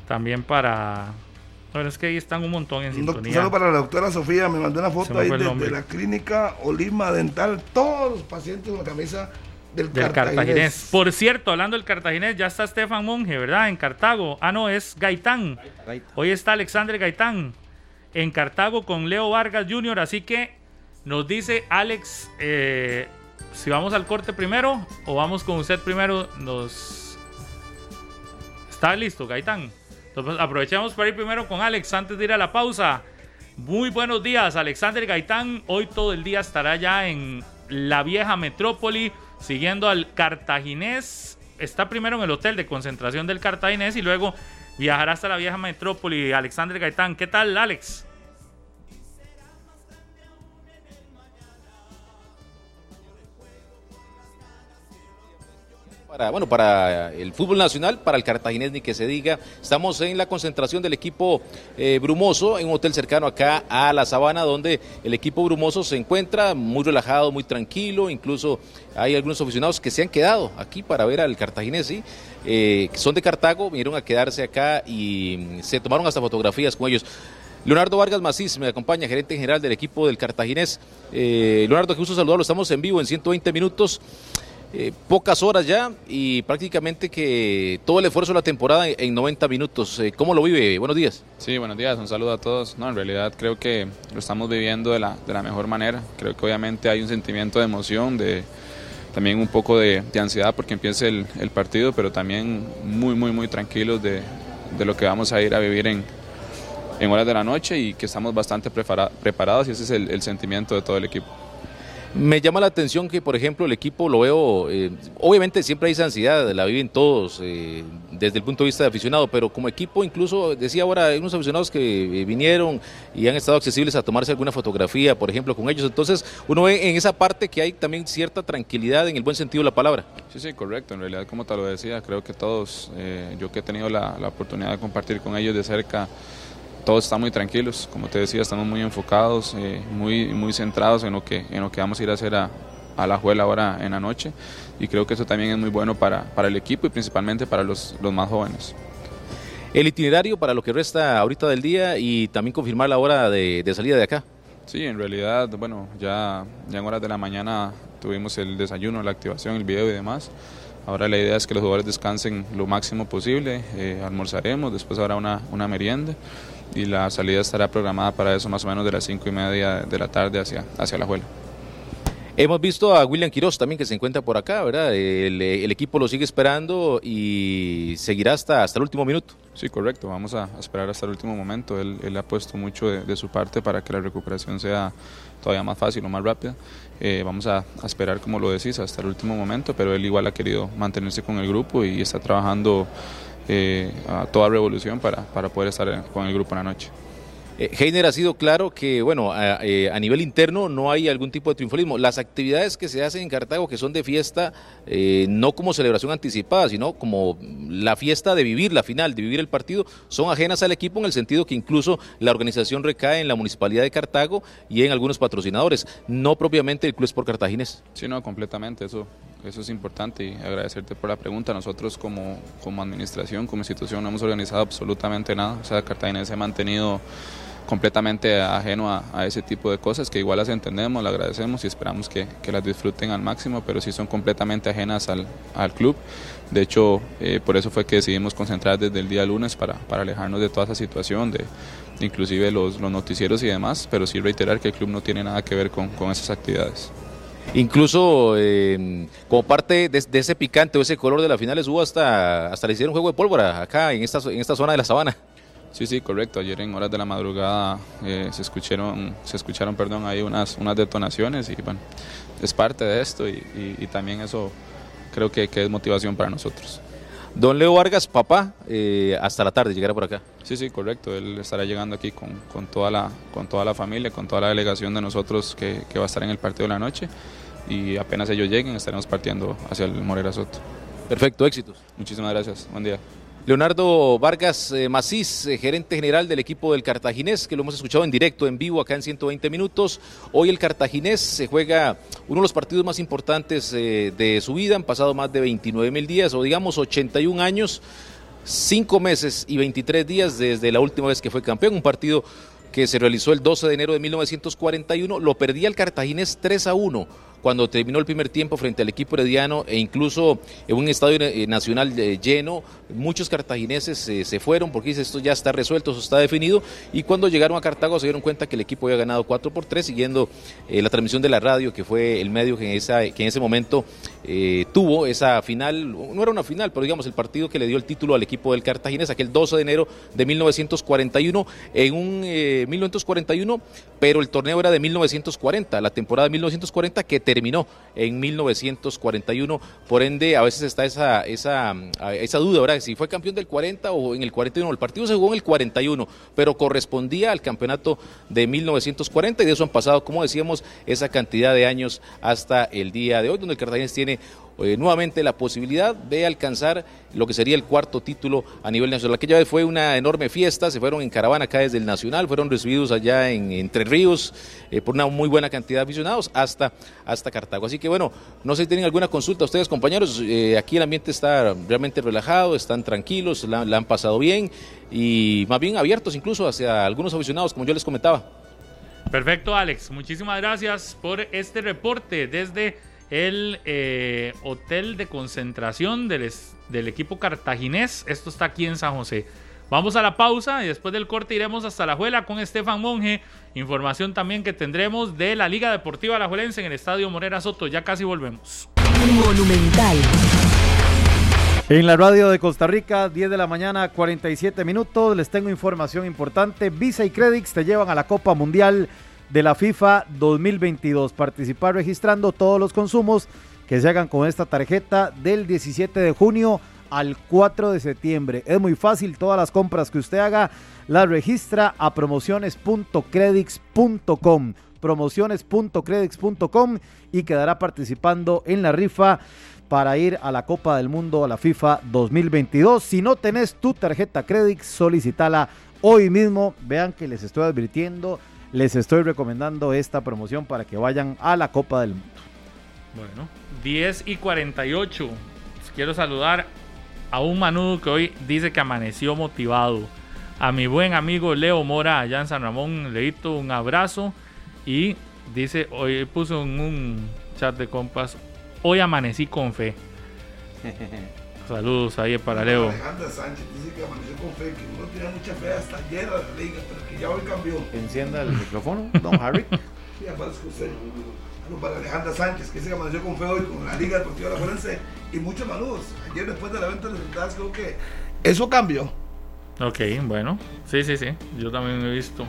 también para. Bueno, es que ahí están un montón en sintonía. saludo para la doctora Sofía, me mandó una foto ahí de la clínica Olima Dental, todos los pacientes con la camisa del, Del Cartaginés. Por cierto, hablando del Cartaginés, ya está Estefan Monge, ¿verdad? En Cartago. Ah, no, es Gaitán. Hoy está Alexander Gaitán en Cartago con Leo Vargas Jr. Así que nos dice Alex eh, si vamos al corte primero o vamos con usted primero. Nos está listo, Gaitán. Entonces aprovechemos para ir primero con Alex antes de ir a la pausa. Muy buenos días, Alexander Gaitán. Hoy todo el día estará ya en la vieja metrópoli, siguiendo al cartaginés. Está primero en el hotel de concentración del cartaginés y luego viajará hasta la vieja metrópoli. Alexander Gaitán, ¿qué tal, Alex? Bueno, para el fútbol nacional, para el cartaginés ni que se diga. Estamos en la concentración del equipo eh, Brumoso, en un hotel cercano acá a la Sabana, donde el equipo Brumoso se encuentra muy relajado, muy tranquilo. Incluso hay algunos aficionados que se han quedado aquí para ver al cartaginés. Eh, que son de Cartago, vinieron a quedarse acá y mm, se tomaron hasta fotografías con ellos. Leonardo Vargas Macís me acompaña, gerente general del equipo del Cartaginés. Eh, Leonardo, qué gusto saludarlo. Estamos en vivo en 120 minutos. Eh, pocas horas ya y prácticamente que todo el esfuerzo de la temporada en, en 90 minutos. Eh, ¿Cómo lo vive? Buenos días. Sí, buenos días, un saludo a todos. No, en realidad creo que lo estamos viviendo de la, de la mejor manera. Creo que obviamente hay un sentimiento de emoción, de también un poco de, ansiedad porque empiece el, partido, pero también muy, muy, muy tranquilos de, de lo que vamos a ir a vivir en, en horas de la noche y que estamos bastante prepara- preparados y ese es el sentimiento de todo el equipo. Me llama la atención que, por ejemplo, el equipo lo veo, eh, obviamente siempre hay esa ansiedad, la viven todos eh, desde el punto de vista de aficionado, pero como equipo incluso, decía ahora, hay unos aficionados que eh, vinieron y han estado accesibles a tomarse alguna fotografía, por ejemplo, con ellos. Entonces, uno ve en esa parte que hay también cierta tranquilidad en el buen sentido de la palabra. Sí, sí, correcto. En realidad, como te lo decía, creo que todos, yo que he tenido la oportunidad de compartir con ellos de cerca, todos están muy tranquilos. Como te decía, estamos muy enfocados, eh, muy, muy centrados en lo, que, en lo que vamos a ir a hacer a, a la juela ahora en la noche. Y creo que eso también es muy bueno para, para el equipo y principalmente para los, los más jóvenes. El itinerario para lo que resta ahorita del día y también confirmar la hora de, de salida de acá. Sí, en realidad, bueno, ya, ya en horas de la mañana tuvimos el desayuno, la activación, el video y demás. Ahora la idea es que los jugadores descansen lo máximo posible, eh, almorzaremos, después habrá una, una merienda y la salida estará programada para eso más o menos de las cinco y media de la tarde hacia, hacia la juela. Hemos visto a William Quiroz también que se encuentra por acá, ¿verdad? El, el equipo lo sigue esperando y seguirá hasta, hasta el último minuto. Sí, correcto, vamos a, a esperar hasta el último momento. Él, él ha puesto mucho de, de, su parte para que la recuperación sea todavía más fácil o más rápida. Eh, vamos a, a, esperar, como lo decís, hasta el último momento, pero él igual ha querido mantenerse con el grupo y está trabajando eh, a toda revolución para, para poder estar con el grupo en la noche. Eh, Heiner ha sido claro que, bueno, a, eh, a, nivel interno no hay algún tipo de triunfalismo. Las actividades que se hacen en Cartago, que son de fiesta, eh, no como celebración anticipada, sino como la fiesta de vivir la final, de vivir el partido, son ajenas al equipo en el sentido que incluso la organización recae en la municipalidad de Cartago y en algunos patrocinadores, no propiamente el Club Sport Cartaginés. Sí, no, completamente, eso, eso es importante y agradecerte por la pregunta. Nosotros como, como administración, como institución, no hemos organizado absolutamente nada. O sea, Cartaginés se ha mantenido completamente ajeno a, a, ese tipo de cosas que igual las entendemos, las agradecemos y esperamos que, que las disfruten al máximo, pero sí son completamente ajenas al, al club. De hecho, eh, por eso fue que decidimos concentrar desde el día lunes para, para alejarnos de toda esa situación, de inclusive los, los, noticieros y demás, pero sí reiterar que el club no tiene nada que ver con, con esas actividades. Incluso eh, como parte de, de, ese picante o ese color de las finales hubo hasta, hasta le hicieron juego de pólvora acá en esta, en esta zona de la sabana. Sí, sí, correcto. Ayer en horas de la madrugada eh, se escucharon, se escucharon, perdón, ahí unas, unas detonaciones y bueno, es parte de esto y, y, y también eso creo que, que, es motivación para nosotros. Don Leo Vargas, papá, eh, hasta la tarde llegará por acá. Sí, sí, correcto. Él estará llegando aquí con, con, toda, la, con toda la familia, con toda la delegación de nosotros que, que va a estar en el partido de la noche y apenas ellos lleguen estaremos partiendo hacia el Morera Soto. Perfecto, éxitos. Muchísimas gracias. Buen día. Leonardo Vargas eh, Macís, eh, gerente general del equipo del Cartaginés, que lo hemos escuchado en directo, en vivo, acá en 120 minutos. Hoy el Cartaginés se juega uno de los partidos más importantes eh, de su vida, han pasado más de 29 mil días, o digamos 81 años, 5 meses y 23 días desde la última vez que fue campeón, un partido que se realizó el 12 de enero de 1941, lo perdía el Cartaginés 3 a 1 cuando terminó el primer tiempo frente al equipo herediano e incluso en un estadio nacional lleno, muchos cartagineses se fueron porque dice esto ya está resuelto, eso está definido y cuando llegaron a Cartago se dieron cuenta que el equipo había ganado 4 por 3 siguiendo eh, la transmisión de la radio que fue el medio que en, esa, que en ese momento eh, tuvo esa final, no era una final, pero digamos el partido que le dio el título al equipo del Cartaginés aquel 12 de enero de 1941 en un eh, 1941, pero el torneo era de 1940, la temporada de 1940 que terminó en 1941, por ende a veces está esa, esa, esa duda, ¿verdad? Si fue campeón del 40 o en el 41, el partido se jugó en el 41, pero correspondía al campeonato de 1940 y de eso han pasado, como decíamos, esa cantidad de años hasta el día de hoy, donde el Cartaginés tiene eh, nuevamente la posibilidad de alcanzar lo que sería el cuarto título a nivel nacional. Aquella vez fue una enorme fiesta, se fueron en caravana acá desde el Nacional, fueron recibidos allá en Entre Ríos eh, por una muy buena cantidad de aficionados hasta, hasta Cartago. Así que bueno, no sé si tienen alguna consulta ustedes compañeros, eh, aquí el ambiente está realmente relajado, están tranquilos, la, la han pasado bien y más bien abiertos incluso hacia algunos aficionados, como yo les comentaba. Perfecto, Alex. Muchísimas gracias por este reporte desde el eh, hotel de concentración del, del, equipo cartaginés. Esto está aquí en San José. Vamos a la pausa y después del corte iremos hasta la Juela con Estefan Monge. Información también que tendremos de la Liga Deportiva Alajuelense en el Estadio Morera Soto. Ya casi volvemos. Monumental. En la radio de Costa Rica, 10 de la mañana, 47 minutos. Les tengo información importante. Visa y Credits te llevan a la Copa Mundial de la FIFA 2022. Participar registrando todos los consumos que se hagan con esta tarjeta del 17 de junio al 4 de septiembre. Es muy fácil, todas las compras que usted haga las registra a promociones.credits.com promociones.credits.com y quedará participando en la rifa para ir a la Copa del Mundo a la FIFA 2022. Si no tenés tu tarjeta Credits, solicitala hoy mismo. Vean que les estoy advirtiendo les estoy recomendando esta promoción para que vayan a la Copa del Mundo. Bueno, 10 y 48. Quiero saludar a un manudo que hoy dice que amaneció motivado. A mi buen amigo Leo Mora allá en San Ramón, Leito, un abrazo. Y dice, hoy puso en un chat de compas, hoy amanecí con fe. Saludos ahí para Leo. Alejandra Sánchez dice que amaneció con fe, que uno tenía mucha fe hasta ayer a la liga, pero que ya hoy cambió. Encienda el micrófono, don Harry. sí, aparte que usted. Bueno, para Alejandra Sánchez, que dice que amaneció con fe hoy con la Liga Deportiva de la Forense y muchos manudos. Ayer después de la venta de resultados creo que eso cambió. Ok, bueno. Sí, sí, sí. Yo también he visto.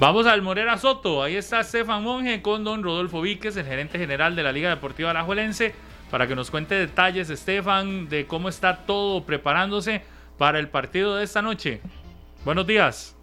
Vamos al Morera Soto. Ahí está Stefan Monge con don Rodolfo Víquez, el gerente general de la Liga Deportiva Alajuelense para que nos cuente detalles, Estefan, de cómo está todo preparándose para el partido de esta noche. Buenos días.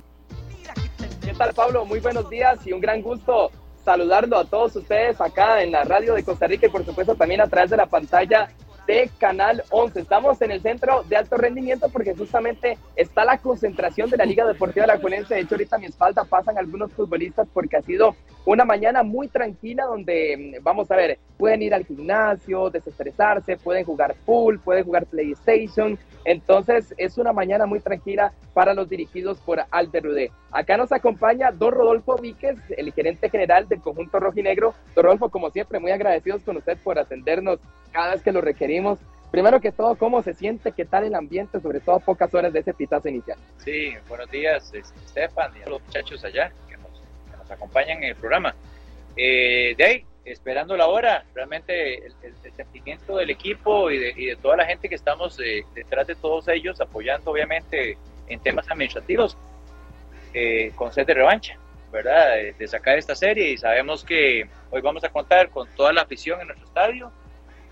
¿Qué tal Pablo? Muy buenos días y un gran gusto saludarlo a todos ustedes acá en la radio de Costa Rica y por supuesto también a través de la pantalla de Canal 11. Estamos en el centro de alto rendimiento porque justamente está la concentración de la Liga Deportiva La Juelense. De hecho, ahorita a mi espalda pasan algunos futbolistas porque ha sido una mañana muy tranquila donde, mm, vamos a ver, pueden ir al gimnasio, desestresarse, pueden jugar pool, pueden jugar PlayStation. Entonces, es una mañana muy tranquila para los dirigidos por Alderudé. Acá nos acompaña Don Rodolfo Víquez, el gerente general del conjunto rojinegro. Don Rodolfo, como siempre, muy agradecidos con usted por atendernos cada vez que lo requerimos. Primero que todo, ¿cómo se siente? ¿Qué tal el ambiente? Sobre todo a pocas horas de ese pitazo inicial. Sí, buenos días, Estefan y a los muchachos allá que nos, acompañan en el programa. Eh, de ahí, esperando la hora, realmente el, sentimiento del equipo y de, toda la gente que estamos eh, detrás de todos ellos, apoyando obviamente en temas administrativos, eh, con sed de revancha, ¿verdad? de sacar esta serie y sabemos que hoy vamos a contar con toda la afición en nuestro estadio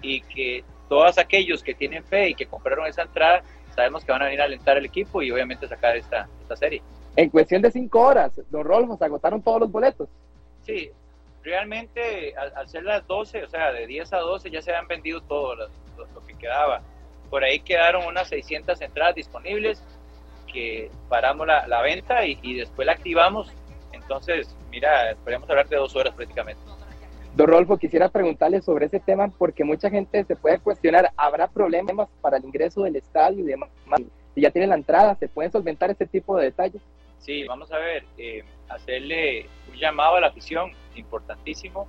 y que todos aquellos que tienen fe y que compraron esa entrada, sabemos que van a venir a alentar el equipo y obviamente sacar esta, esta serie. En cuestión de cinco horas, los Rolfos agotaron todos los boletos. Sí, realmente al, ser las 12, o sea, de 10 a 12 ya se han vendido todo lo, que quedaba. Por ahí quedaron unas 600 entradas disponibles que paramos la, la venta y, y, después la activamos. Entonces, mira, podríamos hablar de dos horas prácticamente. Don Rolfo, quisiera preguntarle sobre ese tema porque mucha gente se puede cuestionar, ¿habrá problemas para el ingreso del estadio y demás? Si ya tienen la entrada, ¿se pueden solventar este tipo de detalles? Sí, vamos a ver, eh, hacerle un llamado a la afición importantísimo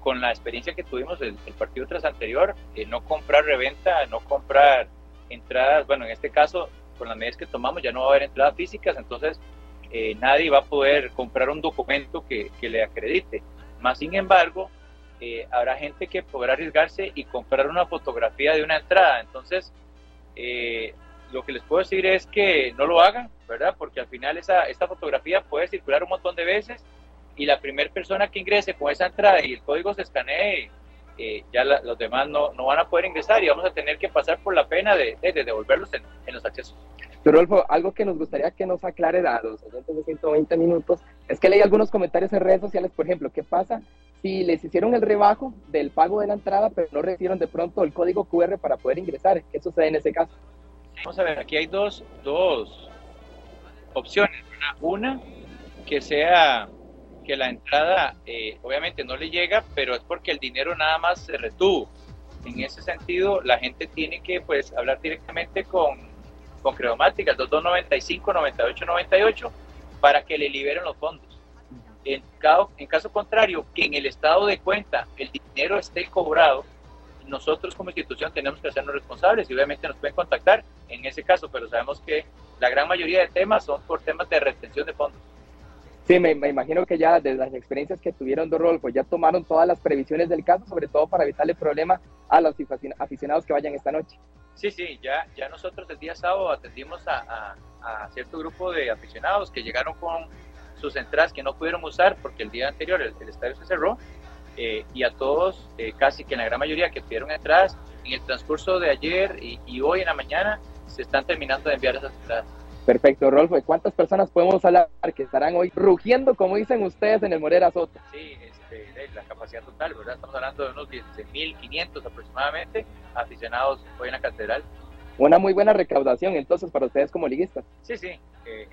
con la experiencia que tuvimos el, partido tras anterior, eh, no comprar reventa, no comprar entradas, bueno, en este caso, con las medidas que tomamos ya no va a haber entradas físicas, entonces eh, nadie va a poder comprar un documento que, que le acredite. Más sin embargo, eh, habrá gente que podrá arriesgarse y comprar una fotografía de una entrada. Entonces, eh, lo que les puedo decir es que no lo hagan, ¿verdad? Porque al final esa, esta fotografía puede circular un montón de veces y la primera persona que ingrese con esa entrada y el código se escanee, eh, ya los demás no, no, van a poder ingresar y vamos a tener que pasar por la pena de, de, devolverlos en, en, los accesos. Rodolfo, algo que nos gustaría que nos aclare a los oyentes de 120 minutos es que leí algunos comentarios en redes sociales, por ejemplo, ¿qué pasa si les hicieron el rebajo del pago de la entrada, pero no recibieron de pronto el código QR para poder ingresar? ¿Qué sucede en ese caso? Vamos a ver, aquí hay dos, dos opciones. Una, que sea que la entrada eh, obviamente no le llega, pero es porque el dinero nada más se retuvo. En ese sentido, la gente tiene que pues hablar directamente con, con Creomática, 2295 98 98, para que le liberen los fondos. En, caso, en caso contrario, que en el estado de cuenta el dinero esté cobrado, nosotros como institución tenemos que hacernos responsables y obviamente nos pueden contactar en ese caso, pero sabemos que la gran mayoría de temas son por temas de retención de fondos. Sí, me, imagino que ya desde las experiencias que tuvieron Don pues ya tomaron todas las previsiones del caso, sobre todo para evitarle problema a los aficionados que vayan esta noche. Sí, sí, ya, ya nosotros el día sábado atendimos a, a, cierto grupo de aficionados que llegaron con sus entradas que no pudieron usar porque el día anterior el, estadio se cerró eh, y a todos, eh, casi que en la gran mayoría que pidieron entradas, en el transcurso de ayer y, y hoy en la mañana se están terminando de enviar esas entradas. Perfecto, Rolfo. ¿De cuántas personas podemos hablar que estarán hoy rugiendo, como dicen ustedes, en el Morera Soto? Sí, este, la capacidad total, ¿verdad? Estamos hablando de unos 16.500 aproximadamente aficionados hoy en la catedral. Una muy buena recaudación, entonces, para ustedes como liguistas. Sí, sí. Eh,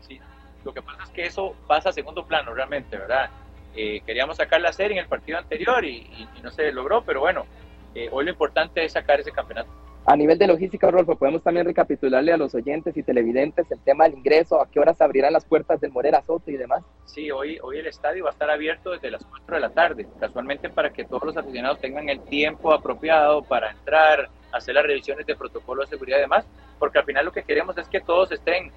sí. Lo que pasa es que eso pasa a segundo plano, realmente, ¿verdad? Eh, queríamos sacar la serie en el partido anterior y, no se logró, pero bueno, eh, hoy lo importante es sacar ese campeonato. A nivel de logística, Rolfo, podemos también recapitularle a los oyentes y televidentes el tema del ingreso, a qué horas abrirán las puertas del Morera Soto y demás. Sí, hoy, hoy el estadio va a estar abierto desde las 4 de la tarde, casualmente para que todos los aficionados tengan el tiempo apropiado para entrar, hacer las revisiones de protocolo de seguridad y demás, porque al final lo que queremos es que todos estén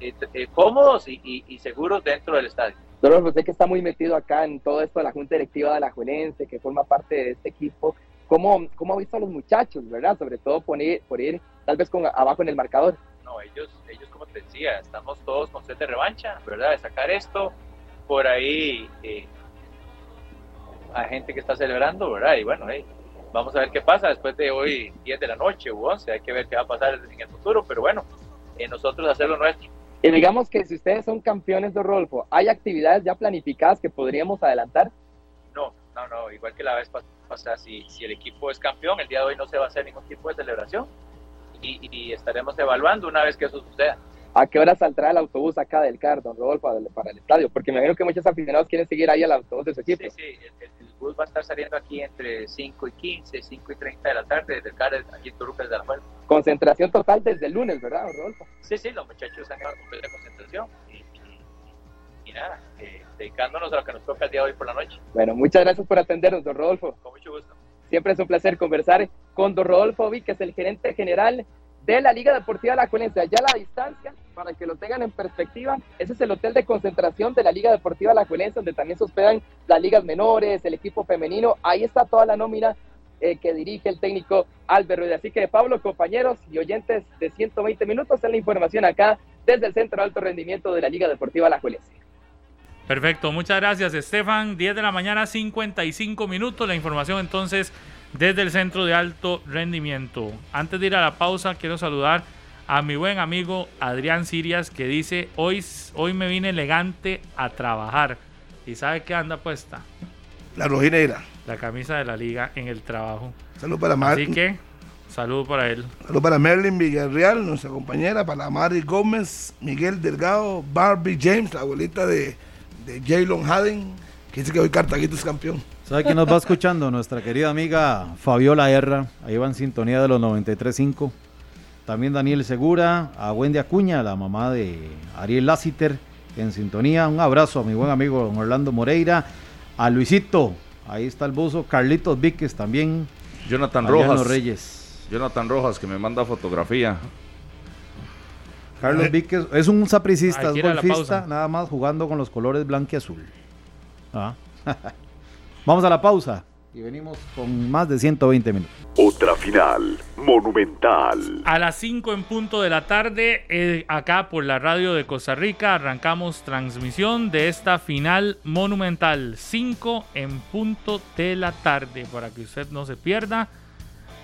eh, eh, cómodos y, seguros dentro del estadio. Rolfo, usted que está muy metido acá en todo esto de la Junta Directiva de la Juelense, que forma parte de este equipo, ¿Cómo, cómo ha visto a los muchachos, verdad? Sobre todo por ir, por ir tal vez con abajo en el marcador. No, ellos, ellos como te decía, estamos todos con sed de revancha, ¿verdad? De sacar esto. Por ahí eh, hay gente que está celebrando, ¿verdad? Y bueno, vamos a ver qué pasa después de hoy 10 de la noche u 11, hay que ver qué va a pasar en el futuro, pero bueno, eh, nosotros hacer lo nuestro. Y digamos que si ustedes son campeones de Rodolfo, ¿hay actividades ya planificadas que podríamos adelantar? No, no, no, igual que la vez pasada, si, si el equipo es campeón, el día de hoy no se va a hacer ningún tipo de celebración y, y estaremos evaluando una vez que eso suceda. ¿A qué hora saldrá el autobús acá del CAR, don Rodolfo, para el estadio? Porque me imagino que muchos aficionados quieren seguir ahí al autobús de su equipo. Sí, sí, el, bus va a estar saliendo aquí entre 5 y 15, 5 y 30 de la tarde desde el CAR, aquí en Turucas de la Fuerza. Concentración total desde el lunes, ¿verdad, don Rodolfo? Sí, sí, los muchachos han quedado completa concentración y, y, nada, eh, dedicándonos a lo que nos toca el día de hoy por la noche. Bueno, muchas gracias por atendernos, don Rodolfo. Con mucho gusto. Siempre es un placer conversar con don Rodolfo Vic, que es el gerente general de la Liga Deportiva La Juelense. Allá a la distancia, para que lo tengan en perspectiva, ese es el hotel de concentración de la Liga Deportiva La Juelense, donde también se hospedan las ligas menores, el equipo femenino. Ahí está toda la nómina eh, que dirige el técnico Albert Ruiz. Así que, Pablo, compañeros y oyentes de 120 minutos, en la información acá desde el Centro de Alto Rendimiento de la Liga Deportiva La Juelense. Perfecto, muchas gracias, Estefan. 10 de la mañana, 55 minutos. La información entonces desde el Centro de Alto Rendimiento. Antes de ir a la pausa, quiero saludar a mi buen amigo Adrián Sirias que dice, hoy, hoy me vine elegante a trabajar. ¿Y sabe qué anda puesta? La rojinera. La camisa de la liga en el trabajo. Salud para Así que, salud para él. Salud para Merlin Villarreal, nuestra compañera, para Mari Gómez, Miguel Delgado, Barbie James, la abuelita de, de Jalen Haden, que dice que hoy Cartaguito es campeón. ¿Sabe quién nos va escuchando? Nuestra querida amiga Fabiola Herra, ahí va en sintonía de los 93.5. También Daniel Segura, a Wendy Acuña, la mamá de Ariel Lassiter, en sintonía. Un abrazo a mi buen amigo don Orlando Moreira, a Luisito, ahí está el buzo, Carlitos Víquez también. Jonathan Rojas. Reyes. Jonathan Rojas, que me manda fotografía. Carlos Víquez es un sapricista, es golfista, nada más jugando con los colores blanco y azul. Ah. Vamos a la pausa y venimos con más de 120 minutos. Otra final, monumental. A las 5 en punto de la tarde, eh, acá por la radio de Costa Rica, arrancamos transmisión de esta final monumental. 5 en punto de la tarde, para que usted no se pierda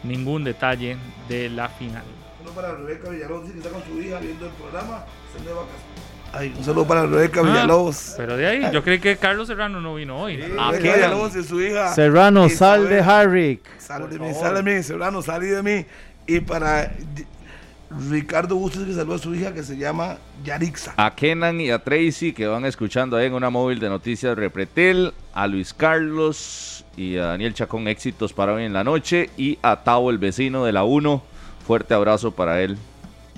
ningún detalle de la final. Uno para Rebeca Villalobos, que está con su hija viendo el programa, se de vacaciones. Ay, un saludo para Rebeca ah, Villalobos. Pero de ahí, yo creí que Carlos Serrano no vino hoy. ¿A qué? Villalobos y su hija. Serrano, sal de Harrick. Sal de mí, sal de mí, Serrano, sal de mí. Y para Ricardo Bustos que saluda a su hija que se llama Yarixa. A Kenan y a Tracy que van escuchando ahí en una móvil de noticias Repretel. A Luis Carlos y a Daniel Chacón, éxitos para hoy en la noche. Y a Tavo, el vecino de la 1. Fuerte abrazo para él.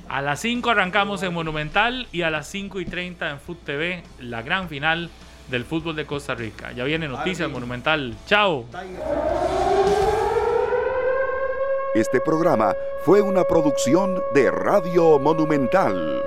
A las 5 arrancamos en Monumental y a las 5 y 30 en Foot TV, la gran final del fútbol de Costa Rica. Ya viene Noticias Monumental. Chao. Este programa fue una producción de Radio Monumental.